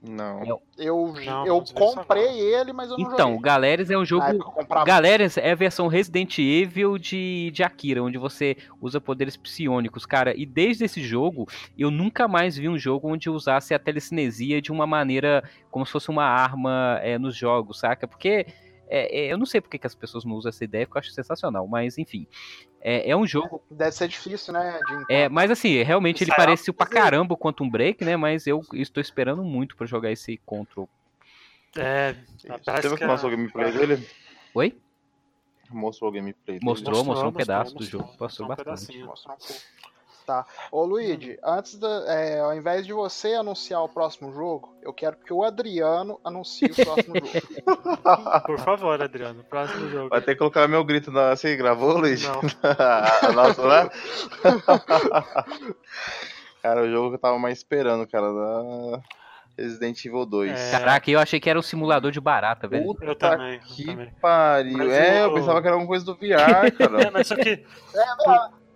Não. Eu, Não, eu mas ele só comprei ele, mas eu não Então, o joguei. Galerians é um jogo. eu comprava. Galerians é a versão Resident Evil de, de Akira, onde você usa poderes psionicos, cara. E desde esse jogo, eu nunca mais vi um jogo onde usasse a telecinesia de uma maneira como se fosse uma arma é, nos jogos, saca? Porque é, é, eu não sei porque que as pessoas não usam essa ideia, porque eu acho sensacional. Mas, enfim. É, é um jogo. Deve ser difícil, né? De É, mas assim, realmente ele pareceu pra caramba o Quantum Break, né? Mas eu estou esperando muito pra jogar esse Control. É, Você parece viu que que mostrou o gameplay dele? Oi? Mostrou o gameplay dele. Mostrou, mostrou um mostrou, pedaço do mostrou, jogo. Mostrou mostrou um bastante. Mostrar um pouco. Tá. Ô Luigi, antes da, é, ao invés de você anunciar o próximo jogo, eu quero que o Adriano anuncie o próximo jogo. Por favor, Adriano, próximo jogo. Vai ter que colocar meu grito na. Você gravou, Luiz? Não. Nossa, né? cara, o jogo que eu tava mais esperando, cara, da Resident Evil 2. É. Caraca, eu achei que era um simulador de barata, velho. Puta Eu também, eu que também. pariu. Mas é, eu o- pensava que era alguma coisa do VR, É, cara. mas só que.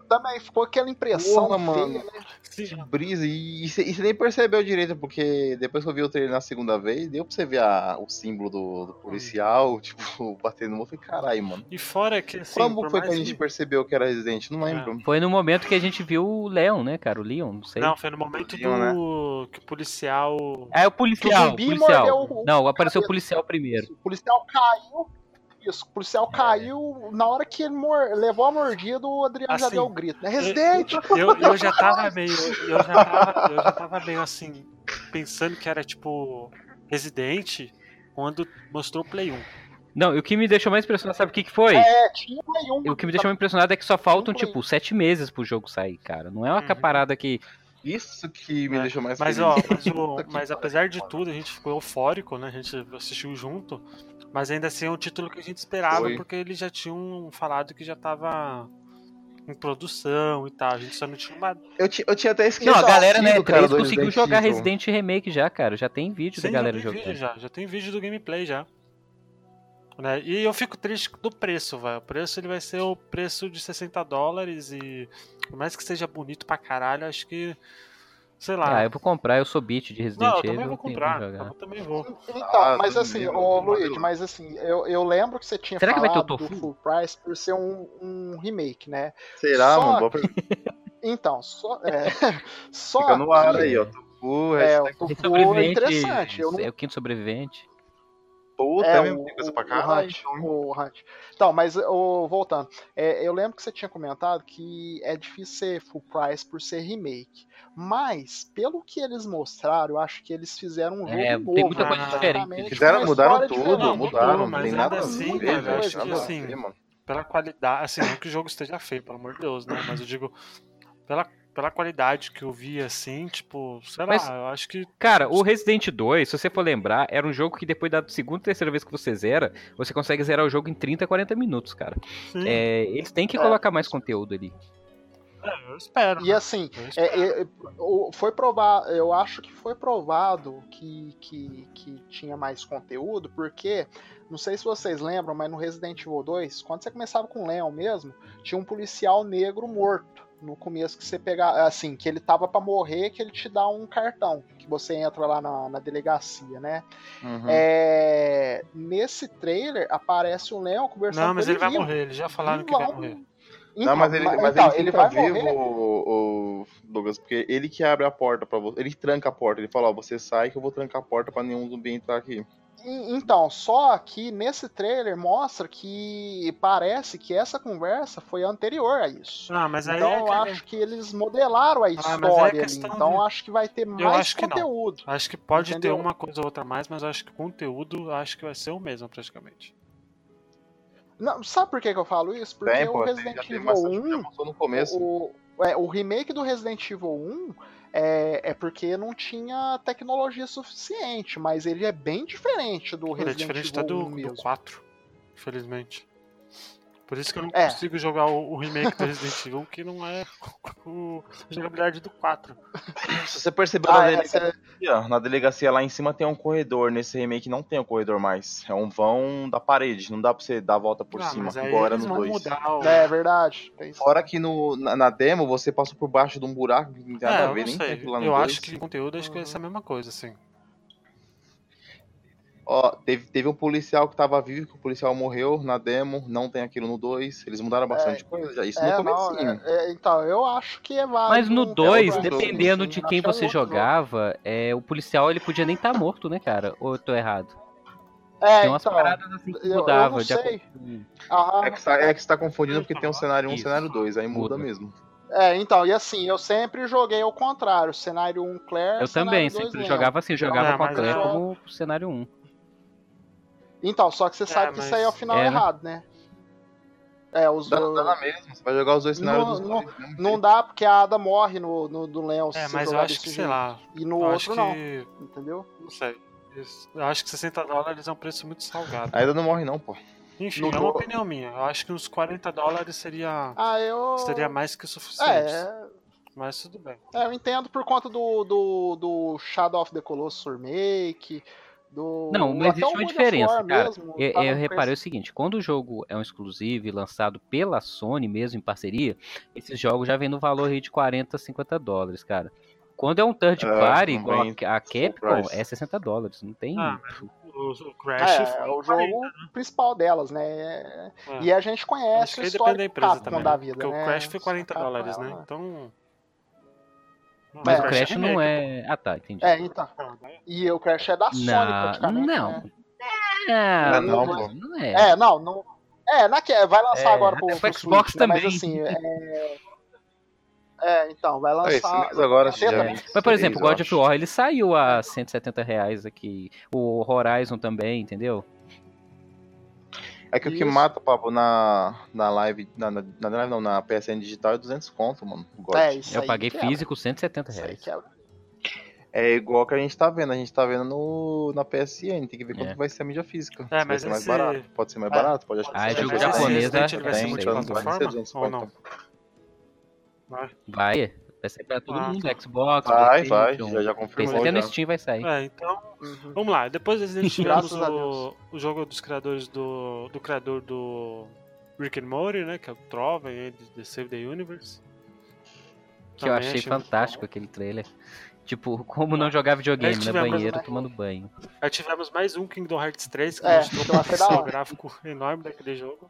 Também ficou aquela impressão Porra, mano. feia, né? se- Brisa, e você nem percebeu direito, porque depois que eu vi o trailer na segunda vez, deu pra você ver a- o símbolo do, do policial, tipo, batendo no falei, caralho, mano. E fora que assim. Como por foi que a gente percebeu que era Resident? Não lembro. Foi no momento que a gente viu o Leon, né, cara? O Leon, não sei. Não, foi no momento né? do. que o policial. É o policial, zumbi policial. o- Não, apareceu o policial primeiro. O policial caiu. Isso, o policial caiu. Na hora que ele mor- levou a mordida, o Adriano já Assim, deu o grito, né? Resident! Eu, eu já tava meio. Eu já tava, eu já tava meio assim. Pensando que era tipo. Resident quando mostrou o Play 1. Não, e o que me deixou mais impressionado, sabe o que, que foi? É, tinha Play 1. E o que me deixou mais impressionado é que só faltam, tipo, sete meses pro jogo sair, cara. Não é uma Uhum. parada que. Isso que me É, deixou mais Mas, feliz. ó, mas, o- mas apesar de tudo, a gente ficou eufórico, né? A gente assistiu junto. Mas ainda assim é um título que a gente esperava, Foi. porque eles já tinham falado que já tava em produção e tal. A gente só não tinha uma. Eu, eu tinha até esquecido. Não, a galera, né, cara, 3 do conseguiu Resident jogar Evil. Resident Remake já, cara. Já tem vídeo Sim, da galera já tem vídeo jogando. já, já tem vídeo do gameplay já. Né? E eu fico triste do preço, velho. O preço ele vai ser o preço de 60 dólares e por mais que seja bonito pra caralho, acho que. Sei lá. Ah, eu vou comprar, eu sou beat de Resident não, eu Evil. também vou que comprar. Eu também vou. Então, Ah, mas assim, ô Luigi, mas assim, eu, eu lembro que você tinha Será que vai falado ter o do Tofu? Full Price por ser um, um remake, né? Será, Só mano? Pergunta. Então, só. É, só Fica no ar que- aí, ó. Tofu, É, o Tofu é Sobrevivente. interessante. Eu não É o quinto sobrevivente. Puta, É, mesmo, o, tem coisa pra o caralho. Hunt, então, o Hunt. Então, mas ô, voltando, é, eu lembro que você tinha comentado que é difícil ser full price por ser remake. Mas, pelo que eles mostraram, eu acho que eles fizeram um jogo É, tem novo. muita coisa diferente. praticamente, Fizeram, mudaram tudo, diferente. Não, mudaram, não mas tem nada a assim, ver, cara, velho, acho que nada a assim, pela qualidade, assim, não que o jogo esteja feio, pelo amor de Deus, né? Mas eu digo, pela, pela qualidade que eu vi, assim, tipo, sei lá, Mas- eu acho que. Cara, o Resident 2, se você for lembrar, era um jogo que depois da segunda, terceira vez que você zera, você consegue zerar o jogo em 30, 40 minutos, cara. É, eles têm que É. colocar mais conteúdo ali. é, eu espero. E né? assim, É, espero. é, foi provado, eu acho que foi provado que, que, que tinha mais conteúdo, porque, não sei se vocês lembram, mas no Resident Evil 2, quando você começava com o Leon mesmo, tinha um policial negro morto. No começo que você pegar, assim, que ele tava pra morrer, que ele te dá um cartão, que você entra lá na, na delegacia, né? Uhum. É, nesse trailer aparece o Leon conversando Não, mas com ele vai vivo. morrer, eles já falaram que vai Vivão. morrer. Então, não, mas ele, mas então, ele, ele vai vivo, morrer. o, o Douglas, porque ele que abre a porta pra você. Ele tranca a porta. Ele fala, ó, você sai que eu vou trancar a porta pra nenhum zumbi entrar aqui. Então, só que nesse trailer mostra que parece que essa conversa foi anterior a isso. Ah, mas aí então é eu acho que eles modelaram a mas é história ali. questão Então eu acho que vai ter mais acho que não. conteúdo. Acho que pode Entendeu? ter uma coisa ou outra mais, mas eu acho que o conteúdo acho que vai ser o mesmo praticamente. Não, sabe por que, que eu falo isso? Porque Tem, o Resident Evil bastante, já 1, mostrou no começo. o, é, o remake do Resident Evil 1 é, é porque não tinha tecnologia suficiente, mas ele é bem diferente do Ele é Resident diferente Evil até 1 do, mesmo. do 4, infelizmente. Por isso que eu não É. consigo jogar o, o remake do Resident Evil, que não é o, a jogabilidade do 4. Se você percebeu Ah, na, é, delegacia, na delegacia lá em cima tem um corredor. Nesse remake não tem um corredor mais. É um vão da parede. Não dá pra você dar a volta por Ah, cima, eles no vão 2. mudar o... É verdade. Fora que no, na, na demo você passou por baixo de um buraco que não tem nada É, a eu ver, não nem sei. aquilo lá no Eu 2. acho que o conteúdo acho que vai ser a mesma coisa, assim. Ó, teve, teve um policial que tava vivo, que o policial morreu na demo, não tem aquilo no 2. Eles mudaram bastante coisa já. Isso É, no não, comecinho. é, é, então, eu acho que é válido. Mas no um 2, jogo, dependendo assim, de quem que é você outro jogo. jogava, é, o policial ele podia nem estar morto, né, cara? Ou eu tô errado? É, Tem umas então, paradas assim que eu- eu mudava. não de. É que, você tá, é que você tá confundindo porque tem um cenário 1 e um Isso. cenário 2, aí muda, Muda. mesmo. É, então, e assim, eu sempre joguei ao contrário. Cenário 1 Claire, Eu também, 2 sempre Leon. jogava assim, jogava É, com a Claire eu- como cenário 1. Então, só que você sabe que isso aí é o final É, né? errado, né? É, os Dá, dá na mesma, você vai jogar os dois cenários Não, dos não- dois. mesmo Não dá porque a Ada morre no, no do Leon. se É, mas eu acho que, sei lá, E no outro acho não, que... entendeu? Não sei. Eu acho que 60 dólares é um preço muito salgado. Ainda não morre não, pô. Enfim, No é uma do- opinião minha. Eu acho que uns 40 dólares seria, Ah, eu. seria mais que o suficiente. É, Mas tudo bem. é, eu entendo por conta do, do, do Shadow of the Colossus remake. Do, Não, mas existe uma diferença, cara. mesmo, Eu, eu reparei o seguinte, quando o jogo é um exclusivo e lançado pela Sony mesmo em parceria, esses jogos já vêm no valor aí de 40, 50 dólares, cara. Quando é um third É, party, não igual a a Capcom, é 60 dólares, não tem... Ah, O, o Crash É, é o 40, jogo principal delas, né? É, É. E a gente Acho conhece que o aí depende histórico da empresa Capcom também. da né? vida, Porque né? o Crash foi 40 Capcom, dólares, né? ela- Então. Mas É, o Crash não remake, é... Ah, tá, entendi. É, então. E o Crash é da Sony, Não, praticamente. não. Né? Ah, não, não, pô. não é. É, não, não. É, na que vai lançar É, agora pro, pro Xbox Switch, né? Mas também. assim, é. É, então, vai esse lançar. mês agora já. Mas, por exemplo, eu God of. War, ele saiu a 170 reais aqui. O Horizon também, entendeu? É que o que Isso. mata, papo, na, na live, na, na, na live não, na PSN digital é 200 conto, mano. God. É, isso Eu aí paguei quebra. físico 170 Isso aí reais. É igual que a gente tá vendo, a gente tá vendo no, na PSN, tem que ver quanto É. vai ser a mídia física. É, vai mas ser mais esse- barato. Pode ser mais É. barato, pode achar que Ah, jogo mais Mas esse barato. japonês, né? vai ser multiplataforma vai ser 200 ou não? Vai. Vai, sair pra todo Ah, mundo, tá. Xbox, Vai, vai, já, já confirmou até no. Steam vai sair. É, então, Uhum. vamos lá. Depois Graças a o, o jogo dos criadores do, do criador do Rick and Morty, né? Que é o Troven, aí, de The Save the Universe. Que eu Também achei fantástico aquele trailer. Tipo, como não jogar videogame na banheira né? tomando banho. Aí tivemos mais um Kingdom Hearts 3, que É, mostrou achei hora. gráfico enorme daquele jogo.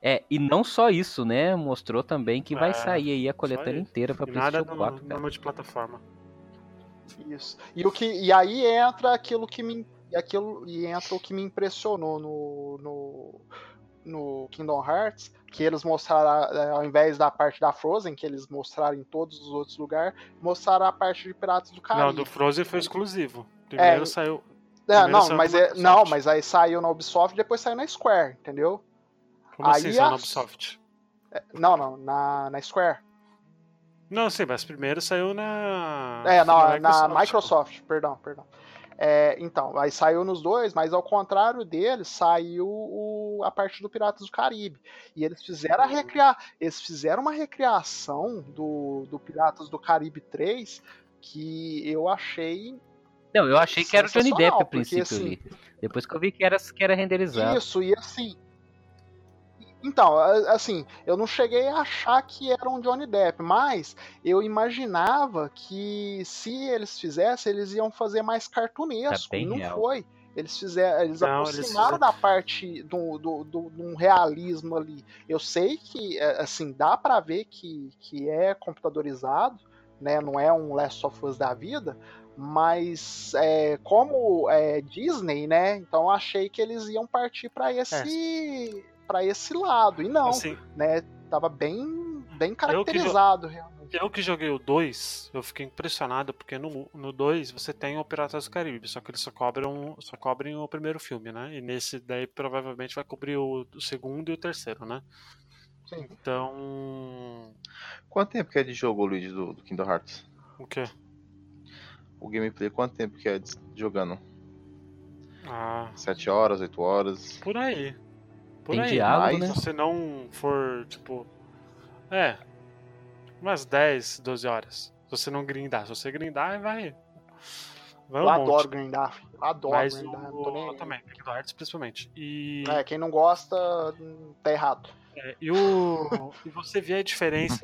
É, e não só isso, né? Mostrou também que vai É, sair aí a coletânea inteira pra nada PlayStation no, 4, no cara. multiplataforma. Isso. E, o que, e aí entra aquilo que me. Aquilo, e entra o que me impressionou no, no, no Kingdom Hearts, que eles mostraram, eh, ao invés da parte da Frozen, que eles mostraram em todos os outros lugares, mostraram a parte de Piratas do Não, Caribe. do Frozen foi exclusivo. Primeiro É, saiu. É, primeiro não, saiu mas no é, não, mas aí saiu na Ubisoft e depois saiu na Square, entendeu? Como aí assim, saiu a- na Ubisoft? Não, não, na, na Square. Não, sim, mas primeiro saiu na. É, na, na Microsoft. Microsoft, perdão, perdão. É, então, aí saiu nos dois, mas ao contrário deles, saiu o- a parte do Piratas do Caribe. E eles fizeram a recriar, eles fizeram uma recriação do, do Piratas do Caribe 3 que eu achei Não, eu achei que era o Johnny Depp a Sensacional, porque, princípio assim, ali. Depois que eu vi que era, que era renderizado. Isso, e assim. Então, assim, eu não cheguei a achar que era um Johnny Depp, mas eu imaginava que se eles fizessem, eles iam fazer mais cartunesco. E não real. foi. Eles fizeram, eles Não, eles aproximaram fizeram- da parte do, do, do, de um realismo ali. Eu sei que, é, assim, dá pra ver que, que é computadorizado, né? Não é um Last of Us da vida, mas é, como é Disney, né? Então eu achei que eles iam partir pra esse para esse lado e não, Assim, né? Tava bem bem Eu caracterizado realmente. eu que joguei o 2, eu fiquei impressionado, porque no, no 2 você tem o Piratas do Caribe, só que eles só cobram, só cobrem o primeiro filme, né? E nesse daí provavelmente vai cobrir o, o segundo e o terceiro, né? Sim. Então. Quanto tempo que é de jogo, Luigi, do, do Kingdom Hearts? O quê? O gameplay, quanto tempo que é de- jogando? Ah, 7 horas, 8 horas? por aí. Por Tem aí. diálogo, Mas- né? Se você não for, tipo. É. Umas 10, 12 horas. Se você não grindar. Se você grindar, vai. Vai um Eu monte. adoro grindar, adoro Mas grindar. o, eu também, Kingdom Hearts principalmente. E, É, quem não gosta, tá errado. é, e, o, e você via a diferença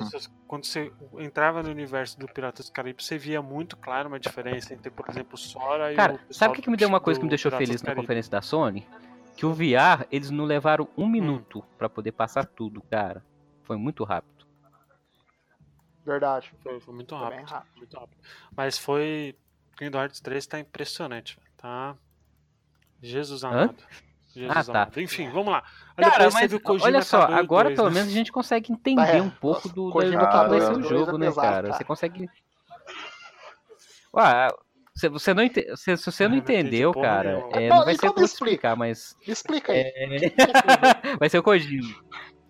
quando você entrava no universo do Piratas do Caribe, você via muito claro uma diferença entre, por exemplo, Sora e Cara, o pessoal sabe o que, que me deu uma do coisa que me deixou Piratas feliz do na conferência da Sony? Que o VR, eles não levaram um minuto pra poder passar tudo, cara. Foi muito rápido. Verdade. Foi, foi muito Foi bem rápido, rápido. muito rápido. Mas foi. Kingdom Hearts 3 tá impressionante, velho. Tá. Jesus amado. Jesus Ah, tá. amado. Enfim, vamos lá. Aí Cara, mas teve o Kojima olha só, agora dois, pelo né? menos a gente consegue entender É, um pouco do, do que vai ser o jogo, é né, pesado, cara? cara. Você consegue. Ué, se você não, ente... se, se você não não entendeu, cara, nenhuma. é, Então- não vai ser então vou explica. explicar, mas. Me explica aí. É, vai ser o Kojima.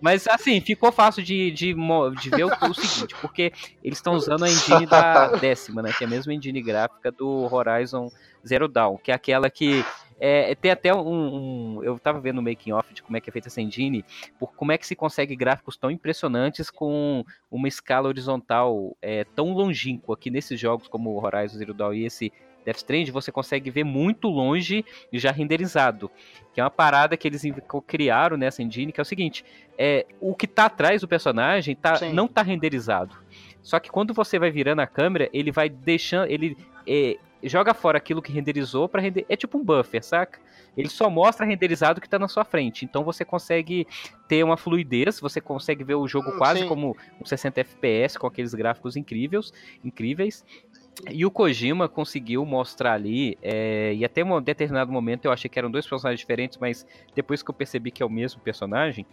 Mas assim, ficou fácil de, de, de ver o, o seguinte, porque eles estão usando a engine da décima, né? Que é a mesma engine gráfica do Horizon Zero Dawn, que é aquela que. É, tem até um, um- Eu tava vendo o making off de como é que é feita essa engine, por como é que se consegue gráficos tão impressionantes com uma escala horizontal é, tão longínqua aqui nesses jogos como o Horizon Zero Dawn e esse Death Strand, você consegue ver muito longe e já renderizado. Que é uma parada que eles criaram nessa engine, que é o seguinte: é, o que tá atrás do personagem tá, Sim. não tá renderizado. Só que quando você vai virando a câmera, ele vai deixando. Ele é, joga fora aquilo que renderizou para render. É tipo um buffer, saca? Ele só mostra renderizado o que tá na sua frente. Então você consegue ter uma fluidez, você consegue ver o jogo Hum, quase sim. como um 60 FPS com aqueles gráficos incríveis, incríveis. E o Kojima conseguiu mostrar ali, é, e até um determinado momento eu achei que eram dois personagens diferentes, mas depois que eu percebi que é o mesmo personagem,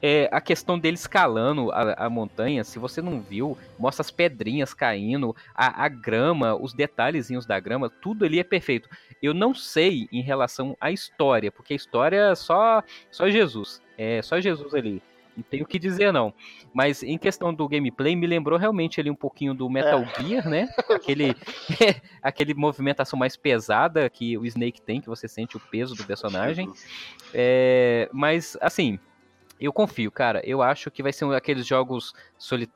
é, a questão dele escalando a, a montanha, se você não viu, mostra as pedrinhas caindo, a, a grama, os detalhezinhos da grama, tudo ali é perfeito. Eu não sei em relação à história, porque a história é só, só Jesus, é só Jesus ali. Não tem o que dizer, não. Mas em questão do gameplay, me lembrou realmente ali um pouquinho do Metal Gear, né? Aquele, aquele movimentação mais pesada que o Snake tem, que você sente o peso do personagem. É, mas, assim, eu confio, cara. Eu acho que vai ser um daqueles jogos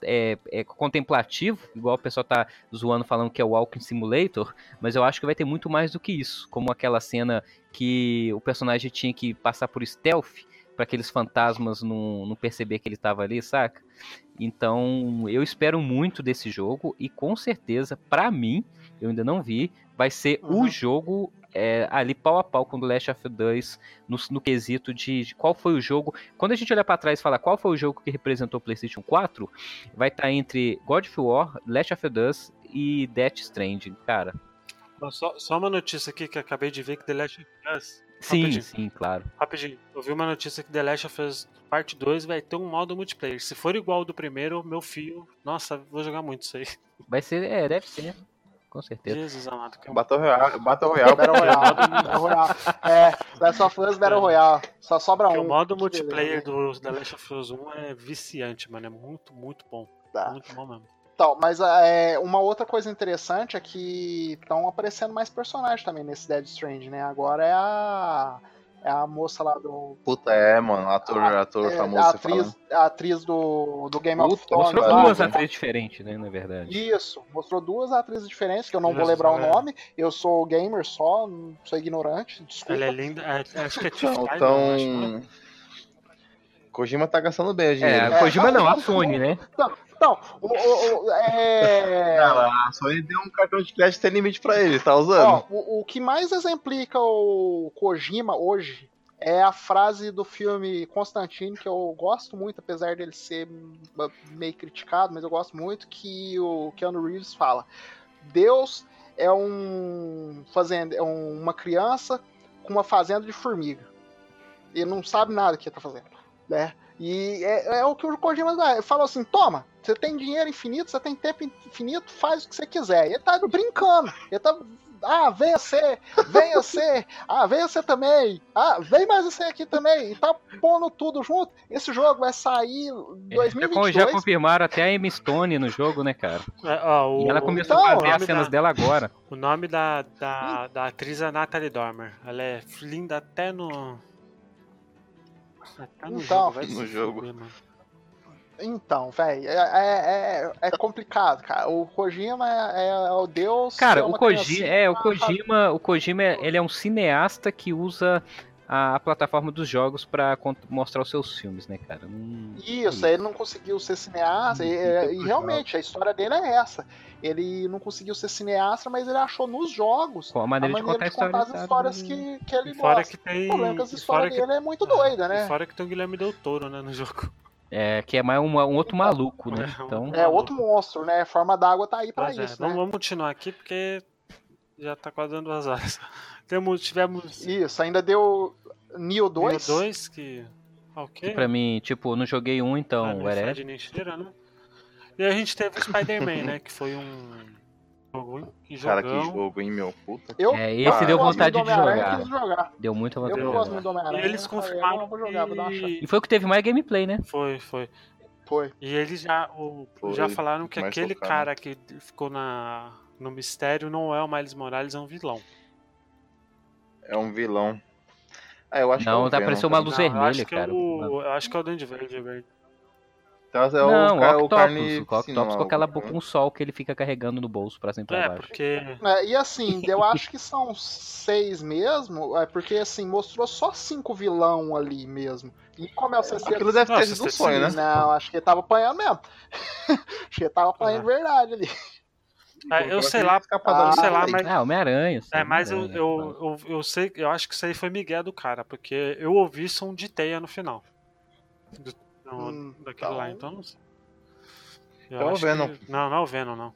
é, é, contemplativo, igual o pessoal tá zoando falando que é o Walking Simulator, mas eu acho que vai ter muito mais do que isso. Como aquela cena que o personagem tinha que passar por stealth para aqueles fantasmas não, não perceber que ele tava ali, saca? Então, eu espero muito desse jogo e com certeza, pra mim, eu ainda não vi, vai ser o Uhum. jogo é, ali pau a pau com o The Last of Us 2 no, no quesito de, de qual foi o jogo. Quando a gente olhar pra trás e falar qual foi o jogo que representou o PlayStation 4, vai estar entre God of War, Last of Us e Death Stranding, cara. Só, só uma notícia aqui que eu acabei de ver que The Last of Us. Sim, Rapidinho. sim, claro. Rapidinho, eu vi uma notícia que The Last of Us Parte 2 vai ter um modo multiplayer. Se for igual ao do primeiro, meu filho. Nossa, vou jogar muito isso aí. Vai ser, é, deve ser, com certeza. Jesus amado. Que Battle Royale, Battle Royale Battle Royale. Battle Royale. É, Last of Us Battle É. Royale. Só sobra Porque um. o modo multiplayer do The Last of Us 1 é viciante, mano. É muito, muito bom. Tá. Muito bom mesmo. Então, mas é, uma outra coisa interessante é que estão aparecendo mais personagens também nesse Dead Strange, né? Agora é a. É a moça lá do. Puta, é, mano. Ator, ator é, famoso, a atriz, fala. a atriz do, do Game of Puta, Thrones. Mostrou duas né? atrizes diferentes, né, na verdade. Isso, mostrou duas atrizes diferentes, que eu não vou Jesus, lembrar o é. nome. Eu sou gamer só, não sou ignorante, desculpa. Ela é linda. é, acho que é Então, então... né? Kojima tá gastando bem o É, dinheiro. a Kojima não, a Sony, né? Então, o, o- o- é... a Sony deu um cartão de crédito sem limite pra ele, tá usando? Ó, o, o que mais exemplica o Kojima hoje é a frase do filme Constantine, que eu gosto muito, apesar dele ser meio criticado, mas eu gosto muito, que o Keanu Reeves fala. Deus é um fazenda, é um- uma criança com uma fazenda de formiga. Ele não sabe nada que ele tá fazendo, né? E é, é o que o Kojima dá. Fala assim: toma, você tem dinheiro infinito, você tem tempo infinito, faz o que você quiser. Ele tá brincando. Ele tá. Ah, venha ser, venha ser, ah, venha ser também, ah, vem mais você aqui também, e tá pondo tudo junto. Esse jogo vai sair em É, Já, 2022. já confirmaram até a Emma Stone no jogo, né, cara? É, ó, o, E ela começou Então, a fazer as cenas da- dela agora. O nome da, da, da atriz é Natalie Dormer. Ela é linda até no. Ah, tá no Então, jogo, vai no jogo. Então, velho, é, é, é, é complicado, cara. O Kojima é, é o deus. Cara, é o Kojima, é, o pra- Kojima, o Kojima, ele é um cineasta que usa a, a plataforma dos jogos pra cont- mostrar os seus filmes, né, cara? Não- Isso, ele não conseguiu ser cineasta, e, é, e realmente a história dele é essa. Ele não conseguiu ser cineasta, mas ele achou nos jogos Com a a maneira, maneira de contar a as história. histórias sabe? que, que ele E fora gosta. que tem. O problema é que as e histórias que- dele é muito doida, E né? fora que tem o Guilherme Del Toro, né, no jogo. É, que é mais um, um outro maluco, né? É, Então, É outro monstro, né? Forma d'água tá aí pra Pois é, isso, vamos, né? vamos continuar aqui porque já tá quase dando duas horas. Temos, tivemos Isso, ainda deu Neo 2. 2 que. Ok. que pra mim, tipo, eu não joguei um, Ah, então, nem o nem cheira, né? E a gente teve o Spider-Man, né? Que foi um jogo que Cara, que jogo, hein, meu? Puta. Eu, É, eu esse deu vontade de jogar. jogar. Deu muita Eu vontade que de jogar. E eles eu falei, confirmaram "Ah, vou jogar, vou dar uma chance." que... E foi o que teve mais gameplay, né? Foi, foi. Foi. E eles já, o- Foi já falaram que mais aquele cara que ficou na, no mistério não é o Miles Morales, é um vilão. É um vilão. Ah, eu acho que é Não, o tá parecendo uma cara. luz Não, vermelha, acho cara. É o, eu acho que é o Duende Verde, é verdade. Então, é o, Não, o o Octopus. carne O Octopus com aquela o- boca, um sol que ele fica carregando no bolso pra cima e pra É, baixo. porque. É, e assim, eu acho que são seis mesmo, é porque assim, mostrou só cinco vilão ali mesmo. E como é o CC? Aquilo deve ter sido um sonho, né? Não, acho que ele tava apanhando mesmo. acho que ele tava apanhando de verdade ali. É, eu sei lá, Ah, sei lá, mas. Ah, Homem-Aranha. É, mas eu, Homem-Aranha, eu, eu, eu sei, eu acho que isso aí foi Miguel do cara, porque eu ouvi som de teia no final. Do, no- Hum, daquele então- lá, então não sei. Eu Então é o acho que- Venom. Não, não é o Venom, não.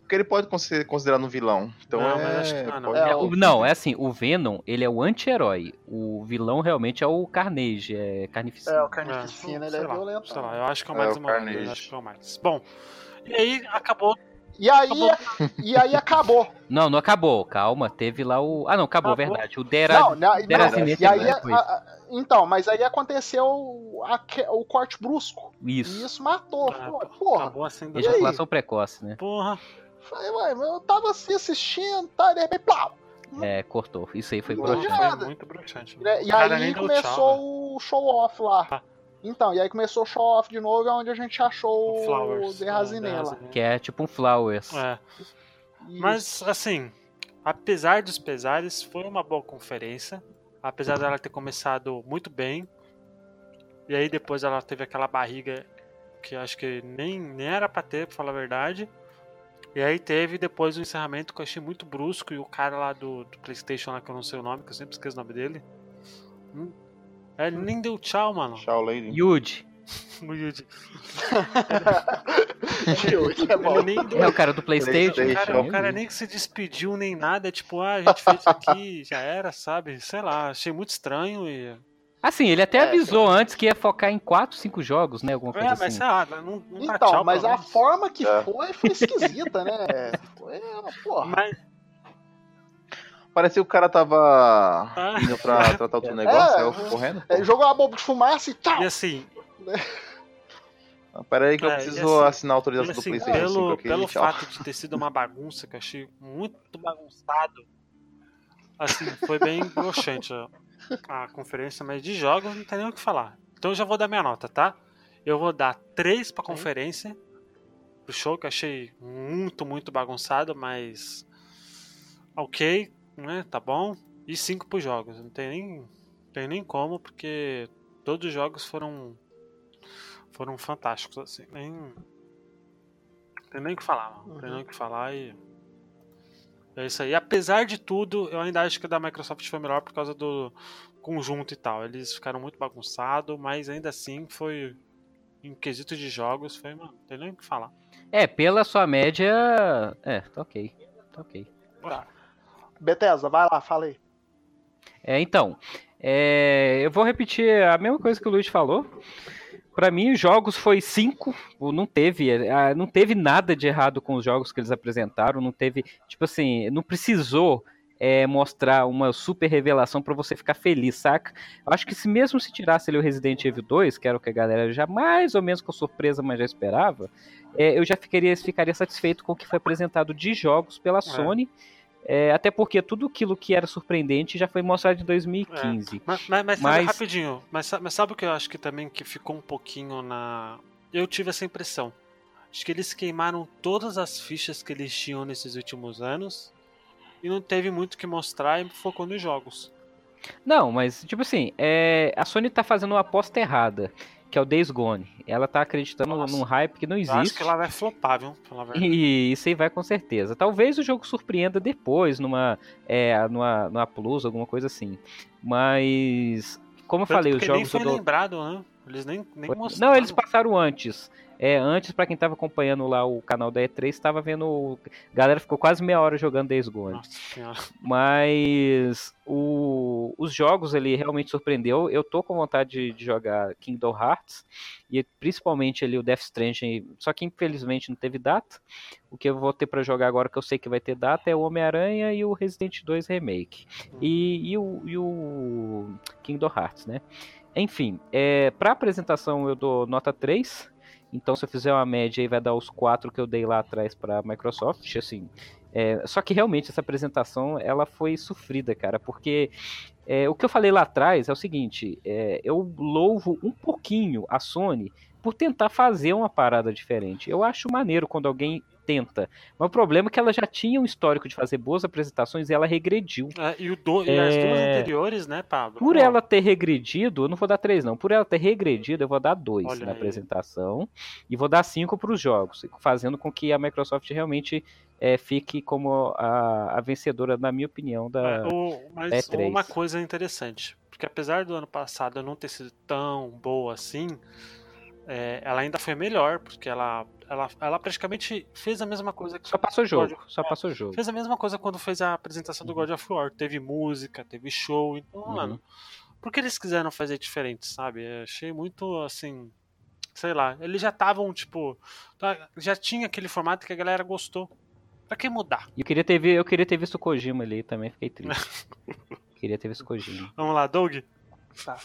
Porque ele pode ser considerado um vilão. Então Não, é... mas acho que não é, não. É, É, o- não, é assim, o Venom, ele é o anti-herói. O vilão realmente é o Carnage, é carnificina. É, o É, Carnificina, ele sei é lá, violento. Sei lá, eu acho que é o É, Miles o Morales, Carnage. eu acho que é o Miles. Bom, e aí acabou. E aí, Acabou. e aí acabou. Não, não acabou, calma, teve lá o... Ah, não, acabou, Acabou. verdade. O Dera... Não, não, não, Deracinete e aí, é depois. a- a- então, mas aí aconteceu a o corte brusco. E Isso, isso matou. Ah, Pô, Porra. Acabou assim. E aí? ejaculação precoce, né? Porra. Falei, ué, mas eu tava assim assistindo, tá? E de repente, plau! É, cortou. Isso aí foi Não, broxante. Foi muito broxante. Né? E aí começou tchau, né? o show-off lá. Então, e aí começou o show-off de novo, é onde a gente achou O Flowers. É, The lá. Raziné. Que é tipo um Flowers. É. Mas, assim, apesar dos pesares, foi uma boa conferência. Apesar dela ter começado muito bem. E aí depois ela teve aquela barriga que acho que nem, nem era pra ter, pra falar a verdade. E aí teve depois o encerramento que eu achei muito brusco. E o cara lá do, do Playstation lá, que eu não sei o nome, que eu sempre esqueço o nome dele. É, Ele nem deu tchau, mano. Tchau, Lady. Yuji. O. Tio, isso é bom. Nem deu É o cara do Playstation. O cara, o cara nem que se despediu nem nada, é tipo, ah, a gente fez isso aqui, já era, sabe? Sei lá, achei muito estranho e. Assim, ele até É, avisou antes que ia focar em 4, 5 jogos, né? Alguma É, coisa mas assim. sei lá, não, não dá Então, tchau mas a forma que É. foi foi esquisita, né? Foi, porra. Mas, Parecia que o cara tava Ah. indo pra tratar outro negócio, É, aí eu fui correndo. É, jogou uma bomba de fumaça e tchau. e assim, Ah, Pera aí que eu É, e preciso assim- assinar a autorização do assim, Playstation 5 pelo, aqui. pelo tchau. fato de ter sido uma bagunça, que eu achei muito bagunçado, assim, foi bem broxante a, a conferência, mas de jogos não tem nem o que falar. Então eu já vou dar minha nota, tá? Eu vou dar 3 pra conferência, pro show, que eu achei muito, muito bagunçado, mas ok, né? Tá bom. E 5 pros jogos. Não tem nem, não tem nem como, porque todos os jogos foram foram fantásticos, assim. Nem, tem nem o que falar, mano. Tem nem o que falar e. É isso aí. Apesar de tudo, eu ainda acho que a da Microsoft foi melhor por causa do conjunto e tal. Eles ficaram muito bagunçados, mas ainda assim foi. Em quesito de jogos, foi, mano. Não tem nem o que falar. É, pela sua média. É, tá ok. Tá ok. Bethesda, vai lá, fala aí. É, então, é, eu vou repetir a mesma coisa que o Luiz falou. Pra mim, os jogos foi 5, não teve, ah, não teve nada de errado com os jogos que eles apresentaram, não teve, tipo assim, não precisou é, mostrar uma super revelação pra você ficar feliz, saca? Eu acho que se mesmo se tirasse ali o Resident Evil 2, que era o que a galera já mais ou menos com surpresa, mas já esperava, é, eu já ficaria, ficaria satisfeito com o que foi apresentado de jogos pela Sony É, até porque tudo aquilo que era surpreendente já foi mostrado em 2015. Mas, mas, mas, Mas- rapidinho, mas, mas sabe o que eu acho que também que ficou um pouquinho na. Eu tive essa impressão. Acho que eles queimaram todas as fichas que eles tinham nesses últimos anos e não teve muito o que mostrar e focou nos jogos. Não, mas tipo assim, é, a Sony tá fazendo uma aposta errada, que é o Days Gone. Ela tá acreditando Nossa. num hype que não Eu acho existe. que ela vai flopar, viu? E isso aí vai com certeza. Talvez o jogo surpreenda depois, numa, é, numa, numa Plus, alguma coisa assim. Mas, como eu Tanto falei, os porque nem jogos foi do... lembrado, né? Eles nem, nem mostraram. Não, eles passaram antes. É, antes, pra quem tava acompanhando lá o canal da E3, tava vendo. A galera ficou quase meia hora jogando Days Gone. Nossa senhora. Mas o- os jogos ele realmente surpreendeu. Eu tô com vontade de, de jogar Kingdom Hearts e principalmente ali o Death Stranding, só que infelizmente não teve data. O que eu vou ter pra jogar agora que eu sei que vai ter data é o Homem-Aranha e o Resident 2 Remake. E, e o, e o Kingdom Hearts, né? Enfim, é, para apresentação eu dou nota 3. Então, se eu fizer uma média aí, vai dar os 4 que eu dei lá atrás pra Microsoft. Assim, é, só que realmente essa apresentação ela foi sofrida, cara, porque é, o que eu falei lá atrás é o seguinte: é, eu louvo um pouquinho a Sony por tentar fazer uma parada diferente. Eu acho maneiro quando alguém tenta. Mas o problema é que ela já tinha um histórico de fazer boas apresentações e ela regrediu. É, e, o do- e as duas É. anteriores, né, Pablo? Por ela ter regredido, eu não vou dar 3 não. Por ela ter regredido, eu vou dar 2 Olha na aí. apresentação e vou dar 5 para os jogos, fazendo com que a Microsoft realmente é, fique como a, a vencedora, na minha opinião, da. É, o- mas E3. uma coisa interessante, porque apesar do ano passado não ter sido tão boa assim, é, ela ainda foi melhor, porque ela, ela, ela praticamente fez a mesma coisa que Só passou jogo, God só é, passou jogo. Fez a mesma coisa quando fez a apresentação do God of War. Teve música, teve show. Então, Uhum. mano, por que eles quiseram fazer diferente, sabe? Eu achei muito assim. Sei lá, eles já estavam, tipo. tá- Já tinha aquele formato que a galera gostou. Pra que mudar? Eu queria ter, eu queria ter visto o Kojima ali, também fiquei triste. queria ter visto o Kojima. Vamos lá, Doug? Tá.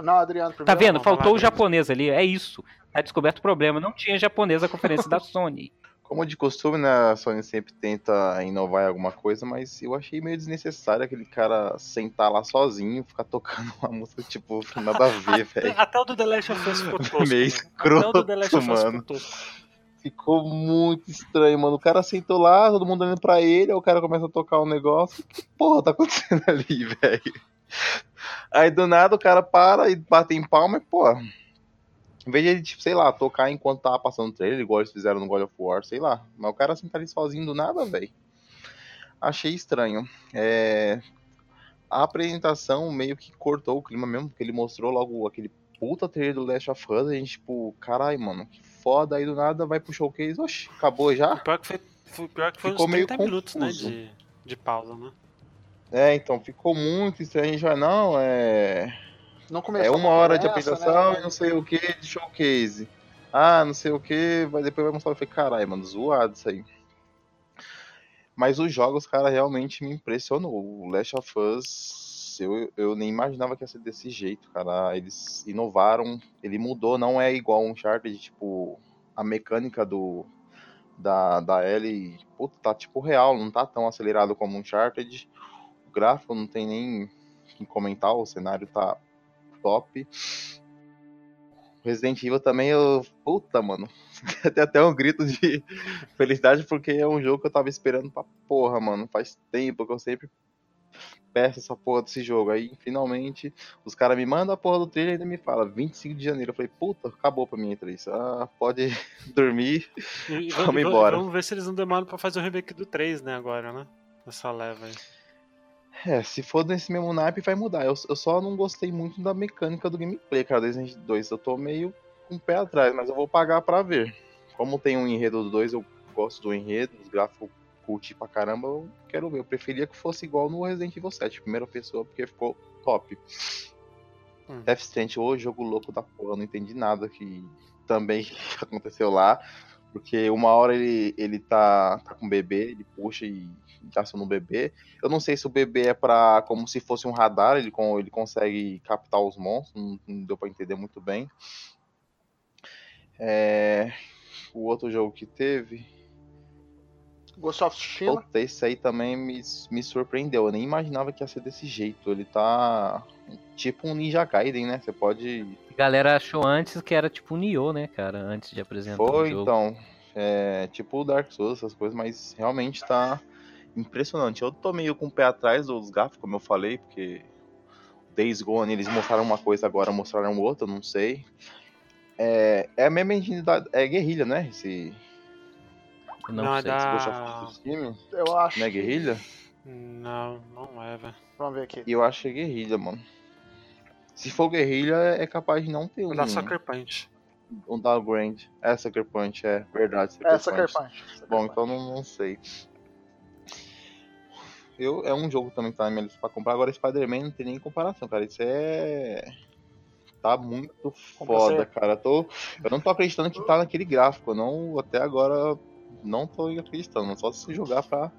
Não, Adriano, Tá vendo? vamos Faltou lá, o japonês ali, é isso. Tá descoberto o problema. Não tinha japonês na conferência da Sony. Como de costume, né, a Sony sempre tenta inovar em alguma coisa, mas eu achei meio desnecessário aquele cara sentar lá sozinho, ficar tocando uma música, tipo, nada a ver, velho. Até o do The Last of Us ficou tosco. Meio né? Até o do The Last escroto, of Us ficou tosco. Ficou muito estranho, mano. O cara sentou lá, todo mundo olhando pra ele, aí o cara começa a tocar um negócio. Que porra tá acontecendo ali, velho? Aí do nada o cara para e bate em palma e, pô. Em vez de ele, tipo, sei lá, tocar enquanto tava passando o trailer, igual eles fizeram no God of War, sei lá. Mas o cara sentar ali sozinho do nada, velho. Achei estranho. É... A apresentação meio que cortou o clima mesmo, porque ele mostrou logo aquele puta trailer do Last of Us, a gente, tipo, caralho, mano, que foda, aí do nada vai pro showcase, oxi, acabou já? Pior que foi, foi, pior que foi Ficou uns meio 30 minutos, né? De, de pausa, né? É, então, ficou muito estranho, a gente vai, não, é... Não começou É uma hora de conversa, apresentação né? e não sei o que de showcase. Ah, não sei o que, vai depois vai mostrar. Eu falei, caralho, mano, zoado isso aí. Mas os jogos, cara, realmente me impressionou. O Last of Us, eu, eu nem imaginava que ia ser desse jeito, cara. Eles inovaram, ele mudou, não é igual um Uncharted, tipo, a mecânica do da, da Ellie, puta, tá tipo real, não tá tão acelerado como um Uncharted. Gráfico não tem nem o que comentar, o cenário tá top. Resident Evil também, eu. Puta, mano. Tem até um grito de felicidade, porque é um jogo que eu tava esperando pra porra, mano. Faz tempo que eu sempre peço essa porra desse jogo. Aí, finalmente, os caras me mandam a porra do trailer e ainda me fala 25 de janeiro. Eu falei, puta, acabou pra mim E3. Ah, pode dormir. E, Vamos e embora. Vamos ver se eles não demoram pra fazer o remake do 3, né, agora, né? Nessa leva aí. É, se for nesse mesmo naipe, vai mudar. Eu, eu só não gostei muito da mecânica do gameplay, cara, do Resident 2. Eu tô meio com o pé atrás, mas eu vou pagar pra ver. Como tem um enredo do 2, eu gosto do enredo, os gráficos curti pra caramba, eu quero ver. Eu preferia que fosse igual no Resident Evil 7, primeira pessoa, porque ficou top. Hum. Death Stranding, ô jogo louco da porra, não entendi nada que também aconteceu lá. Porque uma hora ele, ele tá, tá com o bebê, ele puxa e tá aciona o bebê. Eu não sei se o bebê é pra. como se fosse um radar, ele, ele consegue captar os monstros, não, não deu pra entender muito bem. É, o outro jogo que teve. Ghost of Tsushima. Puta, esse aí também me, me surpreendeu. Eu nem imaginava que ia ser desse jeito. Ele tá tipo um Ninja Gaiden, né? Você pode. A galera achou antes que era tipo um Nioh, né, cara? Antes de apresentar o Foi, jogo. então. É, tipo o Dark Souls, essas coisas, mas realmente tá impressionante. Eu tô meio com o pé atrás dos gráficos, como eu falei, porque Days Gone eles mostraram uma coisa, agora mostraram outra, não sei. É, é a mesma engine da. É guerrilha, né? Esse, Não, Não, é sei. da- Eu acho. não é que- guerrilha? Não, não é, velho. Vamos ver aqui. Eu acho que é guerrilha, mano. Se for guerrilha, é capaz de não ter um, da Sucker Punch. um downgrade. É Sucker Punch, é verdade. Sucker É, Sucker Punch. Punch. Bom, então não, não sei. Eu, é um jogo também que tá na minha lista pra comprar. Agora, Spider-Man não tem nem comparação, cara. Isso é. Tá muito foda, cara. Eu, tô... eu não tô acreditando que tá naquele gráfico. Eu não, até agora, não tô acreditando. Só se jogar pra,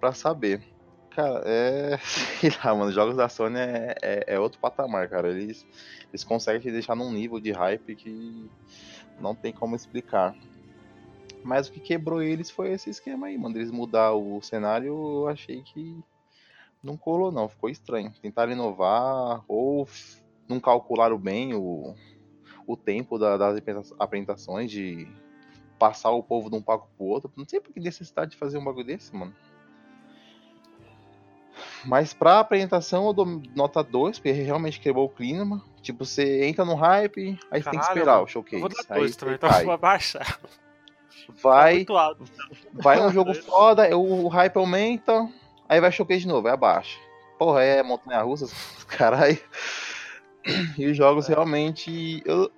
pra saber. Cara, é. Sei lá, mano. Os jogos da Sony é, é, é outro patamar, cara. Eles, eles conseguem te deixar num nível de hype que não tem como explicar. Mas o que quebrou eles foi esse esquema aí, mano. Eles mudar o cenário, eu achei que não colou, não. Ficou estranho. Tentaram inovar, ou não calcularam bem o, o tempo da- das apresenta- apresentações, de passar o povo de um palco pro outro. Não sei por que necessidade de fazer um bagulho desse, mano. Mas pra apresentação eu dou nota 2, porque realmente quebrou o clima. Tipo, você entra no hype, aí você tem que Caralho, esperar o showcase. Vou dar aí dois você também, então cai. vou abaixar. Tá Vai, vai um jogo foda, o hype aumenta, aí vai showcase de novo, aí abaixa. Porra, é montanha russa, caralho. E os jogos realmente. Eu,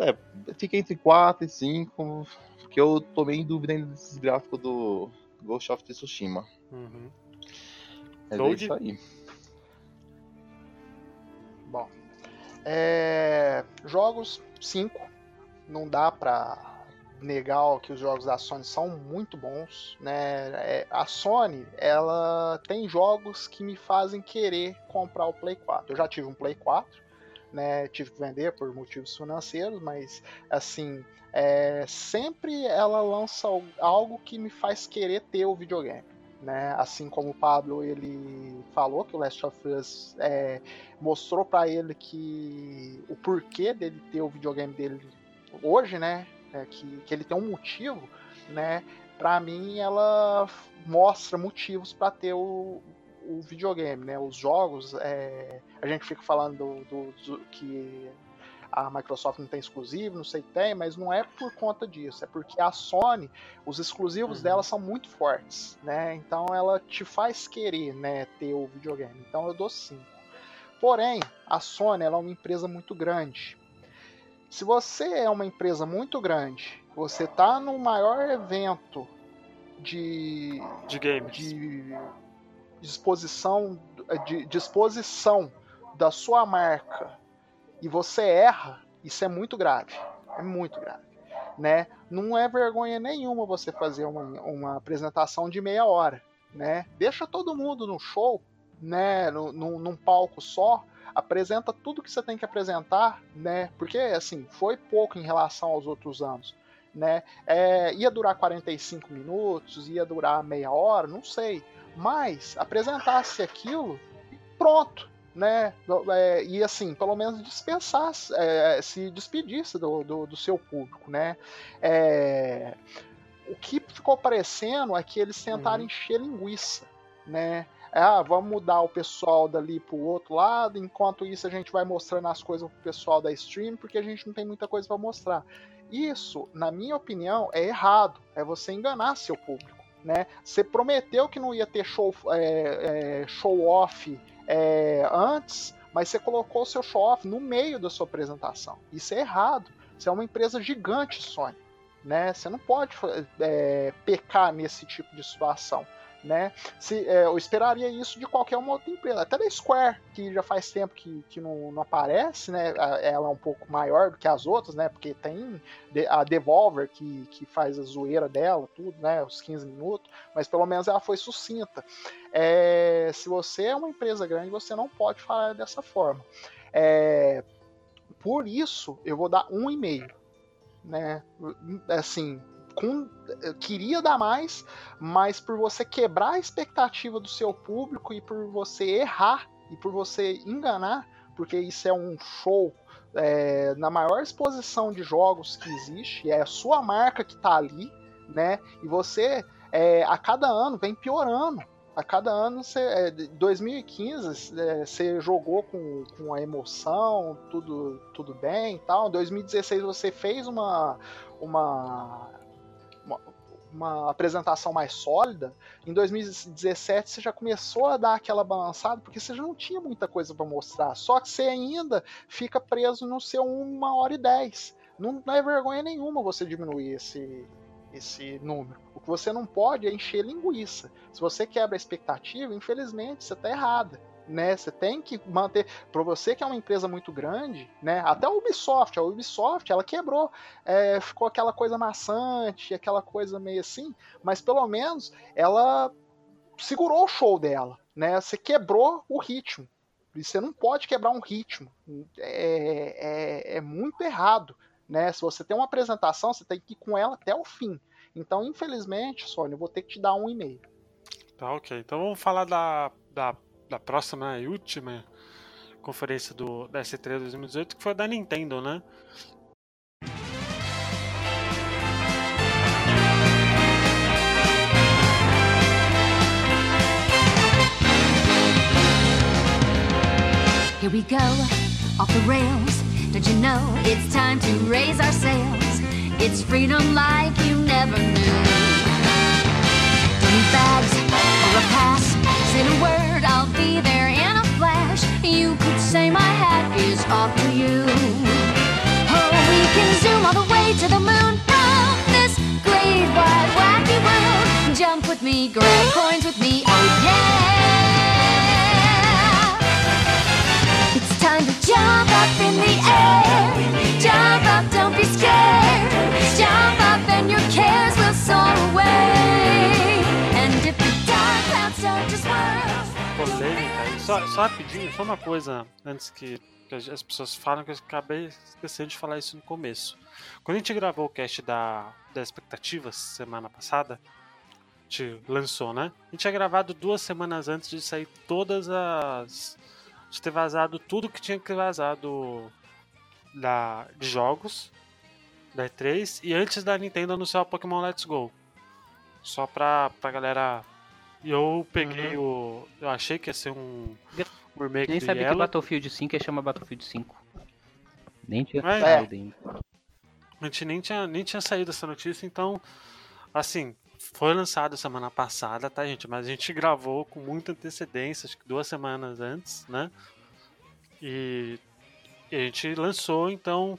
é, fica entre 4 e 5, porque eu tô meio em dúvida ainda desses gráficos do Ghost of Tsushima. Uhum. É isso aí. Bom. É, Jogos 5. Não dá pra negar que os jogos da Sony são muito bons, né? É, a Sony, ela tem jogos que me fazem querer comprar o Play 4. Eu já tive um Play 4, né? Tive que vender por motivos financeiros, mas assim, é, sempre ela lança algo que me faz querer ter o videogame. Né? Assim como o Pablo ele falou que o Last of Us é, mostrou pra ele que o porquê dele ter o videogame dele hoje, né? É, que, que ele tem um motivo, né? Pra mim, ela mostra motivos pra ter o, o videogame, né? Os jogos, é, a gente fica falando do, do- do- que a Microsoft não tem exclusivo, não sei se tem, mas não é por conta disso, é porque a Sony, os exclusivos Uhum. dela são muito fortes, né? Então ela te faz querer, né, ter o videogame. Então eu dou 5. Porém, a Sony ela é uma empresa muito grande. Se você é uma empresa muito grande, você tá no maior evento de, De games. de disposição de disposição da sua marca e você erra, isso é muito grave. É muito grave. Né? Não é vergonha nenhuma você fazer uma, uma apresentação de meia hora. Né? Deixa todo mundo no show, né? no, no- num palco só, apresenta tudo que você tem que apresentar, né? Porque assim, foi pouco em relação aos outros anos. Né? É, ia durar 45 minutos, ia durar meia hora, não sei. Mas apresentasse aquilo e pronto. Né? É, e assim, pelo menos dispensasse, é, se despedisse do, do, do seu público. Né? É, o que ficou parecendo é que eles tentaram Uhum. encher linguiça. Né? Ah, vamos mudar o pessoal dali pro outro lado, enquanto isso a gente vai mostrando as coisas pro pessoal da stream, porque a gente não tem muita coisa para mostrar. Isso, na minha opinião, é errado. É você enganar seu público. Né? Você prometeu que não ia ter show, é, é, show off é, antes, mas você colocou o seu show off no meio da sua apresentação. Isso é errado. Você é uma empresa gigante, Sony. Né? Você não pode é, pecar nesse tipo de situação. Né? Se, é, eu esperaria isso de qualquer uma outra empresa, até da Square, que já faz tempo que, que não, não aparece, né? Ela é um pouco maior do que as outras, né? Porque tem a Devolver que, que faz a zoeira dela, tudo, né? Os 15 minutos, mas pelo menos ela foi sucinta. É, se você é uma empresa grande, você não pode falar dessa forma. É, por isso, eu vou dar um e-mail, né? Assim, com- eh, queria dar mais, mas por você quebrar a expectativa do seu público e por você errar e por você enganar, porque isso é um show é, na maior exposição de jogos que existe, é a sua marca que tá ali, né? E você é, a cada ano vem piorando. A cada ano, você, é, de 2015, é, você jogou com, com a emoção, tudo, tudo bem e tal. Em 2016 você fez uma, uma, uma, apresentação mais sólida. Em 2017 você já começou a dar aquela balançada, porque você já não tinha muita coisa para mostrar. Só que você ainda fica preso no seu 1 hora e 10. Não, não é vergonha nenhuma você diminuir esse, esse número. O que você não pode é encher linguiça. Se você quebra a expectativa, infelizmente, você está errada. Né? Você tem que manter. Para você que é uma empresa muito grande, né? Até a Ubisoft, a Ubisoft, ela quebrou. É, ficou aquela coisa maçante, aquela coisa meio assim, mas pelo menos ela segurou o show dela, né? Você quebrou o ritmo. E você não pode quebrar um ritmo. É, é, é muito errado. Né? Se você tem uma apresentação, você tem que ir com ela até o fim. Então, infelizmente, Sônia, eu vou ter que te dar um e-mail. Tá, ok. Então vamos falar da, da, da próxima e última conferência do, da S3 2018, que foi a da Nintendo, né? Here we go, off the rails. Don't you know it's time to raise our sails? It's freedom like you never knew. Don't need bags or a pass. Say the word, I'll be there in a flash. You could say my hat is off to you. Oh, we can zoom all the way to the moon from this great wide wacky world. Jump with me, grab coins with me, oh yeah. It's time to jump up in the air. Jump up, don't be scared. Jump up and your cares polêmica. Só, só rapidinho, só uma coisa antes que, as as pessoas falam que eu acabei esquecendo de falar isso no começo. Quando a gente gravou o cast da, das expectativas semana passada, a gente lançou, né? A gente tinha gravado duas semanas antes de sair todas as. de ter vazado tudo que tinha que vazado da, de jogos da E3 e antes da Nintendo anunciar o Pokémon Let's Go. Só pra, pra galera. E eu peguei o. Eu achei que ia ser um, um remake Nem do sabia que. Battlefield 5 ia chamar Battlefield 5. Nem tinha É. saído ainda. A gente nem tinha, nem tinha saído essa notícia, então, assim, foi lançado semana passada, tá, gente? Mas a gente gravou com muita antecedência, acho que duas semanas antes, né? E, e a gente lançou, então,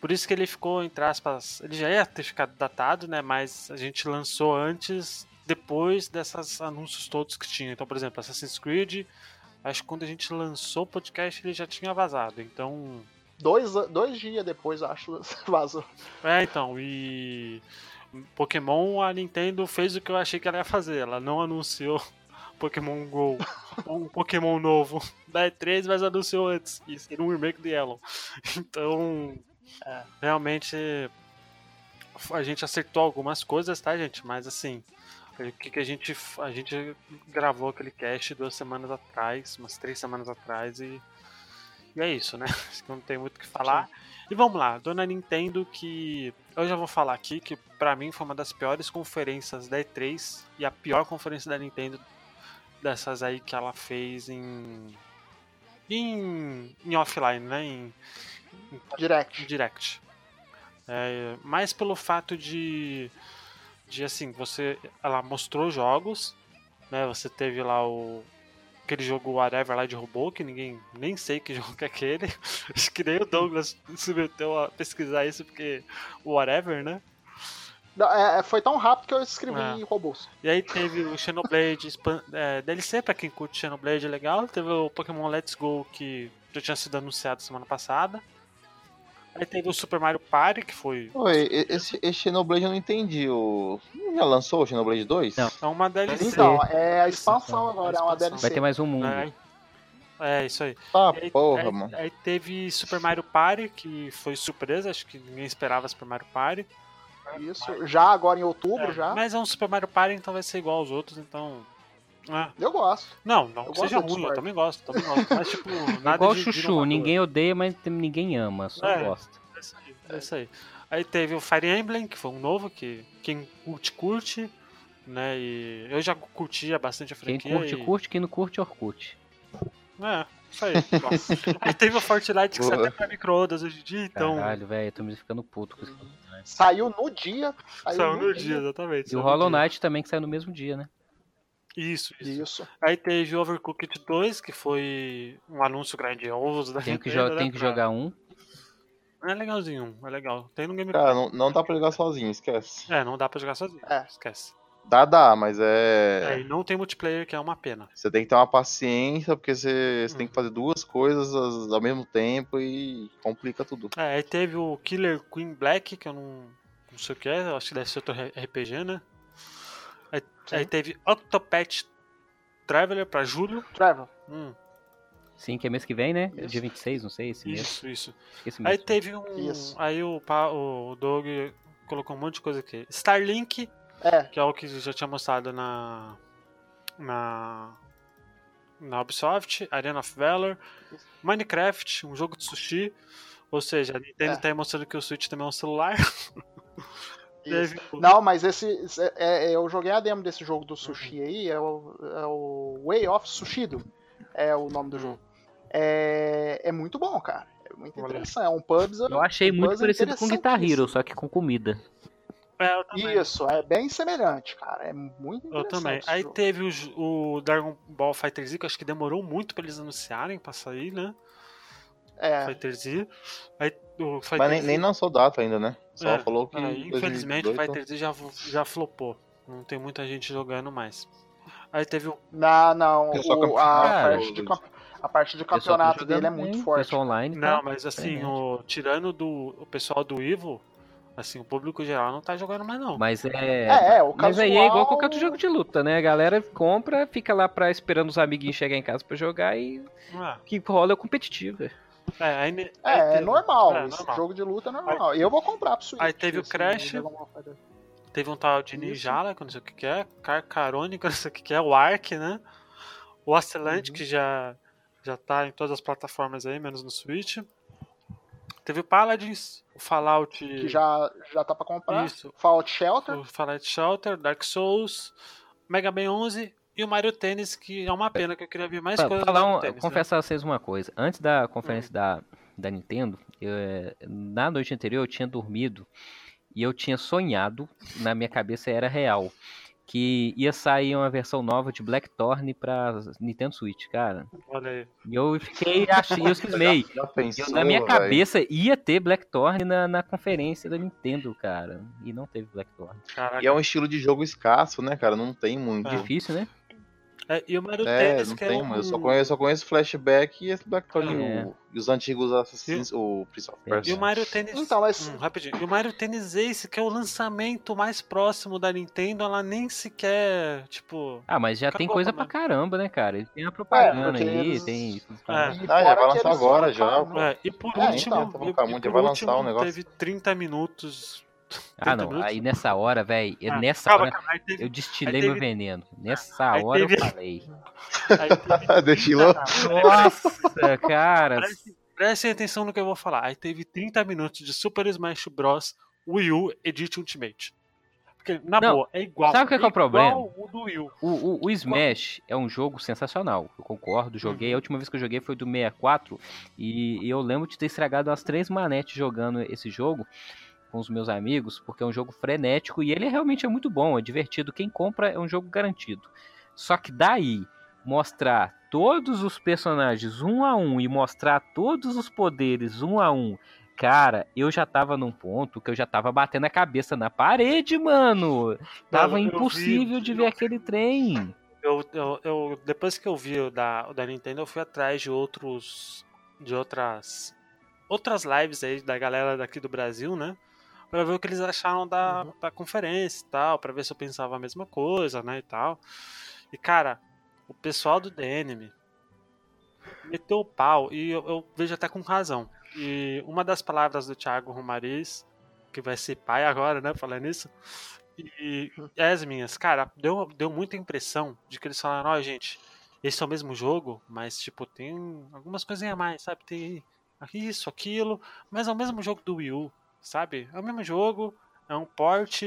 por isso que ele ficou, entre aspas, ele já ia ter ficado datado, né? Mas a gente lançou antes, depois desses anúncios todos que tinha. Então, por exemplo, Assassin's Creed, acho que quando a gente lançou o podcast ele já tinha vazado, então. Dois, dois dias depois, acho, vazou. É, então, e Pokémon, a Nintendo fez o que eu achei que ela ia fazer. Ela não anunciou Pokémon GO, um Pokémon novo da E3, mas anunciou antes. E seria um remake do Yellow. Então, é, realmente, a gente acertou algumas coisas, tá, gente? Mas assim, o que, que a gente. A gente gravou aquele cast duas semanas atrás, umas três semanas atrás, e. E é isso, né? Acho que não tem muito o que falar. E vamos lá, Dona Nintendo, que eu já vou falar aqui que pra mim foi uma das piores conferências da E3 e a pior conferência da Nintendo dessas aí que ela fez em em, em offline, né? Em, em Direct. Direct. É, mais pelo fato de, de assim, você, ela mostrou jogos, né? Você teve lá o aquele jogo Whatever lá de robô, que ninguém nem sei que jogo que é aquele. Acho que nem o Douglas se meteu a pesquisar isso porque o Whatever, né? Não, é, foi tão rápido que eu escrevi É. robôs. E aí teve o Xenoblade é, DLC pra quem curte Xenoblade é legal. Teve o Pokémon Let's Go que já tinha sido anunciado semana passada. Aí teve o Super Mario Party, que foi Oi, esse, esse Xenoblade eu não entendi. O... Já lançou o Xenoblade 2? Não. é uma DLC. Então, é a expansão agora, é uma Expansão. DLC. Vai ter mais um mundo. né? É, isso aí. E aí, porra, aí- mano. aí teve Super Mario Party, que foi surpresa, acho que ninguém esperava Super Mario Party. Isso, já agora em outubro, É, já. Mas é um Super Mario Party, então vai ser igual aos outros, então. É. Eu gosto. Não, não Eu que seja ruim, eu também gosto, também gosto. Mas, tipo, nada Igual o de- de Chuchu, inovador. ninguém odeia, mas ninguém ama, só É. gosta. É isso aí, é isso aí. Aí teve o Fire Emblem, que foi um novo, que quem curte, curte, né? E eu já curtia bastante a Quem franquia. curte, e... curte, quem não curte, Orkut. É, isso aí. aí teve o Fortnite, que sai Boa. até pra micro-ondas hoje em dia, então. Caralho, velho, tô me ficando puto com isso. Saiu no dia. Saiu, Saiu no dia, exatamente. E o saiu Hollow dia. Knight também, que saiu no mesmo dia, né? Isso, isso. Isso. Aí teve o Overcooked 2, que foi um anúncio grandioso da Tem que, Nintendo, jo né, tem que jogar um. É legalzinho, é legal. Tem no Game Cara, não, não dá pra jogar sozinho, esquece. É, não dá pra jogar sozinho. É. Esquece. Dá, dá, mas É, é. e não tem multiplayer, que é uma pena. Você tem que ter uma paciência, porque você, você tem Hum. que fazer duas coisas as- ao mesmo tempo e complica tudo. É, aí teve o Killer Queen Black, que eu não, não sei o que é, acho que deve ser outro RPG, né? Aí, aí teve Octopath Traveler pra julho. Trevor. Hum, Sim, que é mês que vem, né? Isso. Dia 26, não sei, esse mês. isso, isso. Esqueci Aí mesmo. teve um. Isso. Aí o, Pa- o Doug colocou um monte de coisa aqui. Starlink, É, que é o que já tinha mostrado na. Na. Na Ubisoft, Arena of Valor, Minecraft, um jogo de sushi. Ou seja, a Nintendo É. tá aí mostrando que o Switch também é um celular. Teve Não, mas esse. é- é- eu joguei a demo desse jogo do sushi aí, é o, é o Way of Sushido. É o nome do jogo. É, é muito bom, cara. É muito Olha. interessante. É um puzzle. Eu achei um muito parecido com Guitar Hero, só que com comida. É, eu também. Isso, é bem semelhante, cara. É muito Eu interessante. também. esse Aí jogo. teve o, o Dragon Ball Fighter Z, que eu acho que demorou muito pra eles anunciarem pra sair, né? É. Aí o Fighter Mas nem, Z. nem lançou data ainda, né? Só É, falou que. é, infelizmente o 2018 Fighter Z já, já flopou. Não tem muita gente jogando mais. Aí teve o. não, não. É o- a, cara. parte de, a parte de campeonato dele é muito forte. Pessoal online, Não, tá? mas assim, o, tirando do o pessoal do Evo, assim, o público geral não tá jogando mais, não. Mas é. É, é, o Mas aí é igual casual- qualquer outro jogo de luta, né? A galera compra, fica lá pra, esperando os amiguinhos chegar em casa pra jogar e Ah, o que rola é o competitivo. É, aí, É, aí é teve- normal. é, normal. jogo de luta é normal. eu vou comprar pro Switch. Aí teve o esse Crash. Teve um tal de. Ninjala, que eu não sei o que, que é. Carcarone, que eu não sei o que, que é. O Ark, né? O Oscillante, Uhum. que já, já tá em todas as plataformas aí, menos no Switch. Teve o Paladins, o Fallout. Que já, já tá pra comprar. Isso. Fallout Shelter. O Fallout Shelter, Dark Souls, Mega Man 11 e o Mario Tennis, que é uma pena que eu queria ver mais Pra coisas falar um- Mario Tennis, né? confessar a vocês uma coisa. Antes da conferência da, da Nintendo, eu, eh, na noite anterior eu tinha dormido e eu tinha sonhado, na minha cabeça era real, que ia sair uma versão nova de Blackthorn pra Nintendo Switch, cara. Olha aí. E eu fiquei, achei, eu cismei. Já pensou, Eu, na minha velho? cabeça ia ter Blackthorn na, na conferência da Nintendo, cara. E não teve Blackthorn. Caraca. E é um estilo de jogo escasso, né, cara? Não tem muito. É. Difícil, né? É, e o Mario É, Tennis, não que tem, é um... mano. Eu só conheço, só conheço Flashback e esse Blackthorn É. o- e os antigos Assassins, o Prince of E E o Persia. Mario Tennis. Então, mas- Hum, rapidinho. E o Mario Tennis Ace, que é o lançamento mais próximo da Nintendo, ela nem sequer, tipo. Ah, mas já tem coisa pra caramba, né, cara? Ele tem a propaganda porque aí, eles- tem. É. Ah, já vai lançar agora já. É, e por É, último, então, tá e- e por vai lançar último, o negócio. teve 30 minutos. Ah, 30 não. minutos. Aí nessa hora, velho, Ah, nessa calma, hora calma, aí teve- eu destilei aí meu teve- veneno. Nessa aí hora eu teve- falei. aí teve- Destilou? Nossa, cara. Preste- Prestem atenção no que eu vou falar. Aí teve 30 minutos de Super Smash Bros. Wii U Edit Ultimate. Porque, na Não, boa, é igual. sabe o que é que é o problema? igual o do Wii U. O, o, o Smash é um jogo sensacional, eu concordo. Uhum. Joguei, a última vez que eu joguei foi do 64 e, e eu lembro de ter estragado umas três manetes jogando esse jogo com os meus amigos, porque é um jogo frenético e ele realmente é muito bom, é divertido. Quem compra é um jogo garantido. Só que daí mostrar todos os personagens um a um e mostrar todos os poderes um a um. Cara, eu já tava num ponto que eu já tava batendo a cabeça na parede, mano. Tava eu vi- impossível de ver aquele trem. Eu, eu, eu- depois que eu vi o da, o da Nintendo, eu fui atrás de outros. de outras. outras lives aí da galera daqui do Brasil, né? Pra ver o que eles acharam da, da conferência e tal, pra ver se eu pensava a mesma coisa, né? E tal. E cara, o pessoal do DNM meteu o pau, e eu, eu vejo até com razão. E uma das palavras do Thiago Romariz que vai ser pai agora, né? Falando nisso. E é as minhas, cara, deu, deu muita impressão de que eles falaram, ó, gente, esse é o mesmo jogo, mas tipo, tem algumas coisinhas a mais, sabe? Tem isso, aquilo, mas é o mesmo jogo do Wii U, sabe? É o mesmo jogo, é um port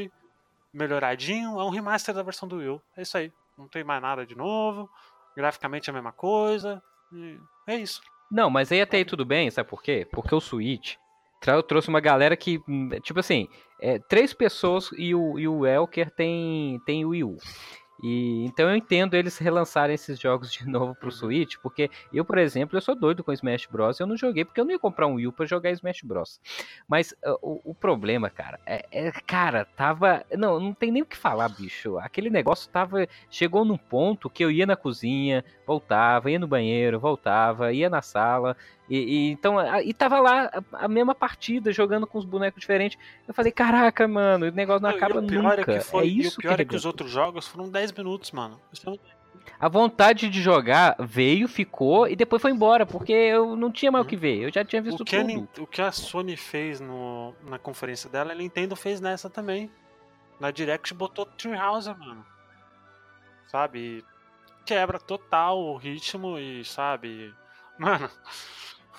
melhoradinho, é um remaster da versão do Wii U. É isso aí. Não tem mais nada de novo, graficamente é a mesma coisa. é isso. Não, mas aí até aí tudo bem, sabe por quê? Porque o Switch tra- trouxe uma galera que, hum, tipo assim, é, três pessoas e o, e o Elker tem, tem o Wii U. E, então eu entendo eles relançarem esses jogos de novo pro Switch, porque eu, por exemplo, eu sou doido com Smash Bros. Eu não joguei porque eu não ia comprar um Wii U pra jogar Smash Bros. Mas uh, o, o problema, cara, é, é- cara, tava. Não, não tem nem o que falar, bicho. Aquele negócio tava. Chegou num ponto que eu ia na cozinha, voltava, ia no banheiro, voltava, ia na sala. E, e então, a- e tava lá a, a mesma partida, jogando com os bonecos diferentes. Eu falei, caraca, mano, o negócio não, Não, e acaba pior nunca. é que foi, é e isso o pior é que os outros jogos foram 10 minutos, mano. É A vontade de jogar veio, ficou e depois foi embora, porque eu não tinha mais o que ver. Eu já tinha visto O que, a, tudo. Nin- o que a Sony fez no, na conferência dela, a Nintendo fez nessa também. Na Direct botou Treehouse, mano. Sabe? E Quebra total o ritmo e, sabe? Mano,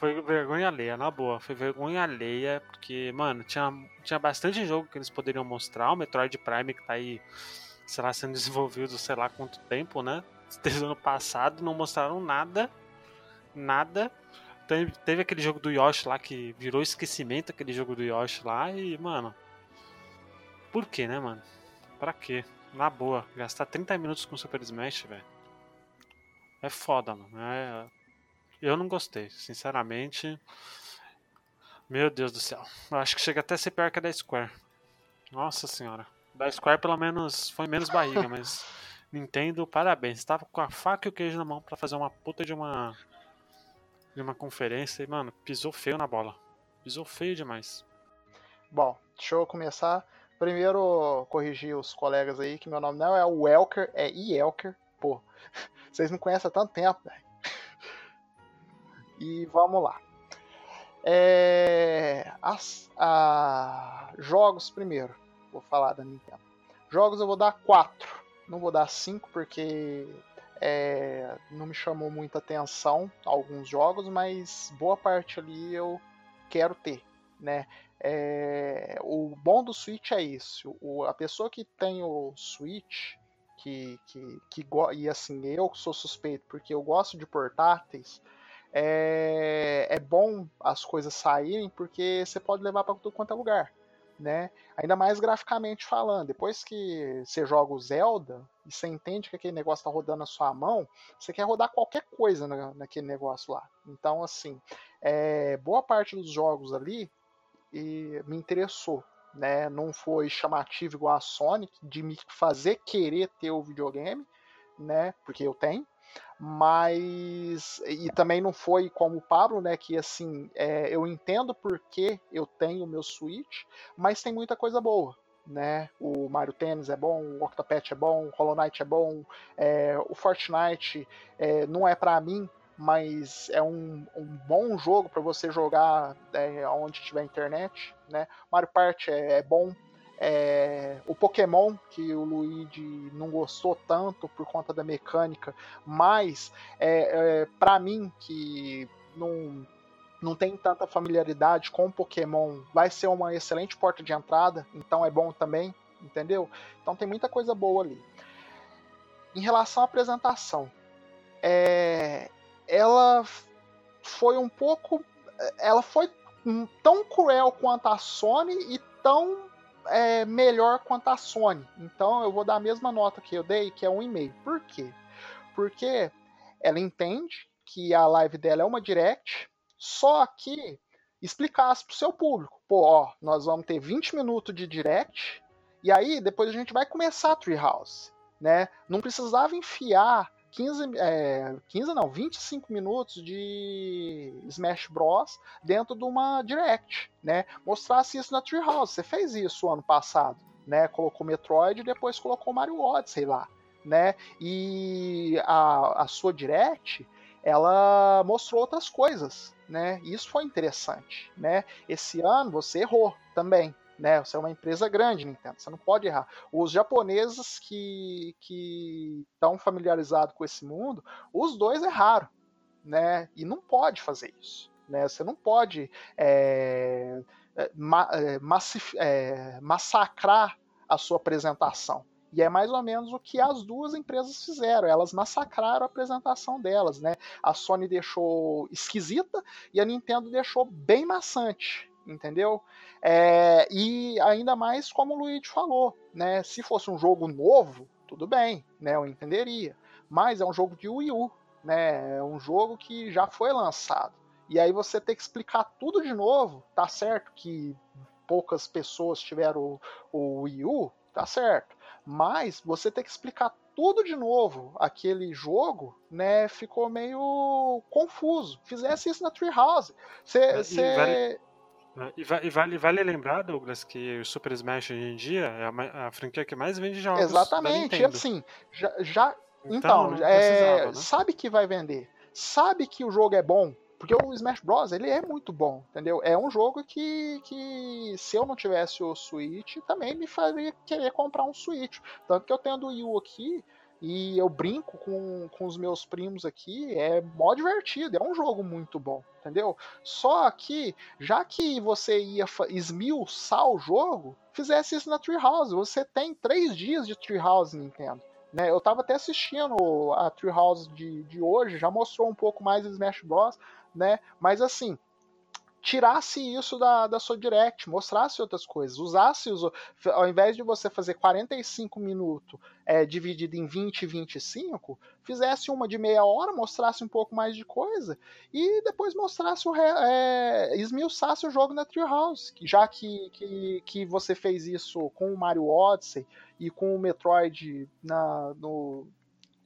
foi vergonha alheia, na boa. Foi vergonha alheia, porque, mano, tinha, tinha bastante jogo que eles poderiam mostrar. O Metroid Prime que tá aí, sei lá, sendo desenvolvido sei lá quanto tempo, né? Desde o ano passado, não mostraram nada. Nada. Teve, teve aquele jogo do Yoshi lá que virou esquecimento, aquele jogo do Yoshi lá, e, mano. Por que, né, mano? Pra quê? Na boa, gastar 30 minutos com Super Smash, velho. É foda, mano. É... Eu não gostei, sinceramente. Meu Deus do céu. Eu acho que chega até a ser pior que a da Square. Nossa senhora. Da Square, pelo menos, foi menos barriga, mas. Nintendo, parabéns. Tava com a faca e o queijo na mão pra fazer uma puta de uma. De uma conferência e, mano, pisou feio na bola. Pisou feio demais. Bom, deixa eu começar. Primeiro, corrigir os colegas aí, que meu nome não é o Elker, é Ielker. Pô, vocês me conhecem há tanto tempo, velho. E vamos lá. É, as- a- jogos primeiro. Vou falar da Nintendo. Jogos eu vou dar 4. Não vou dar 5 porque é, não me chamou muita atenção alguns jogos, mas boa parte ali eu quero ter, né? É, o bom do Switch é isso. O- a pessoa que tem o Switch, que, que, que e assim, eu sou suspeito porque eu gosto de portáteis, é, é bom as coisas saírem porque você pode levar para tudo quanto é lugar. Né? Ainda mais graficamente falando. Depois que você joga o Zelda e você entende que aquele negócio está rodando na sua mão, você quer rodar qualquer coisa na, naquele negócio lá. Então, assim, é, boa parte dos jogos ali e me interessou. Né? Não foi chamativo igual a Sonic, de me fazer querer ter o videogame, né? Porque eu tenho. Mas. E também não foi como o Pablo, né? Que assim, é, eu entendo porque eu tenho o meu Switch, mas tem muita coisa boa. Né? O Mario Tennis é bom, o Octopath é bom, o Hollow Knight é bom, é, o Fortnite é, não é pra mim, mas é um, um bom jogo para você jogar é, onde tiver internet, né? Mario Party é, é bom. É, o Pokémon, que o Luigi não gostou tanto por conta da mecânica, mas é, é, para mim, que não, não tem tanta familiaridade com Pokémon, vai ser uma excelente porta de entrada, então é bom também, entendeu? Então tem muita coisa boa ali. Em relação à apresentação, é, ela foi um pouco. Ela foi tão cruel quanto a Sony e tão é, melhor quanto a Sony. Então eu vou dar a mesma nota que eu dei, que é um e-mail. Por quê? Porque ela entende que a live dela é uma direct, só que explicasse pro seu público, pô, ó, nós vamos ter 20 minutos de direct, e aí depois a gente vai começar a Treehouse, né? Não precisava enfiar 15, é, 15 não, 25 minutos de Smash Bros dentro de uma Direct, né? Mostrasse isso na Treehouse. Você fez isso ano passado, né? Colocou Metroid e depois colocou Mario Odyssey lá, né? E a, a sua Direct, ela mostrou outras coisas, né? Isso foi interessante, né? Esse ano você errou também, né? Você é uma empresa grande, Nintendo, você não pode errar. Os japoneses que que estão familiarizados com esse mundo, os dois erraram, né? E não pode fazer isso, né? Você não pode é, é, ma- é, é, massacrar a sua apresentação. E é mais ou menos o que as duas empresas fizeram. Elas massacraram a apresentação delas, né? A Sony deixou esquisita e a Nintendo deixou bem maçante, entendeu? É, e ainda mais como o Luigi falou, né? Se fosse um jogo novo, tudo bem, né? Eu entenderia. Mas é um jogo de Wii U, né? É um jogo que já foi lançado. E aí você ter que explicar tudo de novo, tá certo que poucas pessoas tiveram o, o Wii U, tá certo. Mas você ter que explicar tudo de novo, aquele jogo, né, ficou meio confuso. Fizesse isso na Treehouse. Você, E vale- E, va- e vale, vale lembrar, Douglas, que o Super Smash hoje em dia é a, a franquia que mais vende jogos. Exatamente, assim, já, já- Então, então, é, né? sabe que vai vender, sabe que o jogo é bom, porque o Smash Bros ele é muito bom, entendeu? É um jogo que, que se eu não tivesse o Switch, também me faria querer comprar um Switch. Tanto que eu tenho do Wii U aqui e eu brinco com, com os meus primos aqui, é mó divertido, é um jogo muito bom, entendeu? Só que, já que você ia esmiuçar o jogo, fizesse isso na Treehouse. Você tem três dias de Treehouse Nintendo. Né, eu tava até assistindo a Treehouse de, de hoje, já mostrou um pouco mais Smash Bros, né? Mas assim, tirasse isso da, da sua direct, mostrasse outras coisas, usasse os. Ao invés de você fazer 45 minutos é, dividido em 20 e 25, fizesse uma de meia hora, mostrasse um pouco mais de coisa e depois mostrasse o. É, esmiuçasse o jogo na Treehouse. Já que, que, que você fez isso com o Mario Odyssey e com o Metroid na, no,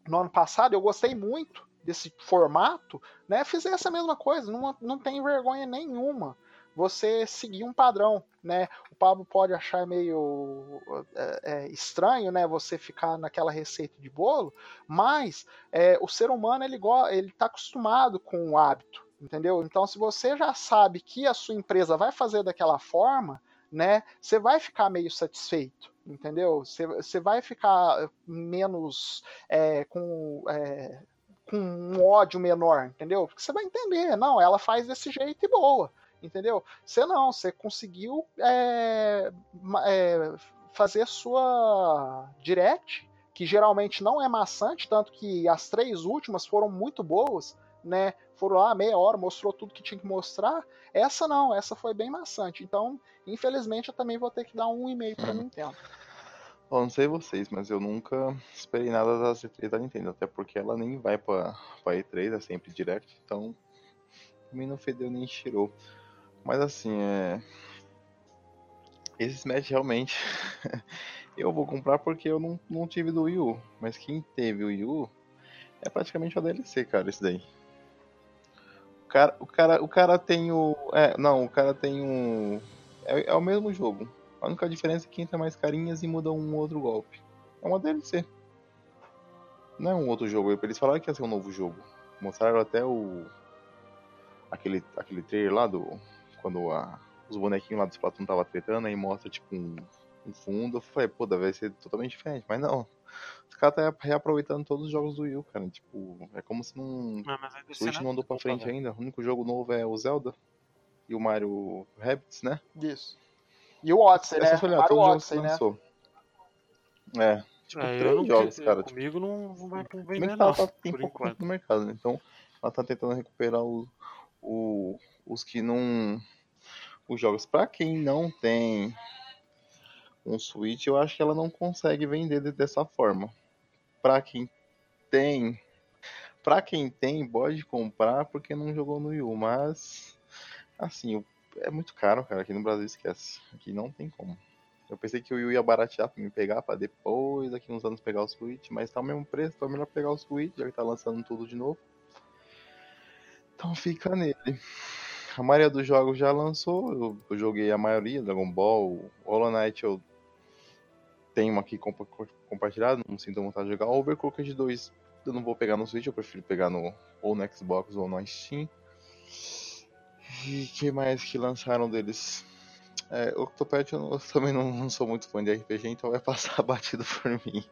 no ano passado, eu gostei muito desse formato, né? Fizesse a mesma coisa, não, não tem vergonha nenhuma você seguir um padrão, né? O Pablo pode achar meio é, é, estranho, né? Você ficar naquela receita de bolo, mas é, o ser humano ele ele está acostumado com o hábito, entendeu? Então, se você já sabe que a sua empresa vai fazer daquela forma, né? Você vai ficar meio satisfeito, entendeu? Você, você vai ficar menos é, com é, com um ódio menor, entendeu? Porque você vai entender, não, ela faz desse jeito e boa, entendeu? Você não, você conseguiu é, é, fazer a sua direct, que geralmente não é maçante, tanto que as três últimas foram muito boas, né? Foram lá meia hora, mostrou tudo que tinha que mostrar. Essa não, essa foi bem maçante. Então, infelizmente, eu também vou ter que dar um e-mail para Nintendo. Ó, não sei vocês, mas eu nunca esperei nada da C3 da Nintendo, até porque ela nem vai pra, pra E3, é sempre direct, então também não fedeu nem cheirou. Mas assim, é. Esse Smash realmente eu vou comprar porque eu não, não tive do Wii U, mas quem teve o Wii U é praticamente uma DLC, cara, isso daí. O cara, o cara, o cara tem o. É, não, o cara tem um. É, é o mesmo jogo. A única diferença é que entra mais carinhas e muda um outro golpe. É uma DLC. Não é um outro jogo. Eles falaram que ia ser um novo jogo. Mostraram até o. Aquele, aquele trailer lá do. Quando a- os bonequinhos lá do Splatoon tava tretando, aí mostra tipo um, um fundo. Eu falei, pô, vai ser totalmente diferente. Mas não. Os caras tá reaproveitando todos os jogos do Wii cara. Tipo, é como se não. O Switch assim, não andou pra frente ainda. O único jogo novo é o Zelda e o Mario Rabbids, né? Isso. E o Odyssey, É né? jogos que Odyssey, né? lançou. É, tipo, É, eu três não jogos, cara. Tipo, Comigo não não vai vender, não, ela tá, tem por pouco enquanto. no mercado, né? Então ela tá tentando recuperar o, o- os que não. Os jogos. Pra quem não tem um Switch, eu acho que ela não consegue vender de- dessa forma. Pra quem tem. Pra quem tem, pode comprar porque não jogou no Wii U, mas. Assim, o- é muito caro, cara. Aqui no Brasil esquece. Aqui não tem como. Eu pensei que o Wii U ia baratear pra me pegar, pra depois, daqui uns anos, pegar o Switch, mas tá o mesmo preço, então é melhor pegar o Switch, já que tá lançando tudo de novo. Então fica nele. A maioria dos jogos já lançou, eu, eu joguei a maioria, Dragon Ball, Hollow Knight eu tenho aqui compa- compartilhado, não sinto vontade de jogar. Overcooked 2 eu não vou pegar no Switch, eu prefiro pegar no, ou no Xbox ou no Steam. E que mais que lançaram deles? É, Octopad eu, eu também não, não sou muito fã de RPG, então vai passar batido por mim.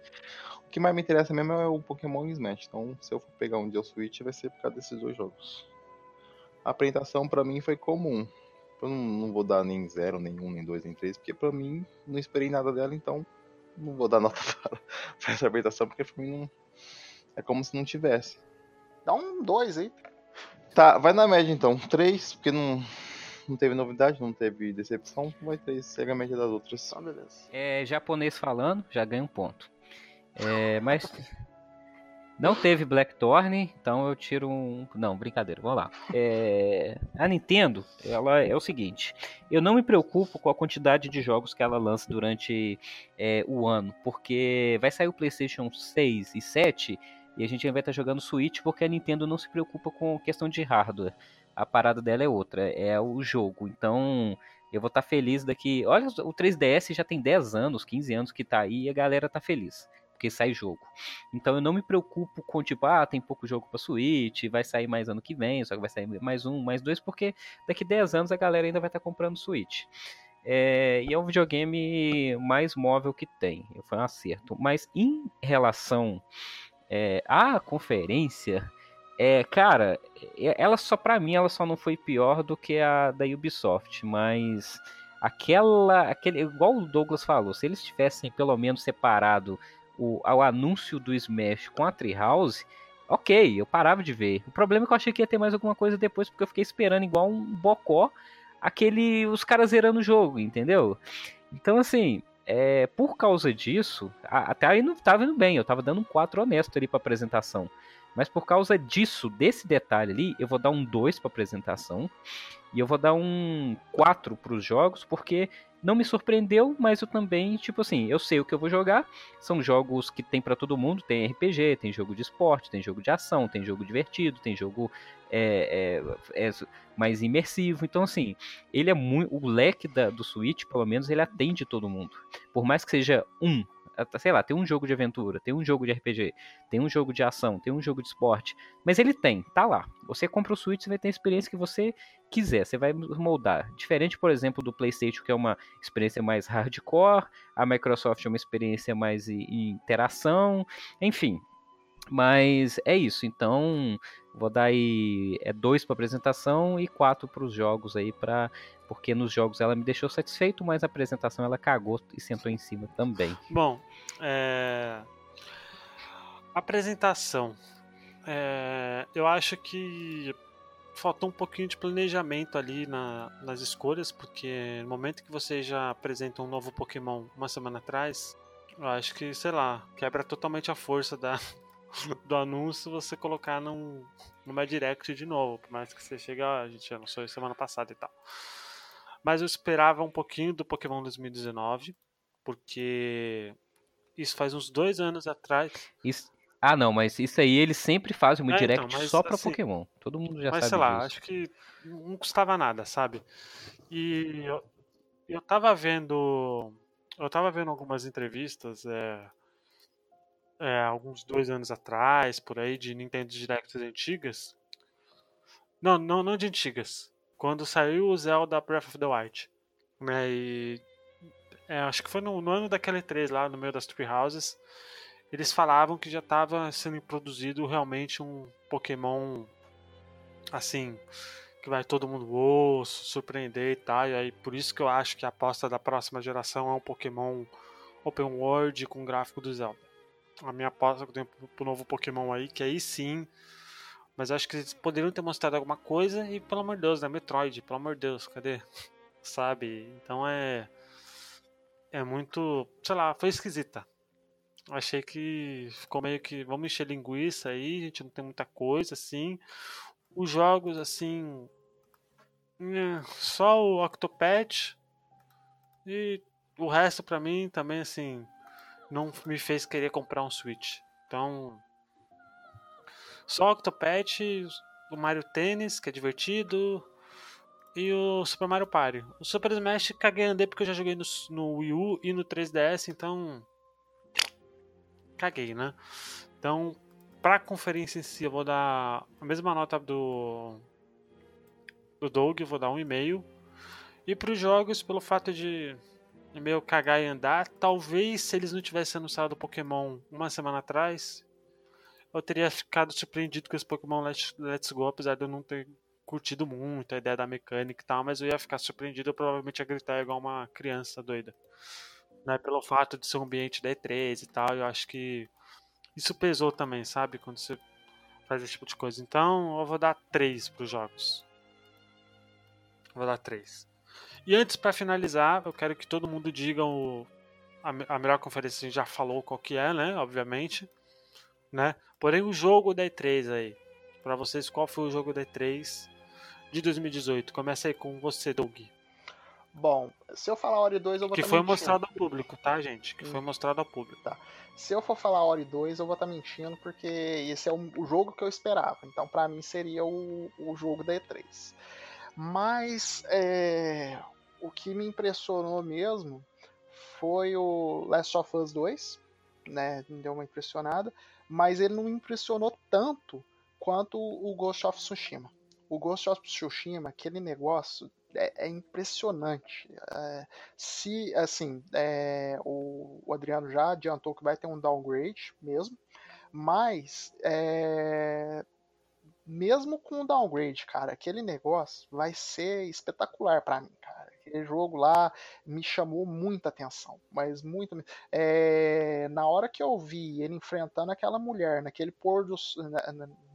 O que mais me interessa mesmo é o Pokémon Smash. Então, se eu for pegar um dia Switch, vai ser por causa desses dois jogos. A apresentação pra mim foi comum. Eu não, não vou dar nem zero, nem um, nem dois, nem três, porque pra mim não esperei nada dela, então não vou dar nota para, pra essa apresentação, porque pra mim não. É como se não tivesse. Dá um 2 aí. Tá, vai na média então. Três, porque não, não teve novidade, não teve decepção. Vai três, segue a média das outras. Então, beleza. É, japonês falando, já ganha um ponto. É, mas não teve Blackthorn, então eu tiro um. Não, brincadeira, vamos lá. É, a Nintendo, ela é o seguinte: eu não me preocupo com a quantidade de jogos que ela lança durante é, o ano, porque vai sair o PlayStation 6 e 7 e a gente vai estar jogando Switch porque a Nintendo não se preocupa com questão de hardware. A parada dela é outra, é o jogo. Então, eu vou estar feliz daqui. Olha, o 3DS já tem 10 anos, 15 anos que tá aí e a galera tá feliz. Porque sai jogo. Então eu não me preocupo com, tipo, ah, tem pouco jogo pra Switch, vai sair mais ano que vem, só que vai sair mais um, mais dois, porque daqui 10 anos a galera ainda vai estar comprando Switch. É, e é o videogame mais móvel que tem. Foi um acerto. Mas em relação é, à conferência, é, cara, é- ela só pra mim ela só não foi pior do que a da Ubisoft, mas aquela, aquele, igual o Douglas falou, se eles tivessem pelo menos separado o, o anúncio do Smash com a Treehouse, ok, eu parava de ver. O problema é que eu achei que ia ter mais alguma coisa depois, porque eu fiquei esperando igual um bocó aquele os caras zerando o jogo, entendeu? Então assim, é, por causa disso, até aí não tava indo bem, eu tava dando um 4 honesto ali pra apresentação. Mas por causa disso, desse detalhe ali, eu vou dar um 2 pra apresentação. E eu vou dar um 4 pros jogos, porque não me surpreendeu, mas eu também, tipo assim, eu sei o que eu vou jogar. São jogos que tem pra todo mundo, tem RPG, tem jogo de esporte, tem jogo de ação, tem jogo divertido, tem jogo é, é, é mais imersivo. Então, assim, ele é muito. O leque da- do Switch, pelo menos, ele atende todo mundo. Por mais que seja um, sei lá, tem um jogo de aventura, tem um jogo de RPG, tem um jogo de ação, tem um jogo de esporte. Mas ele tem, tá lá. Você compra o Switch, você vai ter a experiência que você quiser, você vai moldar. Diferente, por exemplo, do PlayStation, que é uma experiência mais hardcore, a Microsoft é uma experiência mais interação, enfim. Mas é isso, então vou dar aí é dois para apresentação e quatro para os jogos aí para porque nos jogos ela me deixou satisfeito, mas a apresentação ela cagou e sentou em cima também. Bom, é... apresentação. É, Eu acho que faltou um pouquinho de planejamento ali na- nas escolhas, porque no momento que você já apresenta um novo Pokémon uma semana atrás, eu acho que, sei lá, quebra totalmente a força da, do anúncio você colocar num, numa direct de novo, por mais que você chegue, ah, a gente anunciou isso semana passada e tal. Mas eu esperava um pouquinho do Pokémon 2019, porque isso faz uns dois anos atrás. Isso- Ah, não, mas isso aí eles sempre fazem uma É, então, direct mas, só pra assim, Pokémon. Todo mundo já Mas sabe sei lá, disso. acho que não custava nada, sabe? E eu, eu tava vendo. Eu tava vendo algumas entrevistas é, é, alguns dois anos atrás, por aí, de Nintendo Directs antigas. Não, não, não de antigas. Quando saiu o Zelda Breath of the Wild. Né, e, é, acho que foi no, no ano daquela E3 lá, no meio das Tree Houses. Eles falavam que já estava sendo produzido realmente um Pokémon assim, que vai todo mundo "Uou", surpreender e tal. E aí por isso que eu acho que a aposta da próxima geração é um Pokémon Open World com gráfico do Zelda. A minha aposta que eu tenho pro- novo Pokémon aí, que aí sim. Mas acho que eles poderiam ter mostrado alguma coisa e, pelo amor de Deus, né? Metroid, pelo amor de Deus, cadê? Sabe? Então é. É muito. Sei lá, foi esquisita. Achei que ficou meio que. Vamos encher linguiça aí, a gente não tem muita coisa assim. Os jogos, assim. é, Só o Octopath. E o resto pra mim também, assim. Não me fez querer comprar um Switch. Então. Só Octopath, o Mario Tennis, que é divertido. E o Super Mario Party. O Super Smash caguei andei porque eu já joguei no, no Wii U e no 3DS, então. Caguei, né? Então, pra conferência em si, eu vou dar a mesma nota do. Do Doug, eu vou dar um e-mail. E pros jogos, pelo fato de meio cagar e andar, talvez se eles não tivessem anunciado o Pokémon uma semana atrás, eu teria ficado surpreendido com esse Pokémon Let's, Let's Go, apesar de eu não ter curtido muito a ideia da mecânica e tal, mas eu ia ficar surpreendido, eu provavelmente ia gritar igual uma criança doida. Né, pelo fato de ser um ambiente da E3 e tal, eu acho que isso pesou também, sabe? Quando você faz esse tipo de coisa. Então, eu vou dar 3 pros jogos. Vou dar 3. E antes, para finalizar, eu quero que todo mundo diga o, a, a melhor conferência, a gente já falou qual que é, né? Obviamente. Né? Porém, o jogo da E3 aí. Pra vocês, qual foi o jogo da E3 de 2018? Começa aí com você, Doug. Bom, se eu falar Ori 2, eu vou Que tá foi mentindo. mostrado ao público, tá, gente? Que foi mostrado ao público. Se eu for falar Ori 2, eu vou estar mentindo, porque esse é o, o jogo que eu esperava. Então, pra mim, seria o, o jogo da E3. Mas é, o que me impressionou mesmo foi o Last of Us 2, né? Me deu uma impressionada, mas ele não me impressionou tanto quanto o Ghost of Tsushima. O Ghost of Tsushima, aquele negócio é, é impressionante. É, se, assim, é, o, o Adriano já adiantou que vai ter um downgrade mesmo, mas é, mesmo com o downgrade, cara, aquele negócio vai ser espetacular pra mim, cara. Aquele jogo lá me chamou muita atenção, mas muito. É, na hora que eu vi ele enfrentando aquela mulher, naquele pôr do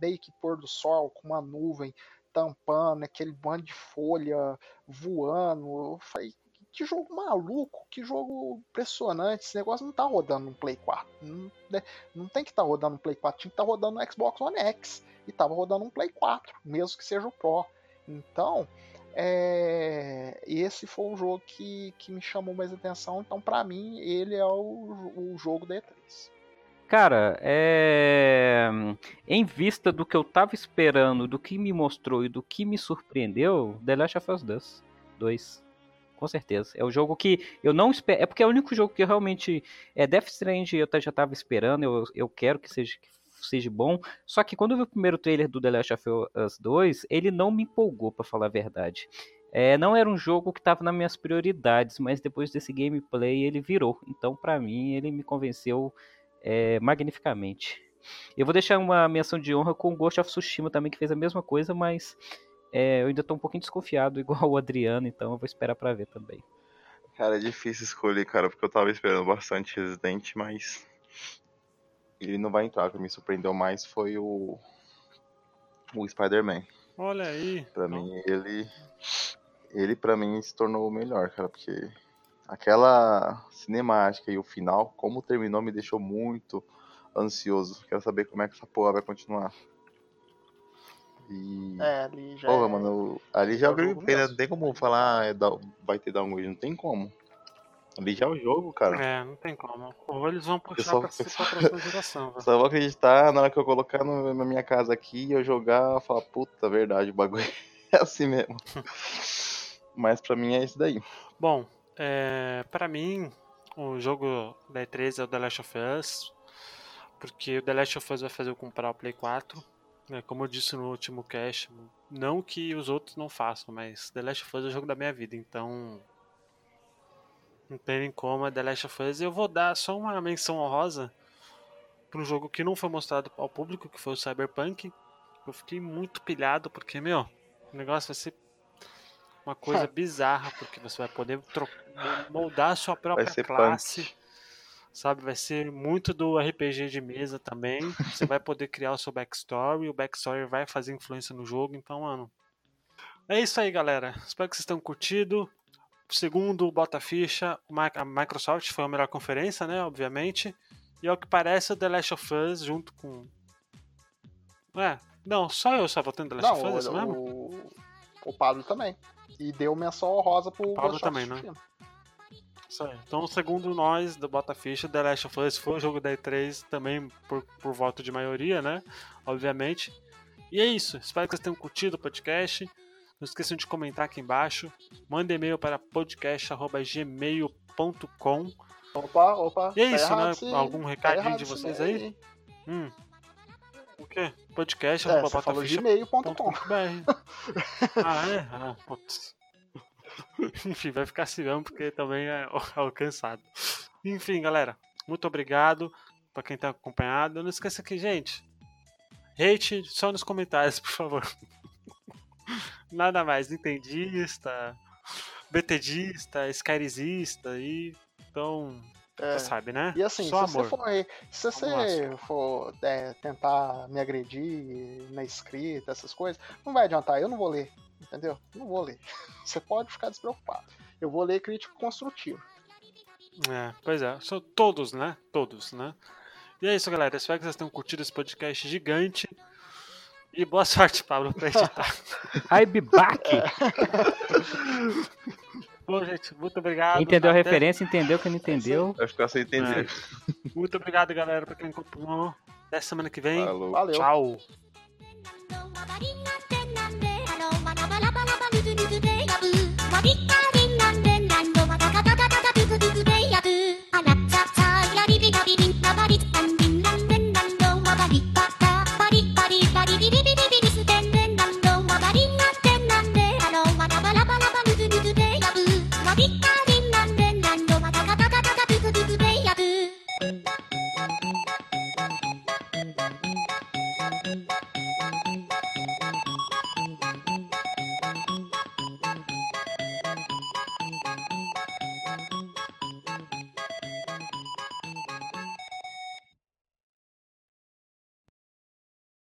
meio que pôr do sol com uma nuvem tampando, aquele bando de folha voando, eu falei, que jogo maluco, que jogo impressionante. Esse negócio não tá rodando no Play 4. Não, né, não tem que estar tá rodando no Play 4, tinha que estar tá rodando no Xbox One X. E tava rodando um Play 4, mesmo que seja o Pro. Então, é, esse foi o jogo que, que me chamou mais atenção. Então, pra mim, ele é o, o jogo da E3. Cara, é... em vista do que eu tava esperando, do que me mostrou e do que me surpreendeu, The Last of Us 2. 2. Com certeza. É o jogo que eu não espero. É porque é o único jogo que eu realmente. É Death Strange eu já tava esperando, eu, eu quero que seja, que seja bom. Só que quando eu vi o primeiro trailer do The Last of Us 2, ele não me empolgou, pra falar a verdade. É, não era um jogo que tava nas minhas prioridades, mas depois desse gameplay ele virou. Então, pra mim, ele me convenceu é, magnificamente. Eu vou deixar uma menção de honra com o Ghost of Tsushima também, que fez a mesma coisa, mas é, eu ainda tô um pouquinho desconfiado, igual o Adriano, então eu vou esperar pra ver também. Cara, é difícil escolher, cara, porque eu tava esperando bastante Resident, mas ele não vai entrar. O que me surpreendeu mais foi o o Spider-Man. Olha aí. Pra mim, ele ele para mim se tornou o melhor, cara, porque aquela cinemática e o final, como terminou, me deixou muito ansioso. Quero saber como é que essa porra vai continuar. E É, ali já. Porra, é- mano, ali já é é o gameplay, né? Não tem como falar, é da- vai ter downgrade, não tem como. Ali já é o jogo, cara. É, não tem como. Ou eles vão puxar Pessoal- pra, ser pra próxima geração. Só vou acreditar na hora que eu colocar no- na minha casa aqui e eu jogar, falar, puta, verdade, o bagulho é assim mesmo. Mas pra mim é isso daí. Bom, é, para mim, o jogo da E3 é o The Last of Us, porque o The Last of Us vai fazer eu comprar o Play 4. né, como eu disse no último cast, não que os outros não façam, mas The Last of Us é o jogo da minha vida, então não tem nem como, é The Last of Us. Eu vou dar só uma menção honrosa para um jogo que não foi mostrado ao público, que foi o Cyberpunk. Eu fiquei muito pilhado, porque, meu, o negócio vai ser uma coisa bizarra, porque você vai poder moldar a sua própria classe. punk. Sabe, vai ser muito do RPG de mesa também. Você vai poder criar o seu backstory, o backstory vai fazer influência no jogo, então, mano. É isso aí, galera. Espero que vocês tenham curtido. Segundo o Bota Ficha, o Mi- a Microsoft foi a melhor conferência, né? Obviamente. E ao que parece, o The Last of Us junto com. É, não, só eu só votei no The Last Não, of Us, é isso mesmo? o, o Pablo também. E deu menção honrosa pro Pablo Ghost of também, né? Tsushima. Isso aí. Então, segundo nós do Bota Ficha, The Last of Us foi o jogo da E3 também por, por voto de maioria, né? Obviamente. E é isso. Espero que vocês tenham curtido o podcast. Não esqueçam de comentar aqui embaixo. Manda e-mail para podcast.gmail.com. Opa, opa. E é tá isso, né? esse- Algum tá recadinho de vocês aí? Hum. O quê? Podcast. É, você falou gmail.com. ah, é? Ah, putz. Enfim, vai ficar assim mesmo, porque também é alcançado. Enfim, galera, muito obrigado pra quem tá acompanhado. Não esqueça que, gente, hate só nos comentários, por favor. Nada mais, nintendista, BTdista, Skyrizista e. Então, É. você sabe, né? E assim, só se amor. você for, se você for é, tentar me agredir na escrita, essas coisas, não vai adiantar, eu não vou ler, entendeu? Não vou ler. Você pode ficar despreocupado. Eu vou ler crítico construtivo. É, pois é, são todos, né? Todos, né? E é isso, galera. Espero que vocês tenham curtido esse podcast gigante. E boa sorte, Pablo, pra editar. I be back! Bom, gente, muito obrigado. Entendeu a Até- referência, entendeu. Quem não entendeu, Vai ficar sem entender. Muito obrigado, galera, pra quem acompanhou. Até semana que vem. Falou. Valeu. Tchau. の